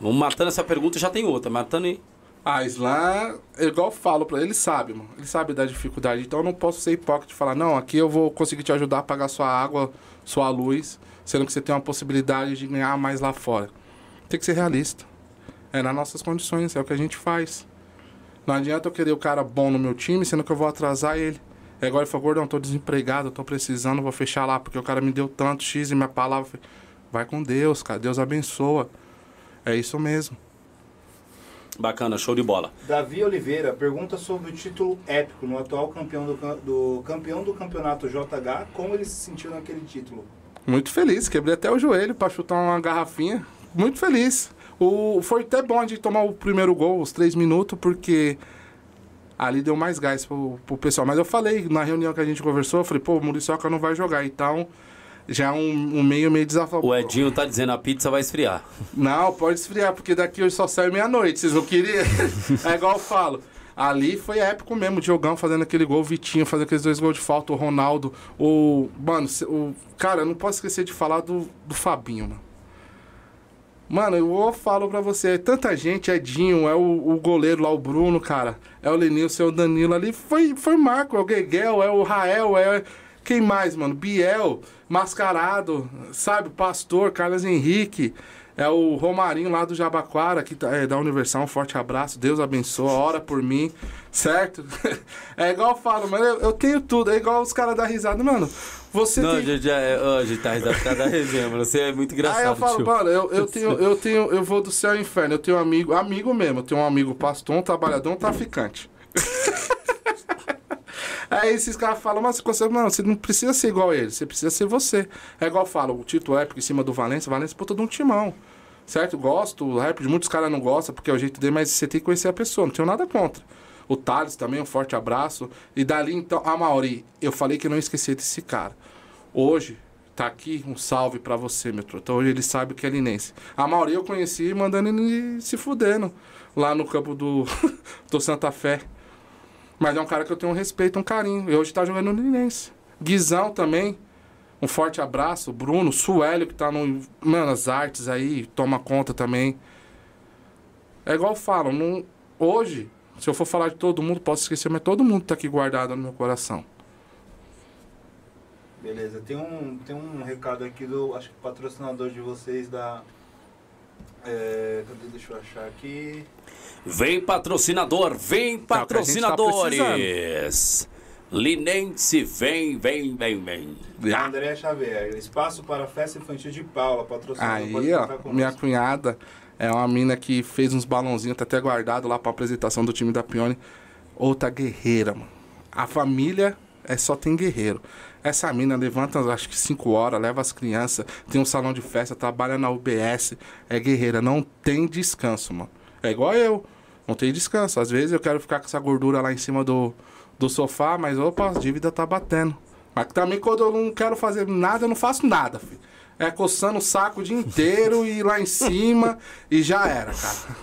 Vamos matando essa pergunta, já tem outra. Matando aí. A Islam, é igual eu falo pra ele, ele sabe, mano. Ele sabe da dificuldade. Então eu não posso ser hipócrita e falar, não, aqui eu vou conseguir te ajudar a pagar sua água, sua luz, sendo que você tem uma possibilidade de ganhar mais lá fora. Tem que ser realista. É nas nossas condições, é o que a gente faz. Não adianta eu querer o cara bom no meu time, sendo que eu vou atrasar ele. É igual ele falou, gordão, tô desempregado, tô precisando, vou fechar lá, porque o cara me deu tanto X e minha palavra. Vai com Deus, cara. Deus abençoa. É isso mesmo. Bacana, show de bola. Davi Oliveira pergunta sobre o título épico no atual campeão do, do campeão do campeonato JH. Como ele se sentiu naquele título? Muito feliz, quebrei até o joelho pra chutar uma garrafinha. Muito feliz. O, foi até bom de tomar o primeiro gol, os três minutos, porque ali deu mais gás pro, pro pessoal. Mas eu falei, na reunião que a gente conversou, eu falei, pô, o Muriçoca não vai jogar. Então, já é um, um meio meio desafiador. O Edinho tá dizendo a pizza vai esfriar. Não, pode esfriar, porque daqui hoje só sai meia-noite. Vocês não queriam? é igual eu falo. Ali foi épico mesmo, o Diogão fazendo aquele gol, o Vitinho fazendo aqueles dois gols de falta, o Ronaldo, o. Mano, o. Cara, eu não posso esquecer de falar do, do Fabinho, mano. Mano, eu falo pra você, é tanta gente, Edinho, é o, o goleiro lá, o Bruno, cara, é o Lenilson, é o Danilo ali, foi, foi Marco, é o Gueguel, é o Rael, é. Quem mais, mano? Biel, Mascarado, sabe? Pastor, Carlos Henrique, é o Romarinho lá do Jabaquara, que tá- é da Universal, um forte abraço, Deus abençoa, ora por mim, certo? É igual eu falo, mano, eu, eu tenho tudo, é igual os caras da risada, mano, você Não, tem... já, já, gente tá risado por causa da resenha, mano. Você é muito engraçado, Aí eu falo, tio. mano, eu, eu tenho, eu tenho, eu vou do céu ao inferno. Eu tenho um amigo, amigo mesmo, eu tenho um amigo pastor, um trabalhador, um traficante. Aí esses caras falam, mas você mano, você não precisa ser igual a ele, você precisa ser você. É igual eu falo, o título épico em cima do Valência, o Valência é puta de um timão. Certo? Gosto, o rap de muitos caras não gostam porque é o jeito dele, mas você tem que conhecer a pessoa, não tenho nada contra. O Thales também, um forte abraço. E dali então, a Mauri, eu falei que eu não esqueci desse cara. Hoje, tá aqui um salve pra você, meu truta. Hoje ele sabe que é linense. A Mauri eu conheci mandando ele se fudendo lá no campo do, do Santa Fé. Mas é um cara que eu tenho um respeito, um carinho. E hoje tá jogando no Linense. Guizão também. Um forte abraço. Bruno, Suélio, que tá no. Mano, artes aí, toma conta também. É igual falo, não, hoje, se eu for falar de todo mundo, posso esquecer, mas todo mundo tá aqui guardado no meu coração. Beleza, tem um, tem um recado aqui do, acho que patrocinador de vocês da... É, cadê, deixa eu achar aqui. Vem patrocinador, vem gente tá patrocinadores. Linense, vem, vem, vem, vem. André Xavier, Espaço para a Festa Infantil de Paula, patrocinador. Aí, ó, conosco. minha cunhada é uma mina que fez uns balãozinhos, tá até guardado lá pra apresentação do time da Pione. Outra guerreira, mano. A família é só tem guerreiro. Essa mina levanta, acho que 5 horas, leva as crianças, tem um salão de festa, trabalha na UBS, é guerreira, não tem descanso, mano. É igual eu, não tem descanso. Às vezes eu quero ficar com essa gordura lá em cima do, do sofá, mas opa, a dívida tá batendo. Mas também quando eu não quero fazer nada, eu não faço nada, filho. É coçando o saco o dia inteiro e lá em cima e já era, cara.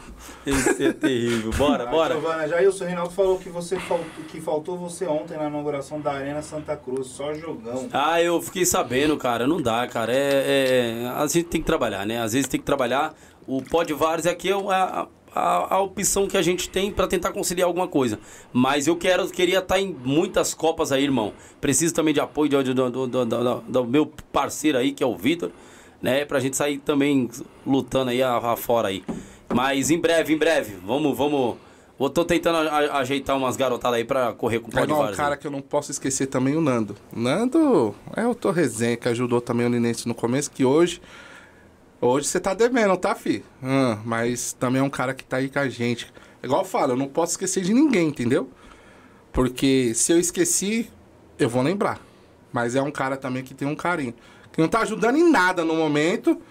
Esse é terrível. Bora, bora. Giovana, Jailson Reinaldo falou que, você faltou, que faltou você ontem na inauguração da Arena Santa Cruz, só jogão. Ah, eu fiquei sabendo, cara. Não dá, cara. É, é- a gente tem que trabalhar, né? Às vezes tem que trabalhar. O Pó de Vários aqui é, é a, a, a opção que a gente tem para tentar conciliar alguma coisa. Mas eu quero, queria estar tá em muitas Copas aí, irmão. Preciso também de apoio do, do, do, do, do, do meu parceiro aí, que é o Vitor, né? Pra gente sair também lutando aí afora aí. Mas em breve, em breve, vamos, vamos. Eu tô tentando a, ajeitar umas garotadas aí pra correr com o pó de um cara que eu não posso esquecer também, o Nando. O Nando é o Torresenha, que ajudou também o Linense no começo, que hoje Hoje você tá devendo, tá, fi? Hum, mas também é um cara que tá aí com a gente. Igual eu falo, eu não posso esquecer de ninguém, entendeu? Porque se eu esqueci, eu vou lembrar. Mas é um cara também que tem um carinho. Que não tá ajudando em nada no momento.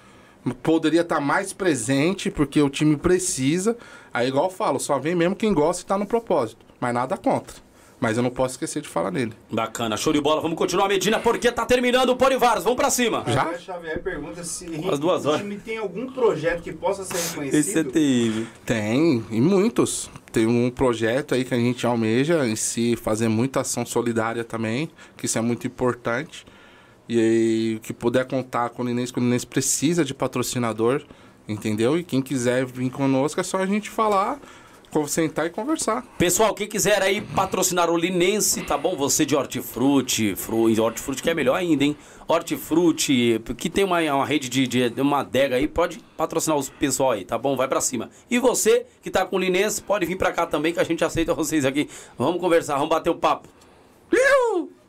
Poderia estar tá mais presente, porque o time precisa. Aí, igual eu falo, só vem mesmo quem gosta e tá no propósito. Mas nada contra. Mas eu não posso esquecer de falar nele. Bacana, show de bola. Vamos continuar a Medina porque tá terminando o Polivares. Vamos pra cima. Já? A Xavier pergunta se As duas o time tem algum projeto que possa ser reconhecido. Esse é terrível. Tem, e muitos. Tem um projeto aí que a gente almeja em se fazer muita ação solidária também, que isso é muito importante. E aí, que puder contar com o que o Inês precisa de patrocinador, entendeu? E quem quiser vir conosco é só a gente falar sentar e conversar. Pessoal, quem quiser aí patrocinar o Linense, tá bom? Você de hortifruti, fru, hortifruti que é melhor ainda, hein? Hortifruti, que tem uma, uma rede de, de, uma adega aí, pode patrocinar os pessoal aí, tá bom? Vai para cima. E você que tá com o Linense, pode vir para cá também que a gente aceita vocês aqui. Vamos conversar, vamos bater o um papo.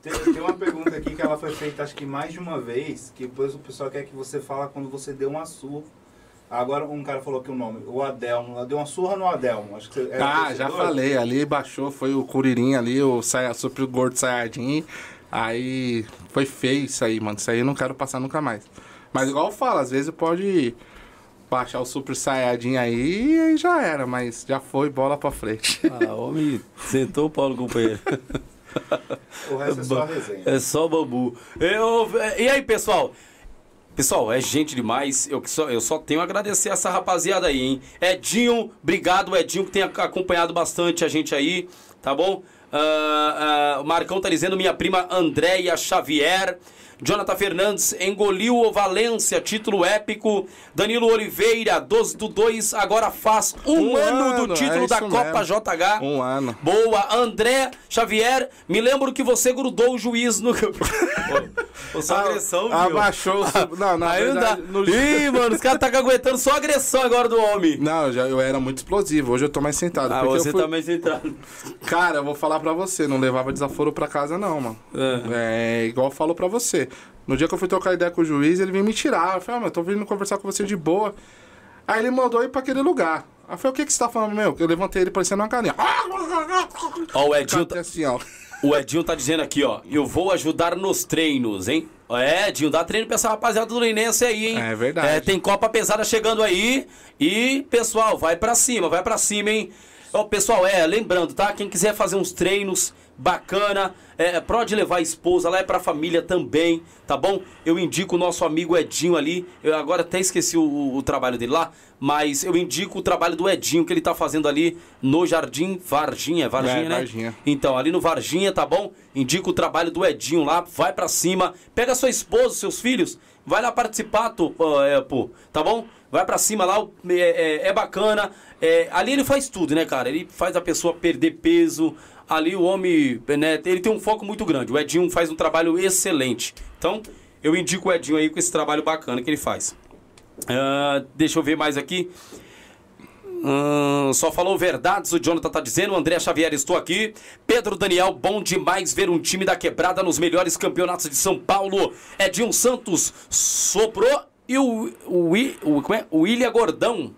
Tem, tem, uma pergunta aqui que ela foi feita acho que mais de uma vez, que depois o pessoal quer que você fala quando você deu uma surra Agora um cara falou aqui o nome, o Adelmo. Deu uma surra no Adelmo. Acho que ah, já falei. Ali baixou, foi o Curirim ali, o saia, super gordo Sayajin. Aí foi feio isso aí, mano. Isso aí eu não quero passar nunca mais. Mas igual eu falo, às vezes pode baixar o Super Saiyajin aí e aí já era, mas já foi, bola pra frente. Ah, homem, sentou o Paulo, companheiro. o resto é só resenha. É só bambu. Eu, e aí, pessoal? Pessoal, é gente demais. Eu só, eu só tenho a agradecer essa rapaziada aí, hein? Edinho, obrigado, Edinho, que tem acompanhado bastante a gente aí, tá bom? Uh, uh, o Marcão tá dizendo minha prima Andréia Xavier. Jonathan Fernandes engoliu o Valência, título épico. Danilo Oliveira, 12 do 2, agora faz um, um ano, ano, do título é da Copa mesmo. JH. Um ano. Boa. André Xavier, me lembro que você grudou o juiz no. Pô, só agressão, viu? Abaixou. Não, na Aí verdade. No... Ih, mano, os caras tá aguentando só agressão agora do homem. Não, eu, já, eu era muito explosivo. Hoje eu tô mais sentado. Ah, você fui... tá mais sentado. Cara, eu vou falar pra você, não levava desaforo pra casa, não, mano. É, é igual eu falo pra você. No dia que eu fui trocar ideia com o juiz, ele veio me tirar. Eu falei, ah, mas eu tô vindo conversar com você de boa. Aí ele mandou ir pra aquele lugar. Aí eu falei, o que, que você tá falando, meu? Eu levantei ele parecendo uma galinha. Ó, o Edinho. Tá... Assim, ó. O Edinho tá dizendo aqui, ó. Eu vou ajudar nos treinos, hein? É, Edinho, dá treino pra essa rapaziada do Linense aí, hein? É verdade. É, tem Copa Pesada chegando aí. E, pessoal, vai pra cima, vai pra cima, hein? Ó, pessoal, é, lembrando, tá? Quem quiser fazer uns treinos bacana, é, pode levar a esposa, lá é pra família também, tá bom? Eu indico o nosso amigo Edinho ali, eu agora até esqueci o, o, trabalho dele lá, mas eu indico o trabalho do Edinho que ele tá fazendo ali no Jardim Varginha, é Varginha, é, né? Varginha. Então, ali no Varginha, tá bom? Indico o trabalho do Edinho lá, vai pra cima, pega sua esposa, seus filhos, vai lá participar, tu, é, pô, tá bom? Vai pra cima lá, é, é, é bacana. É, ali ele faz tudo, né, cara? Ele faz a pessoa perder peso. Ali o homem, né, ele tem um foco muito grande. O Edinho faz um trabalho excelente. Então, eu indico o Edinho aí com esse trabalho bacana que ele faz. Uh, deixa eu ver mais aqui. Uh, só falou verdades, o Jonathan tá dizendo. André Xavier, estou aqui. Pedro Daniel, bom demais ver um time da quebrada nos melhores campeonatos de São Paulo. Edinho Santos soprou e o, o, o, como é? o William Gordão.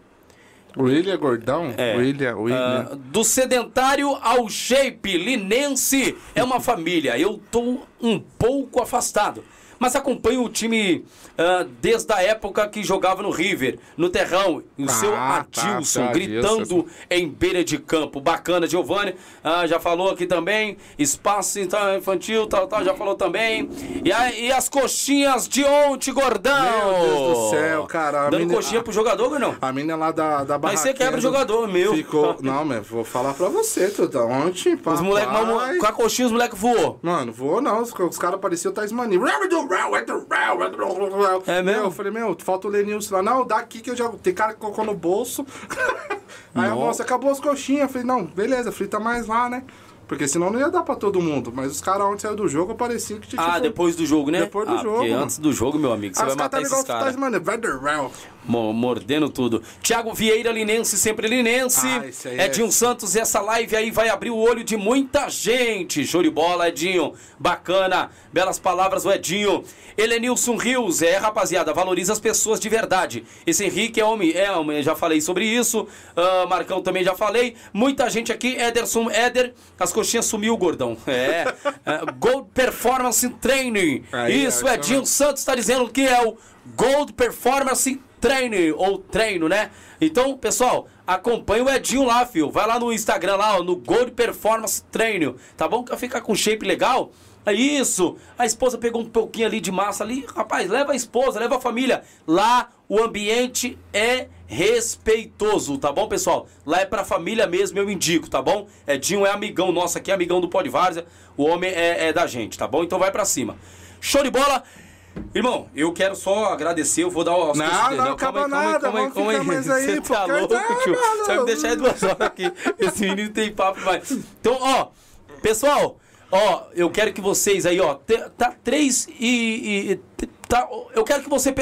William Gordão? É. William, William. Uh, do sedentário ao shape, linense é uma família. Eu tô um pouco afastado mas acompanho o time uh, desde a época que jogava no River, no Terrão, o ah, seu Adilson, tá, gritando Adilson. em beira de campo. Bacana, Giovanni, uh, já falou aqui também, espaço então, infantil, tal, tal, já falou também. E, a, e as coxinhas de ontem, gordão! Meu Deus do céu, cara. Dando mina, coxinha pro jogador, não? A mina lá da, da Mas você quebra o jogador, meu. Ficou... não, mas vou falar pra você, tudo. Ontem, papai... Os moleques, com a coxinha os moleques voou. Mano, voou não, os, os caras pareciam o Tasmania. É mesmo? Eu falei, meu, falta o Lenilson lá. Não, dá aqui que eu já. Tem cara que colocou no bolso. Aí a moça, acabou as coxinhas. Eu falei, não, beleza, frita mais lá, né? Porque senão não ia dar pra todo mundo. Mas os caras ontem saiu do jogo, parecia que tinha Ah, tipo, depois do jogo, né? Depois do ah, jogo, Porque mano. antes do jogo, meu amigo, você Aí vai matar tá esses caras. Mordendo tudo. Tiago Vieira, Linense, sempre Linense. Ah, é- Edinho Santos, essa live aí vai abrir o olho de muita gente. Show de bola, Edinho. Bacana. Belas palavras do Edinho. Helenilson Rios, é, rapaziada, valoriza as pessoas de verdade. Esse Henrique é homem, é homem, já falei sobre isso. Ah, Marcão também já falei. Muita gente aqui, Ederson, Éder, as coxinhas sumiu, gordão. É. Ah, Gold Performance Training. Aí, isso, ó, Edinho Santos está dizendo que é o Gold Performance Training, ou treino, né? Então, pessoal, acompanha o Edinho lá, fio. Vai lá no Instagram, lá, ó, no Gold Performance Training, tá bom? Quer ficar com shape legal? É isso. A esposa pegou um pouquinho ali de massa ali. Rapaz, leva a esposa, leva a família. Lá o ambiente é respeitoso, tá bom, pessoal? Lá é pra família mesmo, eu indico, tá bom? Edinho é amigão nosso aqui, amigão do Pode Várzea. O homem é, é da gente, tá bom? Então vai pra cima. Show de bola. Irmão, eu quero só agradecer, eu vou dar os Não, conselhos. não acaba nada, vamos ficar mais aí, Você tá porque- louco, tio? Não, não, Você vai me deixar aí duas horas aqui. Esse menino tem papo demais. Então, ó, pessoal, ó, eu quero que vocês aí, ó, tá três e, e- tá, eu quero que você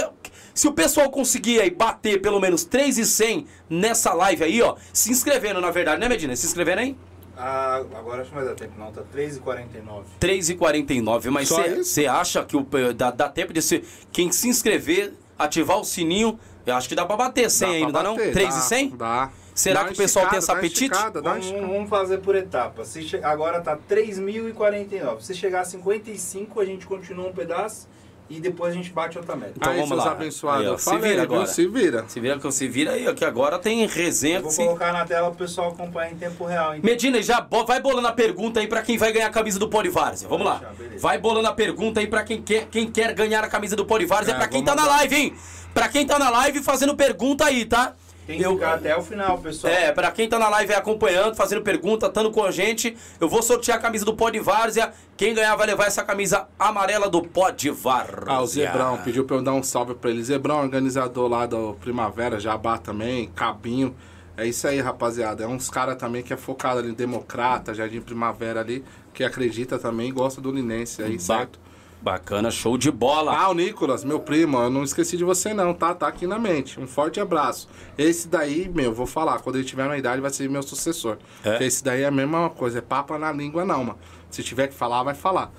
se o pessoal conseguir aí bater pelo menos 3 e 100 nessa live aí, ó, se inscrevendo na verdade, né, Medina? Se inscrevendo aí? Ah, agora acho que não vai dar tempo, não. Tá 3h49. 3,49. Mas você acha que o, dá, dá tempo de ser, quem se inscrever, ativar o sininho, eu acho que dá pra bater 100 aí, não dá não? 3 e 100? Dá. Será Dá que o pessoal tem esticada, esse dá uma apetite? esticada, dá Vamos, vamos fazer por etapas. Se che- Agora tá 3.049. Se chegar a 55, a gente continua um pedaço e depois a gente bate outra meta. Então aí, vamos seus lá. abençoados. Aí, ó, se vira agora. Se vira. Se vira que se vira aí, ó, que agora tem resenha. Eu vou se- colocar na tela pro pessoal acompanhar em tempo real. Hein? Medina, já bo- vai bolando a pergunta aí pra quem vai ganhar a camisa do Polivárzea. Vamos lá. Deixa, beleza. Vai bolando a pergunta aí pra quem quer, quem quer ganhar a camisa do Polivárzea. É, pra quem vamos tá na live, hein? Pra quem tá na live fazendo pergunta aí, tá? Tem que ficar até o final, pessoal. É, pra quem tá na live aí acompanhando, fazendo pergunta, estando com a gente, eu vou sortear a camisa do Pod Várzea. Quem ganhar vai levar essa camisa amarela do Pod Várzea. Ah, o Zebrão pediu pra eu dar um salve pra ele. Zebrão, organizador lá do Primavera, Jabá também, Cabinho. É isso aí, rapaziada. É uns caras também que é focado ali em Democrata, Jardim Primavera ali, que acredita também e gosta do Linense aí, Ba- certo? Bacana, show de bola. Ah, o Nicolas, meu primo, eu não esqueci de você não, tá? Tá aqui na mente. Um forte abraço. Esse daí, meu, vou falar, quando ele tiver na idade vai ser meu sucessor. É? Porque Esse daí é a mesma coisa, é papa na língua não, mano. Se tiver que falar, vai falar.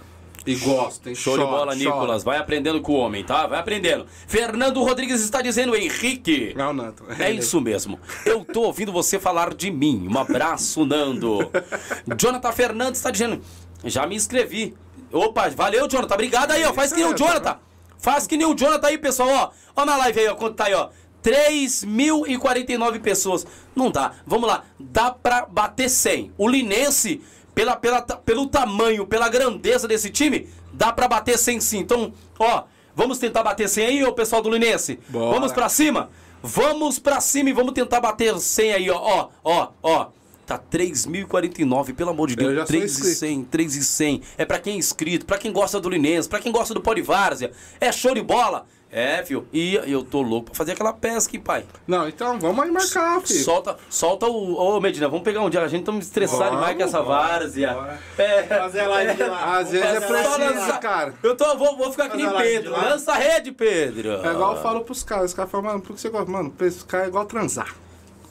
E gosta, hein? Show de Chora, bola, chora. Nicolas. Vai aprendendo com o homem, tá? Vai aprendendo. Fernando Rodrigues está dizendo, Henrique. Não, Nanto. É isso mesmo. Eu tô ouvindo você falar de mim. Um abraço, Nando. Jonathan Fernandes está dizendo. Já me inscrevi. Opa, valeu, Jonathan. Obrigado aí, ó. Faz que nem o Jonathan. Faz que nem o Jonathan aí, pessoal, ó. Ó na live aí, ó. Quanto tá aí, ó. 3.049 pessoas. Não dá. Vamos lá. Dá pra bater 100. O Linense, pela, pela, pelo tamanho, pela grandeza desse time, dá pra bater 100 sim. Então, ó. Vamos tentar bater 100 aí, ô pessoal do Linense? Bora. Vamos pra cima? Vamos pra cima e vamos tentar bater 100 aí, ó. Ó, ó, ó. Tá 3.049, pelo amor de Eu Deus. já sou 3 e inscrito. 100, 3 e 100. É pra quem é inscrito, pra quem gosta do Linense, pra quem gosta do Polivárzea. É show de bola. É, filho. E eu tô louco pra fazer aquela pesca, hein, pai. Não, então vamos aí marcar, filho. Solta, solta o. Ô, Medina, vamos pegar um dia. A gente tá me estressado demais com essa várzea. bora. É. Fazer live de lá. Às vezes é preciso, cara. Eu tô, vou, vou ficar que nem Fazer a live Pedro. Lança a rede, Pedro. É igual eu falo pros caras. Os caras falam, mano, por que você gosta? Mano, pescar é igual transar.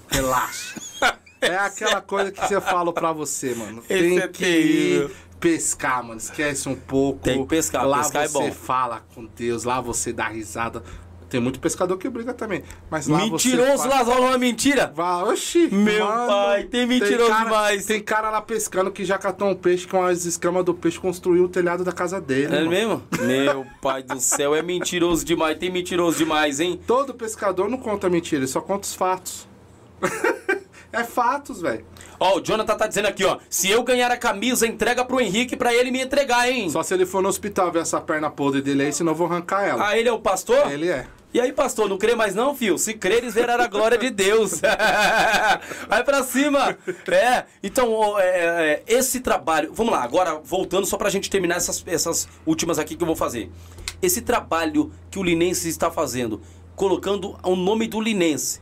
Relaxa. É aquela coisa que você fala pra você, mano. Esse Tem é que terrível. ir pescar, mano. Esquece um pouco. Tem que pescar, Lá pescar é você bom. fala com Deus, lá você dá risada. Tem muito pescador que briga também. Mas lá Mentiroso, você faz... Lazaro, não é mentira? Vá, oxi, Meu mano, pai, tem mentiroso cara- demais. Tem cara lá pescando que já catou um peixe com as escamas do peixe construiu o telhado da casa dele. É mano. mesmo? Meu pai do céu, é mentiroso demais. Tem mentiroso demais, hein? Todo pescador não conta mentira, ele só conta os fatos. é fatos, velho. Ó, o Jonathan tá dizendo aqui, ó. Se eu ganhar a camisa, entrega pro Henrique pra ele me entregar, hein? Só se ele for no hospital ver essa perna podre dele aí, senão eu vou arrancar ela. Ah, ele é o pastor? Ele é. E aí, pastor, não crê mais não, filho? Se creres, verá a glória de Deus. Vai pra cima. É, então, é, é, esse trabalho... Vamos lá, agora, voltando só pra gente terminar essas, essas últimas aqui que eu vou fazer. Esse trabalho que o Linense está fazendo, colocando o nome do Linense,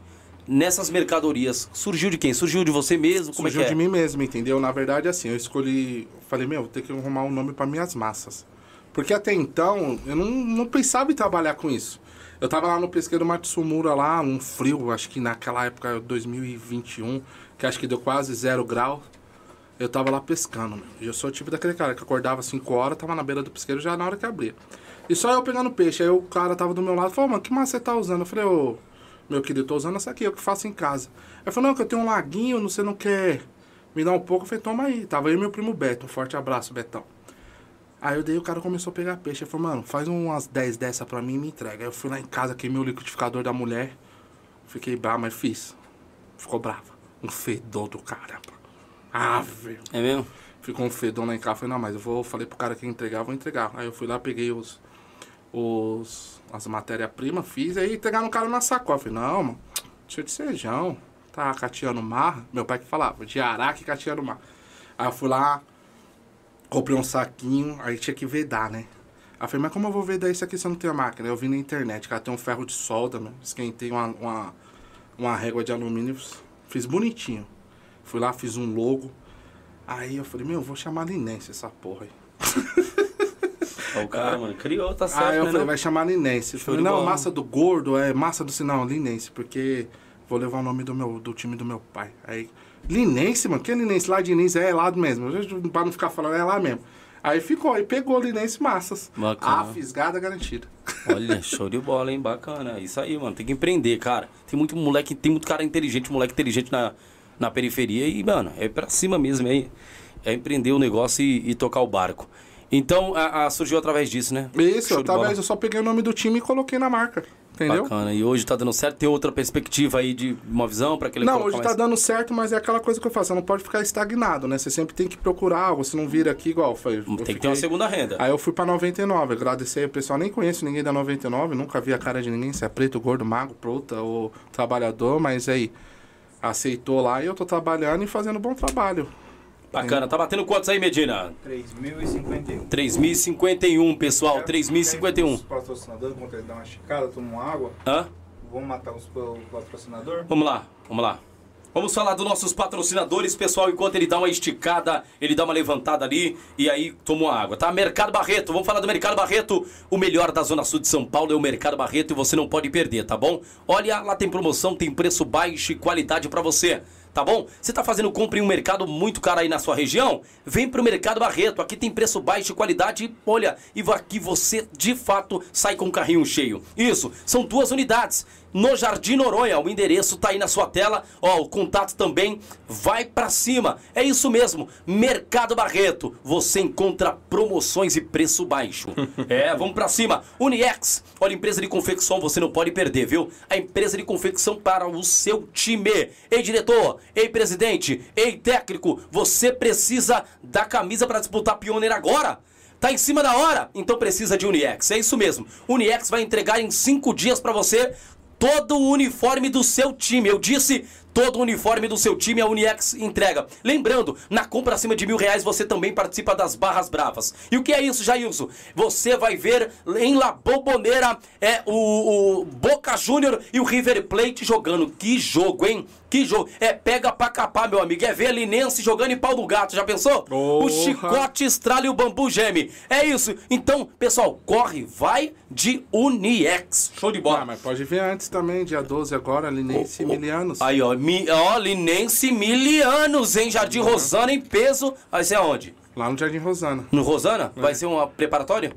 nessas mercadorias, surgiu de quem? Surgiu de você mesmo? Como Surgiu é que é? de mim mesmo, entendeu? Na verdade, assim, eu escolhi. Falei, meu, vou ter que arrumar um nome para minhas massas. Porque até então, eu não, não pensava em trabalhar com isso. Eu tava lá no pesqueiro Matsumura, lá, um frio, acho que naquela época, 2021, que acho que deu quase zero grau. Eu tava lá pescando, meu. E eu sou o tipo daquele cara que acordava 5 horas, tava na beira do pesqueiro já na hora que abria. E só eu pegando peixe. Aí o cara tava do meu lado e falou, mano, que massa você tá usando? Eu falei, ô, meu querido, tô usando essa aqui, eu que faço em casa. Ele falou, não, que eu tenho um laguinho, você não quer me dar um pouco? Eu falei, toma aí. Tava aí meu primo Beto, um forte abraço, Betão. Aí eu dei, o cara começou a pegar peixe. Ele falou, mano, faz umas 10 dessa pra mim e me entrega. Aí eu fui lá em casa, queimei o liquidificador da mulher. Fiquei bravo, mas fiz. Ficou brava. Um fedor do caramba. Ave. É mesmo? Ficou um fedor lá em casa. Falei, não, mas eu vou. Falei pro cara que ia entregar, eu vou entregar. Aí eu fui lá, peguei os. Os as matérias-primas, fiz, aí entregar no cara na sacola. Falei, não, mano, deixa de sejão. Tá cateando mar. Meu pai que falava, de araque cateando mar. Aí eu fui lá, comprei um saquinho, aí tinha que vedar, né? Aí eu falei, mas como eu vou vedar isso aqui se eu não tenho máquina? Eu vi na internet, cara, tem um ferro de solda, meu. Esquentei uma, uma, uma régua de alumínio, fiz bonitinho. Fui lá, fiz um logo. Aí eu falei, meu, vou chamar Linense essa porra aí. O cara, mano, criou, tá certo, Aí eu né, falei, não? vai chamar Linense. Eu falei, não, bola. massa do gordo é massa do sinal, Linense, porque vou levar o nome do meu do time do meu pai. Aí, Linense, mano, que é Linense? Lá de Linense é lá mesmo. Pra não ficar falando, é lá mesmo. Aí ficou, aí pegou Linense Massas. Bacana. A fisgada garantida. Olha, show de bola, hein? Bacana. Isso aí, mano. Tem que empreender, cara. Tem muito moleque, tem muito cara inteligente, moleque inteligente na, na periferia e, mano, é pra cima mesmo, é, é empreender o negócio e, e tocar o barco. Então, a, a- surgiu através disso, né? Isso, Show talvez eu só peguei o nome do time e coloquei na marca. Entendeu? Bacana. E hoje tá dando certo? Tem outra perspectiva aí de uma visão pra aquele Não, hoje tá dando certo, mas é aquela coisa que eu faço. Você não pode ficar estagnado, né? Você sempre tem que procurar algo. Você não vira aqui igual foi. Tem que ter uma segunda renda. Aí eu fui pra 99, agradecer o pessoal. Nem conheço ninguém da 99, nunca vi a cara de ninguém, se é preto, gordo, magro, prota ou trabalhador, mas aí aceitou lá e eu tô trabalhando e fazendo bom trabalho. Bacana. Tá batendo quantos aí, Medina? 3.051. 3051, pessoal. Quer- quer 3051. Os patrocinadores vão ter que dar uma esticada, tomar uma água. Hã? Vamos matar os o patrocinador? Vamos lá, vamos lá. Vamos falar dos nossos patrocinadores, pessoal, enquanto ele dá uma esticada, ele dá uma levantada ali e aí toma água, tá? Mercado Barreto, vamos falar do Mercado Barreto. O melhor da Zona Sul de São Paulo é o Mercado Barreto e você não pode perder, tá bom? Olha, lá tem promoção, tem preço baixo e qualidade pra você. Tá bom? Você tá fazendo compra em um mercado muito caro aí na sua região? Vem pro Mercado Barreto. Aqui tem preço baixo qualidade. Olha, e aqui você de fato sai com o carrinho cheio. Isso, são duas unidades no Jardim Noronha. O endereço tá aí na sua tela. Ó, o contato também vai pra cima. É isso mesmo. Mercado Barreto. Você encontra promoções e preço baixo. é, vamos pra cima. Uniex. Olha, empresa de confecção você não pode perder, viu? A empresa de confecção para o seu time. Ei, diretor. Ei, presidente. Ei, técnico. Você precisa da camisa para disputar Pioneer agora? Tá em cima da hora? Então precisa de Uniex. É isso mesmo. Uniex vai entregar em cinco dias pra você todo o uniforme do seu time. Eu disse todo o uniforme do seu time a Uniex entrega. Lembrando, na compra acima de mil reais você também participa das barras bravas. E o que é isso, Jailson? Você vai ver em La Bombonera é, o, o Boca Júnior e o River Plate jogando. Que jogo, hein? Que jogo. É pega pra capar, meu amigo. É ver a Linense jogando em pau do gato. Já pensou? O Porra. chicote estrala e o bambu geme. É isso. Então, pessoal, corre, vai de Uniex. Show de bola. Ah, mas pode vir antes também, dia 12 agora, Linense ô, Milianos. Aí, ó, mi, ó, Linense Milianos, hein? Jardim Rosana em peso. Vai ser aonde? Lá no Jardim Rosana. No Rosana? Vai ser uma preparatória?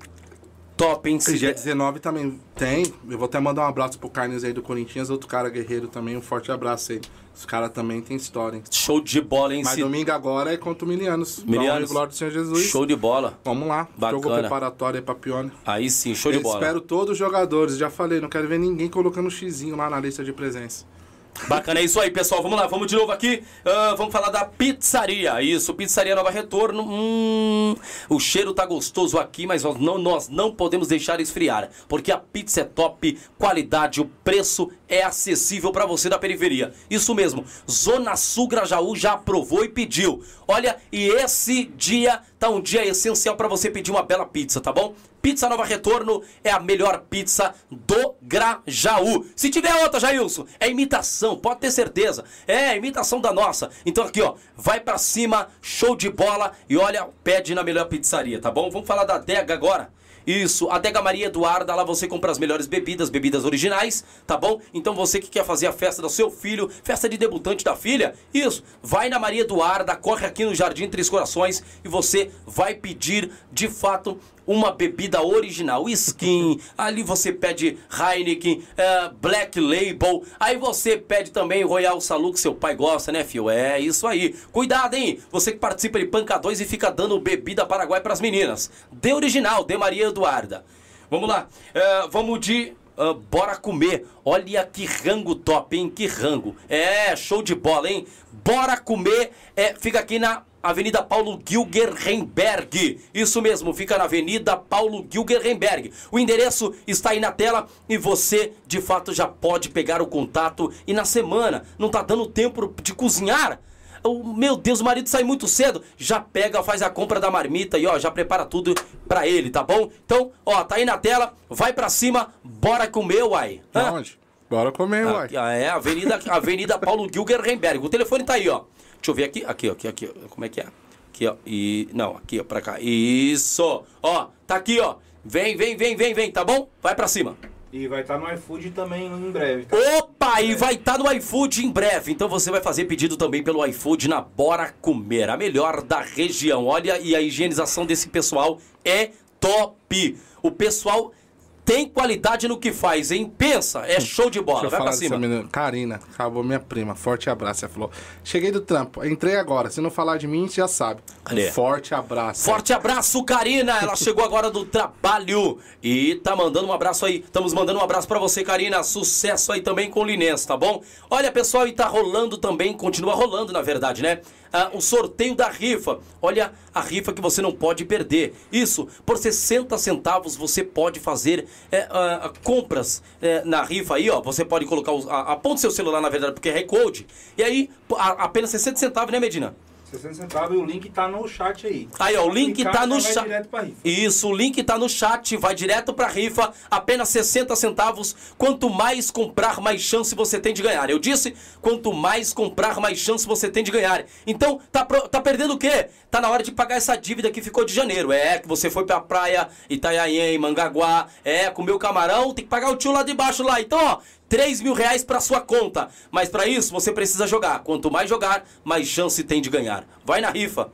Top, hein? E Se dia der- 19 também tem. Eu vou até mandar um abraço pro Carnes aí do Corinthians, outro cara guerreiro também. Um forte abraço aí. Os caras também tem história, hein? Show de bola, hein? Mas Se- domingo agora é contra o Milianos. Milianos. Glória do Senhor Jesus. Show de bola. Vamos lá. Jogo Bacana. preparatório aí pra Pione. Aí sim, show de Eu bola. espero todos os jogadores. Já falei, não quero ver ninguém colocando um xizinho lá na lista de presença. Bacana, é isso aí, pessoal. Vamos lá, vamos de novo aqui. Ah, vamos falar da pizzaria. Isso, pizzaria Nova Retorno. Hum, o cheiro tá gostoso aqui, mas nós não, nós não podemos deixar esfriar. Porque a pizza é top, qualidade, o preço é acessível para você da periferia. Isso mesmo, Zona Sul Grajaú já aprovou e pediu. Olha, e esse dia tá um dia essencial para você pedir uma bela pizza, tá bom? Pizza Nova Retorno é a melhor pizza do Grajaú. Se tiver outra, Jailson, é imitação, pode ter certeza. É imitação da nossa. Então aqui, ó, vai para cima, show de bola e olha, pede na melhor pizzaria, tá bom? Vamos falar da Dega agora. Isso, Adega Maria Eduarda, lá você compra as melhores bebidas, bebidas originais, tá bom? Então você que quer fazer a festa do seu filho, festa de debutante da filha, isso, vai na Maria Eduarda, corre aqui no Jardim Três Corações e você vai pedir, de fato, uma bebida original, skin, ali você pede Heineken, é, Black Label, aí você pede também Royal Salu que seu pai gosta, né, fio? É isso aí. Cuidado, hein? Você que participa de pancadões e fica dando bebida Paraguai para as meninas. De original, de Maria Eduarda. Vamos lá, é, vamos de Uh, bora comer. Olha que rango top, hein? Que rango. É, show de bola, hein? Bora comer. É, fica aqui na Avenida Paulo Gilgerrenberg. Isso mesmo, fica na Avenida Paulo Gilgerrenberg. O endereço está aí na tela e você, de fato, já pode pegar o contato. E na semana, não tá dando tempo de cozinhar? Oh, meu Deus, o marido sai muito cedo. Já pega, faz a compra da marmita e ó, já prepara tudo pra ele, tá bom? Então, ó, tá aí na tela, vai pra cima, bora comer, uai. Hã? Onde? Bora comer, uai. Ah, é, Avenida, Avenida Paulo Gilgerrenberg. O telefone tá aí, ó. Deixa eu ver aqui, aqui, aqui, aqui, como é que é? Aqui, ó, e... Não, aqui, ó, pra cá. Isso! Ó, tá aqui, ó. Vem, vem, vem, vem, vem, tá bom? Vai pra cima. E vai estar tá no iFood também em breve. Tá? Opa, e vai estar tá no iFood em breve. Então você vai fazer pedido também pelo iFood na Bora Comer, a melhor da região. Olha, e a higienização desse pessoal é top. O pessoal tem qualidade no que faz, hein? Pensa, é show de bola. Vai pra cima. Menina. Karina, acabou minha prima. Forte abraço. Ela falou: Cheguei do trampo, entrei agora. Se não falar de mim, já sabe. Cadê? Forte abraço. Forte abraço, Karina. Ela chegou agora do trabalho e tá mandando um abraço aí. Estamos mandando um abraço para você, Karina. Sucesso aí também com o Linense, tá bom? Olha, pessoal, e tá rolando também, continua rolando, na verdade, né? Ah, o sorteio da rifa. Olha a rifa que você não pode perder. Isso, por 60 centavos você pode fazer é, ah, compras é, na rifa aí, ó. Você pode colocar, os, a, aponta seu celular na verdade, porque é recode. E aí, a, apenas 60 centavos, né, Medina? 60 centavos e o link tá no chat aí. Aí, ó, o link tá no chat. Isso, o link tá no chat, vai direto pra rifa, apenas 60 centavos. Quanto mais comprar, mais chance você tem de ganhar. Eu disse, quanto mais comprar, mais chance você tem de ganhar. Então, tá, tá perdendo o quê? Tá na hora de pagar essa dívida que ficou de janeiro. É, que você foi pra praia, Itanhaém, Mangaguá, é, comeu camarão, tem que pagar o tio lá de baixo lá. Então, ó, 3 mil reais para sua conta. Mas para isso você precisa jogar. Quanto mais jogar, mais chance tem de ganhar. Vai na rifa.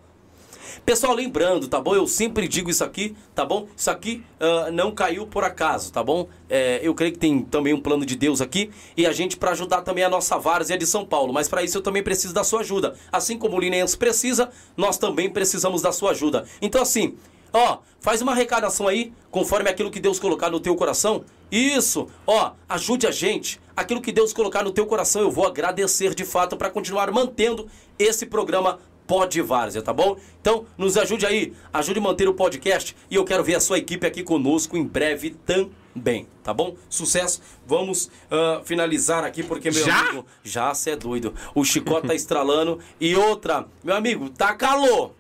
Pessoal, lembrando, tá bom? Eu sempre digo isso aqui, tá bom? Isso aqui uh, não caiu por acaso, tá bom? É, eu creio que tem também um plano de Deus aqui e a gente para ajudar também a nossa várzea de São Paulo. Mas para isso eu também preciso da sua ajuda. Assim como o Linense precisa, nós também precisamos da sua ajuda. Então assim, Ó, faz uma arrecadação aí, conforme aquilo que Deus colocar no teu coração. Isso, ó, ajude a gente. Aquilo que Deus colocar no teu coração, eu vou agradecer de fato para continuar mantendo esse programa Pod Várzea, tá bom? Então, nos ajude aí, ajude a manter o podcast e eu quero ver a sua equipe aqui conosco em breve também, tá bom? Sucesso. Vamos uh, finalizar aqui porque meu já? amigo, já você é doido. O chicote tá estralando e outra, meu amigo, tá calor.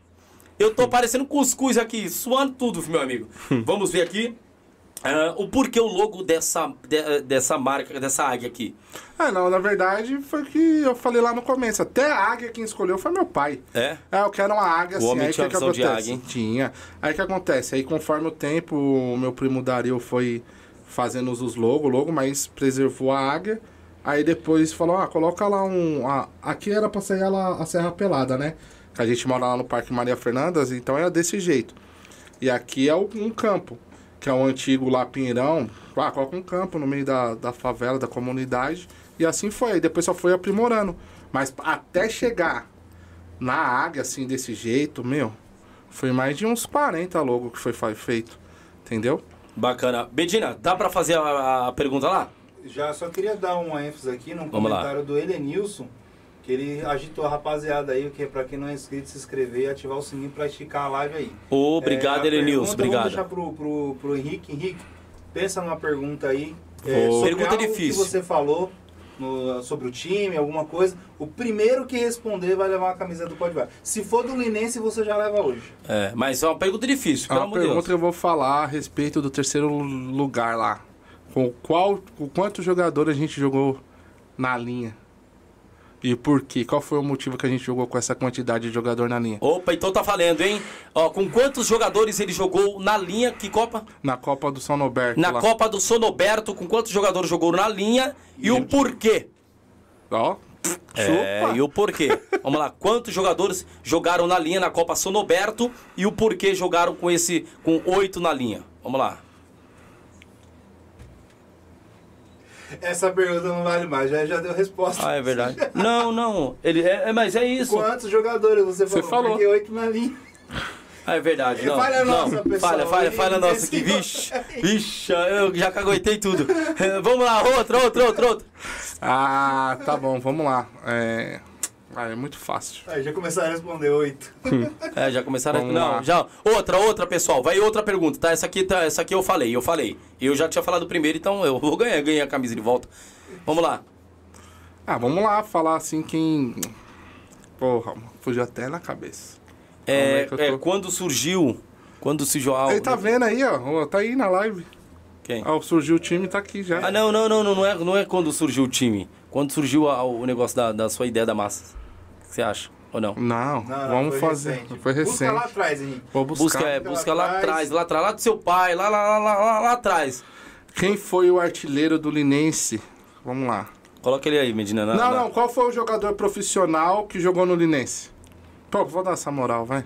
Eu tô parecendo cuscuz aqui, suando tudo, meu amigo. Vamos ver aqui. Uh, o porquê o logo dessa, de, dessa marca, dessa águia aqui? Ah, não, na verdade foi o que eu falei lá no começo. Até a águia quem escolheu foi meu pai. É? É, eu quero uma águia o assim. Homem aí tinha que, que visão de acontece? águia, hein? Tinha. Aí que acontece? Aí conforme o tempo, o meu primo Dario foi fazendo os logos, logo, mas preservou a águia. Aí depois falou, ah, coloca lá um. Ah, aqui era pra sair ela, a Serra Pelada, né? A gente mora lá no Parque Maria Fernandas, então é desse jeito. E aqui é um campo, que é o antigo lá Pinheirão. Ah, coloca um campo no meio da, da favela, da comunidade. E assim foi. Depois só foi aprimorando. Mas até chegar na águia, assim, desse jeito, meu, foi mais de uns 40 logo que foi feito. Entendeu? Bacana. Bedina, dá pra fazer a, a pergunta lá? Já só queria dar uma ênfase aqui no Vamos comentário do Elenilson que ele agitou a rapaziada aí, que é pra quem não é inscrito, se inscrever e ativar o sininho pra esticar a live aí. Obrigado, é, Elenilson, obrigado. Vou deixar pro, pro, pro Henrique. Henrique, pensa numa pergunta aí. É, pergunta difícil. que você falou no- sobre o time, alguma coisa, o primeiro que responder vai levar uma camiseta do Podivar. Se for do Linense, você já leva hoje. É, mas é uma pergunta difícil, É pelo uma amor pergunta Deus. que eu vou falar a respeito do terceiro lugar lá. Com qual, com quantos jogadores a gente jogou na linha? E por quê? Qual foi o motivo que a gente jogou com essa quantidade de jogador na linha? Opa, então tá valendo, hein? Ó, com quantos jogadores ele jogou na linha? Que Copa? Na Copa do São Noberto Na lá. Copa do Sonoberto, com quantos jogadores jogou na linha e o porquê? Ó, É, chupa. e o porquê? Vamos lá, quantos jogadores jogaram na linha na Copa Sonoberto e o porquê jogaram com esse com oito na linha? Vamos lá. Essa pergunta não vale mais, já, já deu resposta. Ah, é verdade. Não, não. Ele é, é- mas é isso. Quantos jogadores você Você falou? falou. Porque oito na linha. Ah, é verdade. Não, Falha não. nossa, pessoal. Falha, falha, falha nossa aqui. desceu. Vixe, vixe, eu já caguetei tudo. Vamos lá, outra, outra, outra, outra. Ah, tá bom, vamos lá. É... Ah, é muito fácil. Aí já começaram a responder oito. É, já começaram. Vamos não, lá. já. Outra, outra, pessoal. Vai outra pergunta, tá? Essa aqui, tá, essa aqui eu falei, eu falei. Eu já tinha falado primeiro, então eu vou ganhar, ganhar a camisa de volta. Vamos lá. Ah, vamos lá falar assim quem. Porra, fugiu até na cabeça. É, é, tô- quando surgiu. Quando surgiu a. Ele tá vendo aí, ó. Tá aí na live. Quem? Ó, surgiu o time, tá aqui já. Ah, não, não, não, não, não é, não é quando surgiu o time. Quando surgiu a- o negócio da, da sua ideia da massa. O que você acha? Ou não? Não, Não, não, vamos foi fazer. recente. Foi recente. Busca lá atrás, Henrique. Vou buscar. Busca, é, Lá busca lá atrás. atrás, lá atrás, lá do seu pai, lá, lá, lá, lá, lá, lá atrás. Quem foi o artilheiro do Linense? Vamos lá. Coloca ele aí, Medina. na- não, na- não. Qual foi o jogador profissional que jogou no Linense? Pô, vou dar essa moral, vai.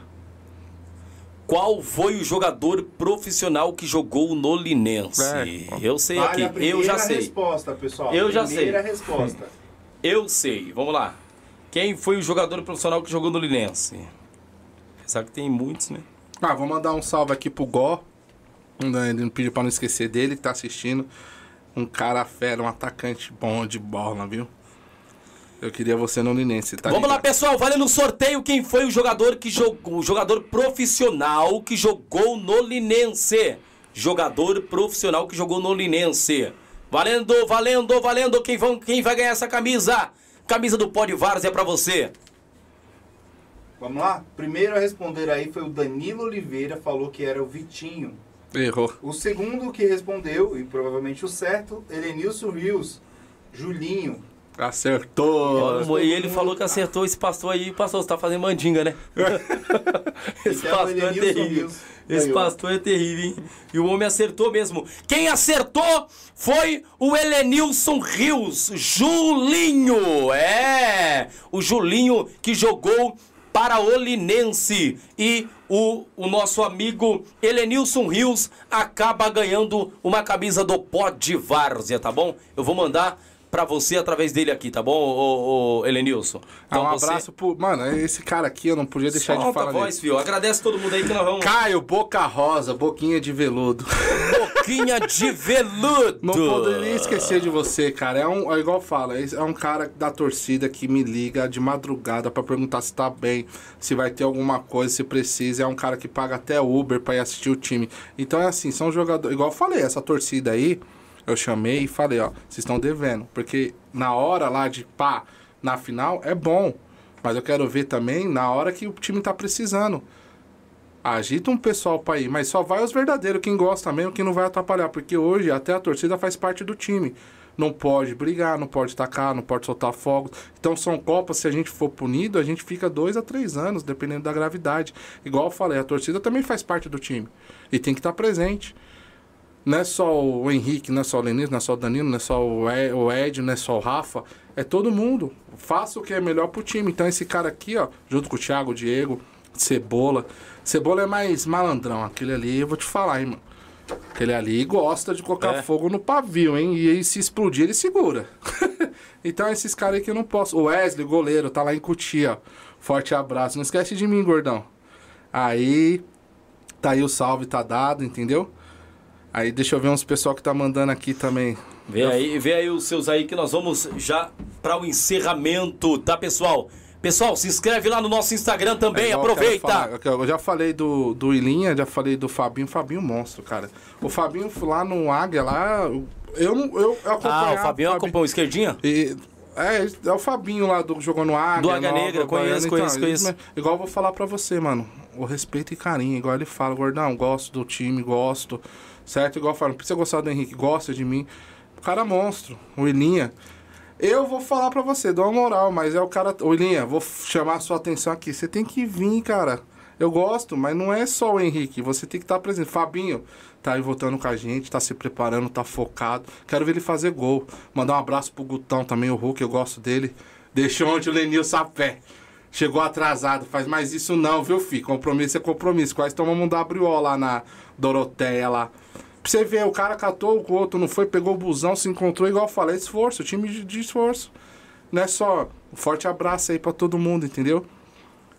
Qual foi o jogador profissional que jogou no Linense? É. Eu sei Vale a aqui, eu já primeira sei. resposta, pessoal. Eu já primeira sei. resposta. Eu sei. Vamos lá. Quem foi o jogador profissional que jogou no Linense? Sabe que tem muitos, né? Ah, vou mandar um salve aqui pro Gó. Ele pediu pra não esquecer dele que tá assistindo. Um cara fera, um atacante bom de bola, viu? Eu queria você no Linense, tá Vamos lá, ligado? pessoal. Vale no sorteio quem foi o jogador que jogou, o jogador profissional que jogou no Linense. Jogador profissional que jogou no Linense. Valendo, valendo, valendo. Quem, vão, quem vai ganhar essa camisa? Camisa do Pode Vars é pra você. Vamos lá? Primeiro a responder aí foi o Danilo Oliveira, falou que era o Vitinho. Errou. O segundo que respondeu, e provavelmente o certo, Elenilson Rios, Julinho. Acertou. e ele mundo- falou que acertou esse pastor aí. Pastor, você tá fazendo mandinga, né? esse Então, pastor é terrível. Rios Esse ganhou. pastor é terrível, hein? E o homem acertou mesmo. Quem acertou foi o Helenilson Rios, Julinho. É, o Julinho que jogou para o Linense. E o, o nosso amigo Helenilson Rios acaba ganhando uma camisa do Pó de Várzea, tá bom? Eu vou mandar pra você através dele aqui, tá bom, ô, ô, Helenilson? Ah, um você- abraço pro. Mano, esse cara aqui eu não podia deixar de Solta falar a voz, dele. filho. Agradece todo mundo aí que nós vamos. Caio Boca Rosa, boquinha de veludo. Boquinha de veludo. Não poderia esquecer de você, cara. É um, é igual fala, é um cara da torcida que me liga de madrugada pra perguntar se tá bem, se vai ter alguma coisa, se precisa. É um cara que paga até Uber pra ir assistir o time. Então é assim, são jogadores. Igual eu falei, essa torcida aí, eu chamei e falei, ó, vocês estão devendo. Porque na hora lá de pá, na final, é bom. Mas eu quero ver também na hora que o time tá precisando. Agita um pessoal pra ir, mas só vai os verdadeiros, quem gosta mesmo, quem não vai atrapalhar. Porque hoje até a torcida faz parte do time. Não pode brigar, não pode tacar, não pode soltar fogos. Então são Copas, se a gente for punido, a gente fica dois a três anos, dependendo da gravidade. Igual eu falei, a torcida também faz parte do time. E tem que estar presente. Não é só o Henrique, não é só o Lenis, não é só o Danilo, não é só o Ed, o Ed, não é só o Rafa. É todo mundo. Faça o que é melhor pro time. Então esse cara aqui, ó, junto com o Thiago, o Diego, Cebola. Cebola é mais malandrão. Aquele ali, eu vou te falar, hein, mano. Aquele ali gosta de colocar É. fogo no pavio, hein? E aí, se explodir, ele segura. então, esses caras aí que eu não posso. O Wesley, goleiro, tá lá em Cutia, ó. Forte abraço. Não esquece de mim, gordão. Aí, tá aí o salve, tá dado, entendeu? Aí, deixa eu ver uns pessoal que tá mandando aqui também. Vê aí, vê aí os seus aí que nós vamos já para o encerramento, tá, pessoal? Pessoal, se inscreve lá no nosso Instagram também, É igual eu aproveita. falar, eu já falei do, do Ilinha, já falei do Fabinho. Fabinho monstro, cara. O Fabinho lá no Águia, lá, Eu. Eu, eu Ah, o Fabião acompanhou o esquerdinha? E- é, é o Fabinho lá do Jogou no Águia. Do Águia Negra, conheço, Baiana, conheço, então, conheço. Igual eu vou falar pra você, mano. O respeito e carinho. Igual ele fala, gordão, gosto do time, gosto. Certo? Igual eu falo, não precisa gostar do Henrique, gosta de mim. O cara é monstro, o Ilinha. Eu vou falar pra você, dou uma moral, mas é o cara. Ô, Ilinha, vou chamar a sua atenção aqui. Você tem que vir, cara. Eu gosto, mas não é só o Henrique. Você tem que estar presente. Fabinho tá aí voltando com a gente, tá se preparando, tá focado. Quero ver ele fazer gol. Mandar um abraço pro Gutão também, o Hulk, eu gosto dele. Deixou onde o Lenilson a pé. Chegou atrasado, faz mais isso não, viu, filho? Compromisso é compromisso. Quase tomamos um WO lá na Doroteia lá. Pra você ver, o cara catou, o outro não foi, pegou o busão, se encontrou, igual eu falei, esforço, time de, de esforço. Não é só um forte abraço aí pra todo mundo, entendeu?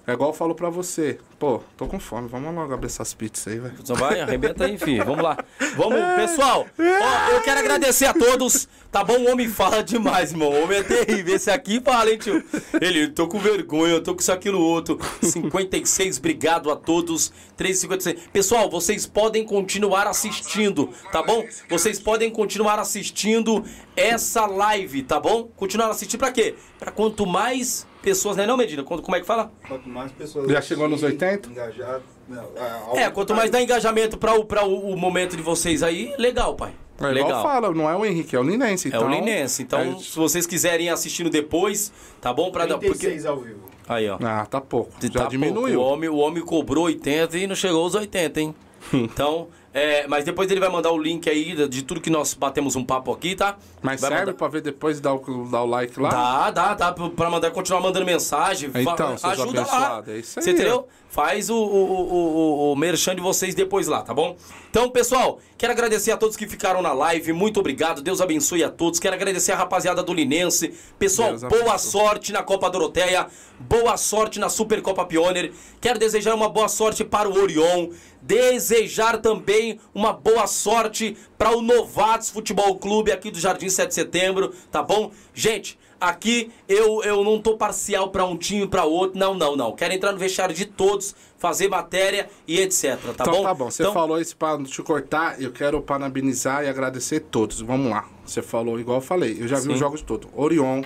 É igual eu falo pra você. Pô, tô com fome, vamos logo abrir essas pizzas aí, velho. Vai, arrebenta aí, filho. Vamos lá. Vamos, pessoal. Ó, eu quero agradecer a todos. Tá bom? O homem fala demais, irmão. O homem é terrível. Esse aqui fala, hein, tio? Ele, tô com vergonha, eu tô com isso, aquilo, outro. 56, obrigado a todos. 3,56. Pessoal, vocês podem continuar assistindo, tá bom? Vocês podem continuar assistindo essa live, tá bom? Continuar assistindo pra quê? Pra quanto mais pessoas, né, não, Medina? Quanto, como é que fala? Quanto mais pessoas. Já chegou nos assistirem, 80? Engajar. Não, É, quanto mais dá engajamento para o, pra o, o momento de vocês aí, legal, pai. É igual legal. fala, não é o Henrique, é o Linense. É Então, o Linense. Então, é- se vocês quiserem ir assistindo depois, tá bom? Pra dar. Porque... 36 ao vivo. Aí, ó. Ah, tá pouco. Já Tá diminuiu. pouco. O homem, o homem cobrou 80 e não chegou aos 80, hein? Então, é, mas depois ele vai mandar o link aí de- tudo que nós batemos um papo aqui, tá? Mas vai serve mandar- pra ver depois e dar o, dar o like lá? Dá, dá, dá pra- mandar, continuar mandando mensagem. fa- Então, seus ajuda lá. é isso aí, Você entendeu? Faz o, o, o, o, merchan de vocês depois lá, tá bom? Então, pessoal, quero agradecer a todos que ficaram na live. Muito obrigado. Deus abençoe a todos. Quero agradecer a rapaziada do Linense. Pessoal, boa sorte na Copa Doroteia. Boa sorte na Supercopa Pioneer. Quero desejar uma boa sorte para o Orion. Desejar também uma boa sorte para o Novatos Futebol Clube aqui do Jardim 7 de Setembro, tá bom? Gente, aqui eu, eu não tô parcial para um time e para outro. Não, não, não. Quero entrar no vestiário de todos, fazer matéria e etc, tá então bom? tá bom, você Então, falou isso pra te cortar, eu quero parabenizar e agradecer todos. Vamos lá. Você falou igual eu falei, eu já vi Sim. os jogos todos. Orion,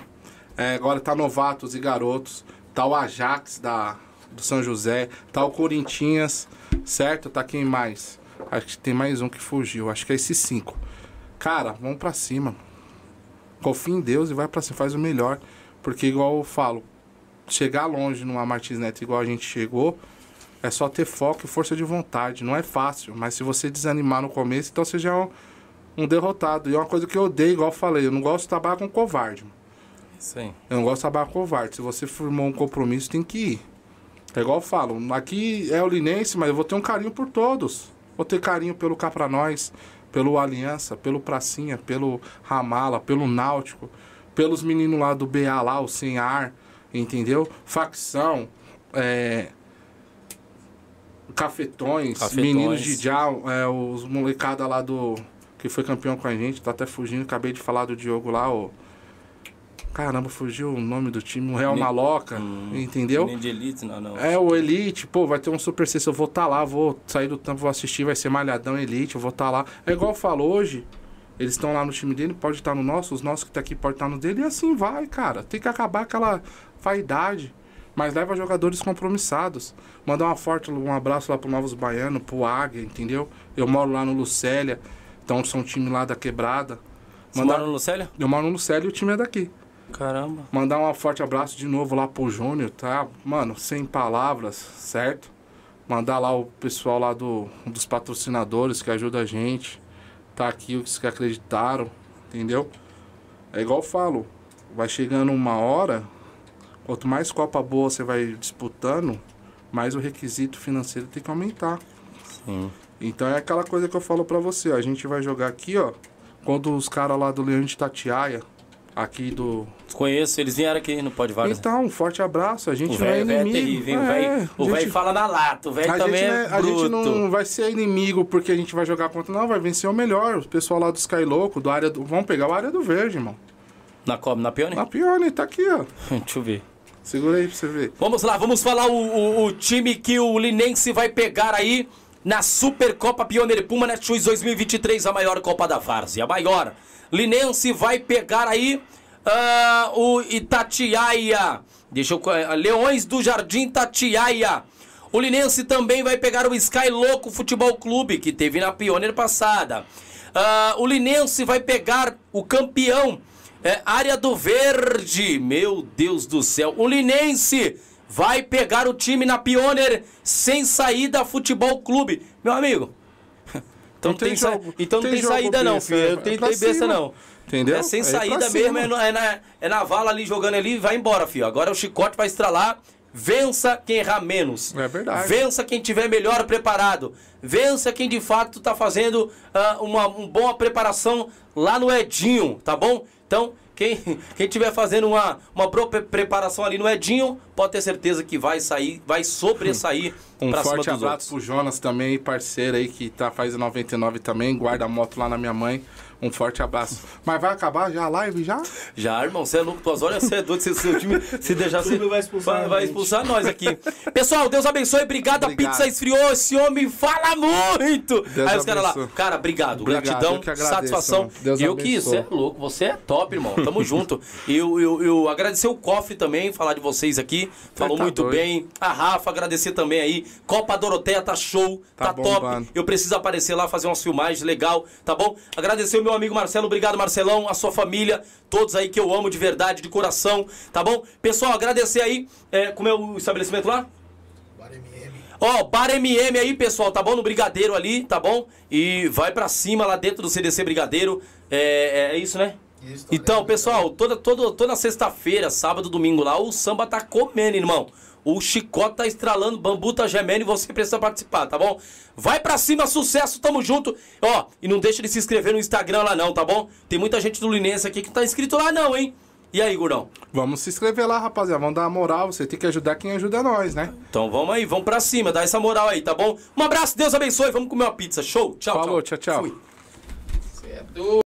é, agora tá novatos e garotos, tá o Ajax da, do São José, tá o Corinthians, certo? Tá quem mais? Acho que tem mais um que fugiu, acho que é esses cinco. Cara, vamos pra cima. Confia em Deus e vai pra cima, faz o melhor. Porque igual eu falo, chegar longe numa Martins Neto igual a gente chegou, é só ter foco e força de vontade. Não é fácil, mas se você desanimar no começo, então você já é um, um derrotado. E é uma coisa que eu odeio, igual eu falei, eu não gosto de trabalhar com covarde. aí. Eu não gosto de trabalhar com covarde. Se você firmou um compromisso, tem que ir. É igual eu falo, aqui é o Linense, mas eu vou ter um carinho por todos. Vou ter carinho pelo Cá Pra Nós, pelo Aliança, pelo Pracinha, pelo Ramala, pelo Náutico, pelos meninos lá do BA lá, o Sem Ar, entendeu? Facção, é, Cafetões, Cafetões. meninos de Dial, é, os molecada lá do. que foi campeão com a gente, tá até fugindo, acabei de falar do Diogo lá, o. Caramba, fugiu o nome do time, o Real Maloca, Hum, entendeu? Nem de elite, não, não. É, o Elite, pô, vai ter um Super Sexta, eu vou estar lá, vou sair do tempo, vou assistir, vai ser Malhadão Elite, eu vou estar lá. É igual eu falo hoje, eles estão lá no time dele, pode estar no nosso, os nossos que tá aqui pode estar no dele, e assim vai, cara. Tem que acabar aquela vaidade. Mas leva jogadores compromissados. Mandar uma forte, um abraço lá pro Novos Baiano, pro Águia, entendeu? Eu moro lá no Lucélia, então são um time lá da quebrada. Você Mandar... mora no Lucélia? Eu moro no Lucélia e o time é daqui. Caramba. Mandar um forte abraço de novo lá pro Júnior, tá? Mano, sem palavras, certo? Mandar lá o pessoal lá do, dos patrocinadores que ajuda a gente. Tá aqui os que acreditaram, entendeu? É igual eu falo, vai chegando uma hora, quanto mais Copa boa você vai disputando, mais o requisito financeiro tem que aumentar. Sim. Então é aquela coisa que eu falo pra você, ó, a gente vai jogar aqui, ó, quando os caras lá do Leão de Tatiaia, aqui do, Conheço, eles vieram aqui no Pode Vários. então, um forte abraço. A gente O não é velho velho é inimigo. terrível, hein? O É, velho- o velho fala na lata, o velho também gente, é né, a gente não vai ser inimigo porque a gente vai jogar contra. Não, vai vencer o melhor. O pessoal lá do Sky Louco, do área do. Vamos pegar o área do verde, irmão. Na Copa, na Pione? Na Pione, tá aqui, ó. Deixa eu ver. Segura aí pra você ver. Vamos lá, vamos falar o, o- o time que o Linense vai pegar aí na Supercopa Pioneer Puma Netshoes 2023, a maior Copa da Várzea, a maior. Linense vai pegar aí ah, o Itatiaia. Deixa eu. eh, Leões do Jardim Itatiaia. O Linense também vai pegar o Sky Louco Futebol Clube, que teve na Pioneer passada. Ah, o Linense vai pegar o campeão, é, Área do Verde. Meu Deus do céu. O Linense vai pegar o time na Pioneer sem saída Futebol Clube. Meu amigo. Então não tem tem, sa- então não tem tem saída não, filho. É não tenho pra besta não. Entendeu? É sem É saída cima. mesmo, é, na, é na vala ali, jogando ali, vai embora, filho. Agora o chicote vai estralar. Vença quem errar menos. É verdade. Vença quem tiver melhor preparado. Vença quem de fato tá fazendo ah, uma, uma boa preparação lá no Edinho, tá bom? Então, quem, quem tiver fazendo uma, uma preparação ali no Edinho, pode ter certeza que vai sair, vai sobressair Um pra cima forte dos abraço outros. pro Jonas também, parceiro aí, que tá faz 99 também, guarda a moto lá na minha mãe. Um forte abraço. Mas vai acabar já a live já? Já, irmão, você é louco, tuas horas, você é doido, se seu time se deixar você vai expulsar vai, a vai expulsar nós aqui. Pessoal, Deus abençoe, obrigado, a Obrigado. pizza esfriou, esse homem fala muito. Deus Aí os caras lá, cara, obrigado, Obrigado, gratidão, agradeço, satisfação. Deus eu que, você é louco, você é top, irmão, tamo junto. Eu, eu, eu agradecer o Cofre também, falar de vocês aqui, falou tá muito doido. bem. A Rafa, agradecer também aí. Copa Doroteia tá show, tá, Tá top. Eu preciso aparecer lá, fazer umas filmagens legal, tá bom? Agradecer o meu amigo Marcelo, obrigado Marcelão, a sua família, todos aí que eu amo de verdade, de coração, tá bom? Pessoal, agradecer aí, é, como é o estabelecimento lá? Ó, Bar MM aí, pessoal, tá bom? No Brigadeiro ali, tá bom? E vai pra cima lá dentro do CDC Brigadeiro. É, é isso, né? Isso, Então, né? pessoal, toda, toda, toda sexta-feira, sábado, domingo lá, o samba tá comendo, irmão. O chicote tá estralando, bambu tá gemendo e você precisa participar, tá bom? Vai pra cima, sucesso, tamo junto. Ó, e não deixa de se inscrever no Instagram lá não, tá bom? Tem muita gente do Linense aqui que não tá inscrito lá não, hein? E aí, gordão? Vamos se inscrever lá, rapaziada. Vamos dar uma moral. Você tem que ajudar quem ajuda nós, né? Então vamos aí, vamos pra cima, dá essa moral aí, tá bom? Um abraço, Deus abençoe, vamos comer uma pizza. Show, tchau, Falou, tchau, tchau. Fui. Cê é doido.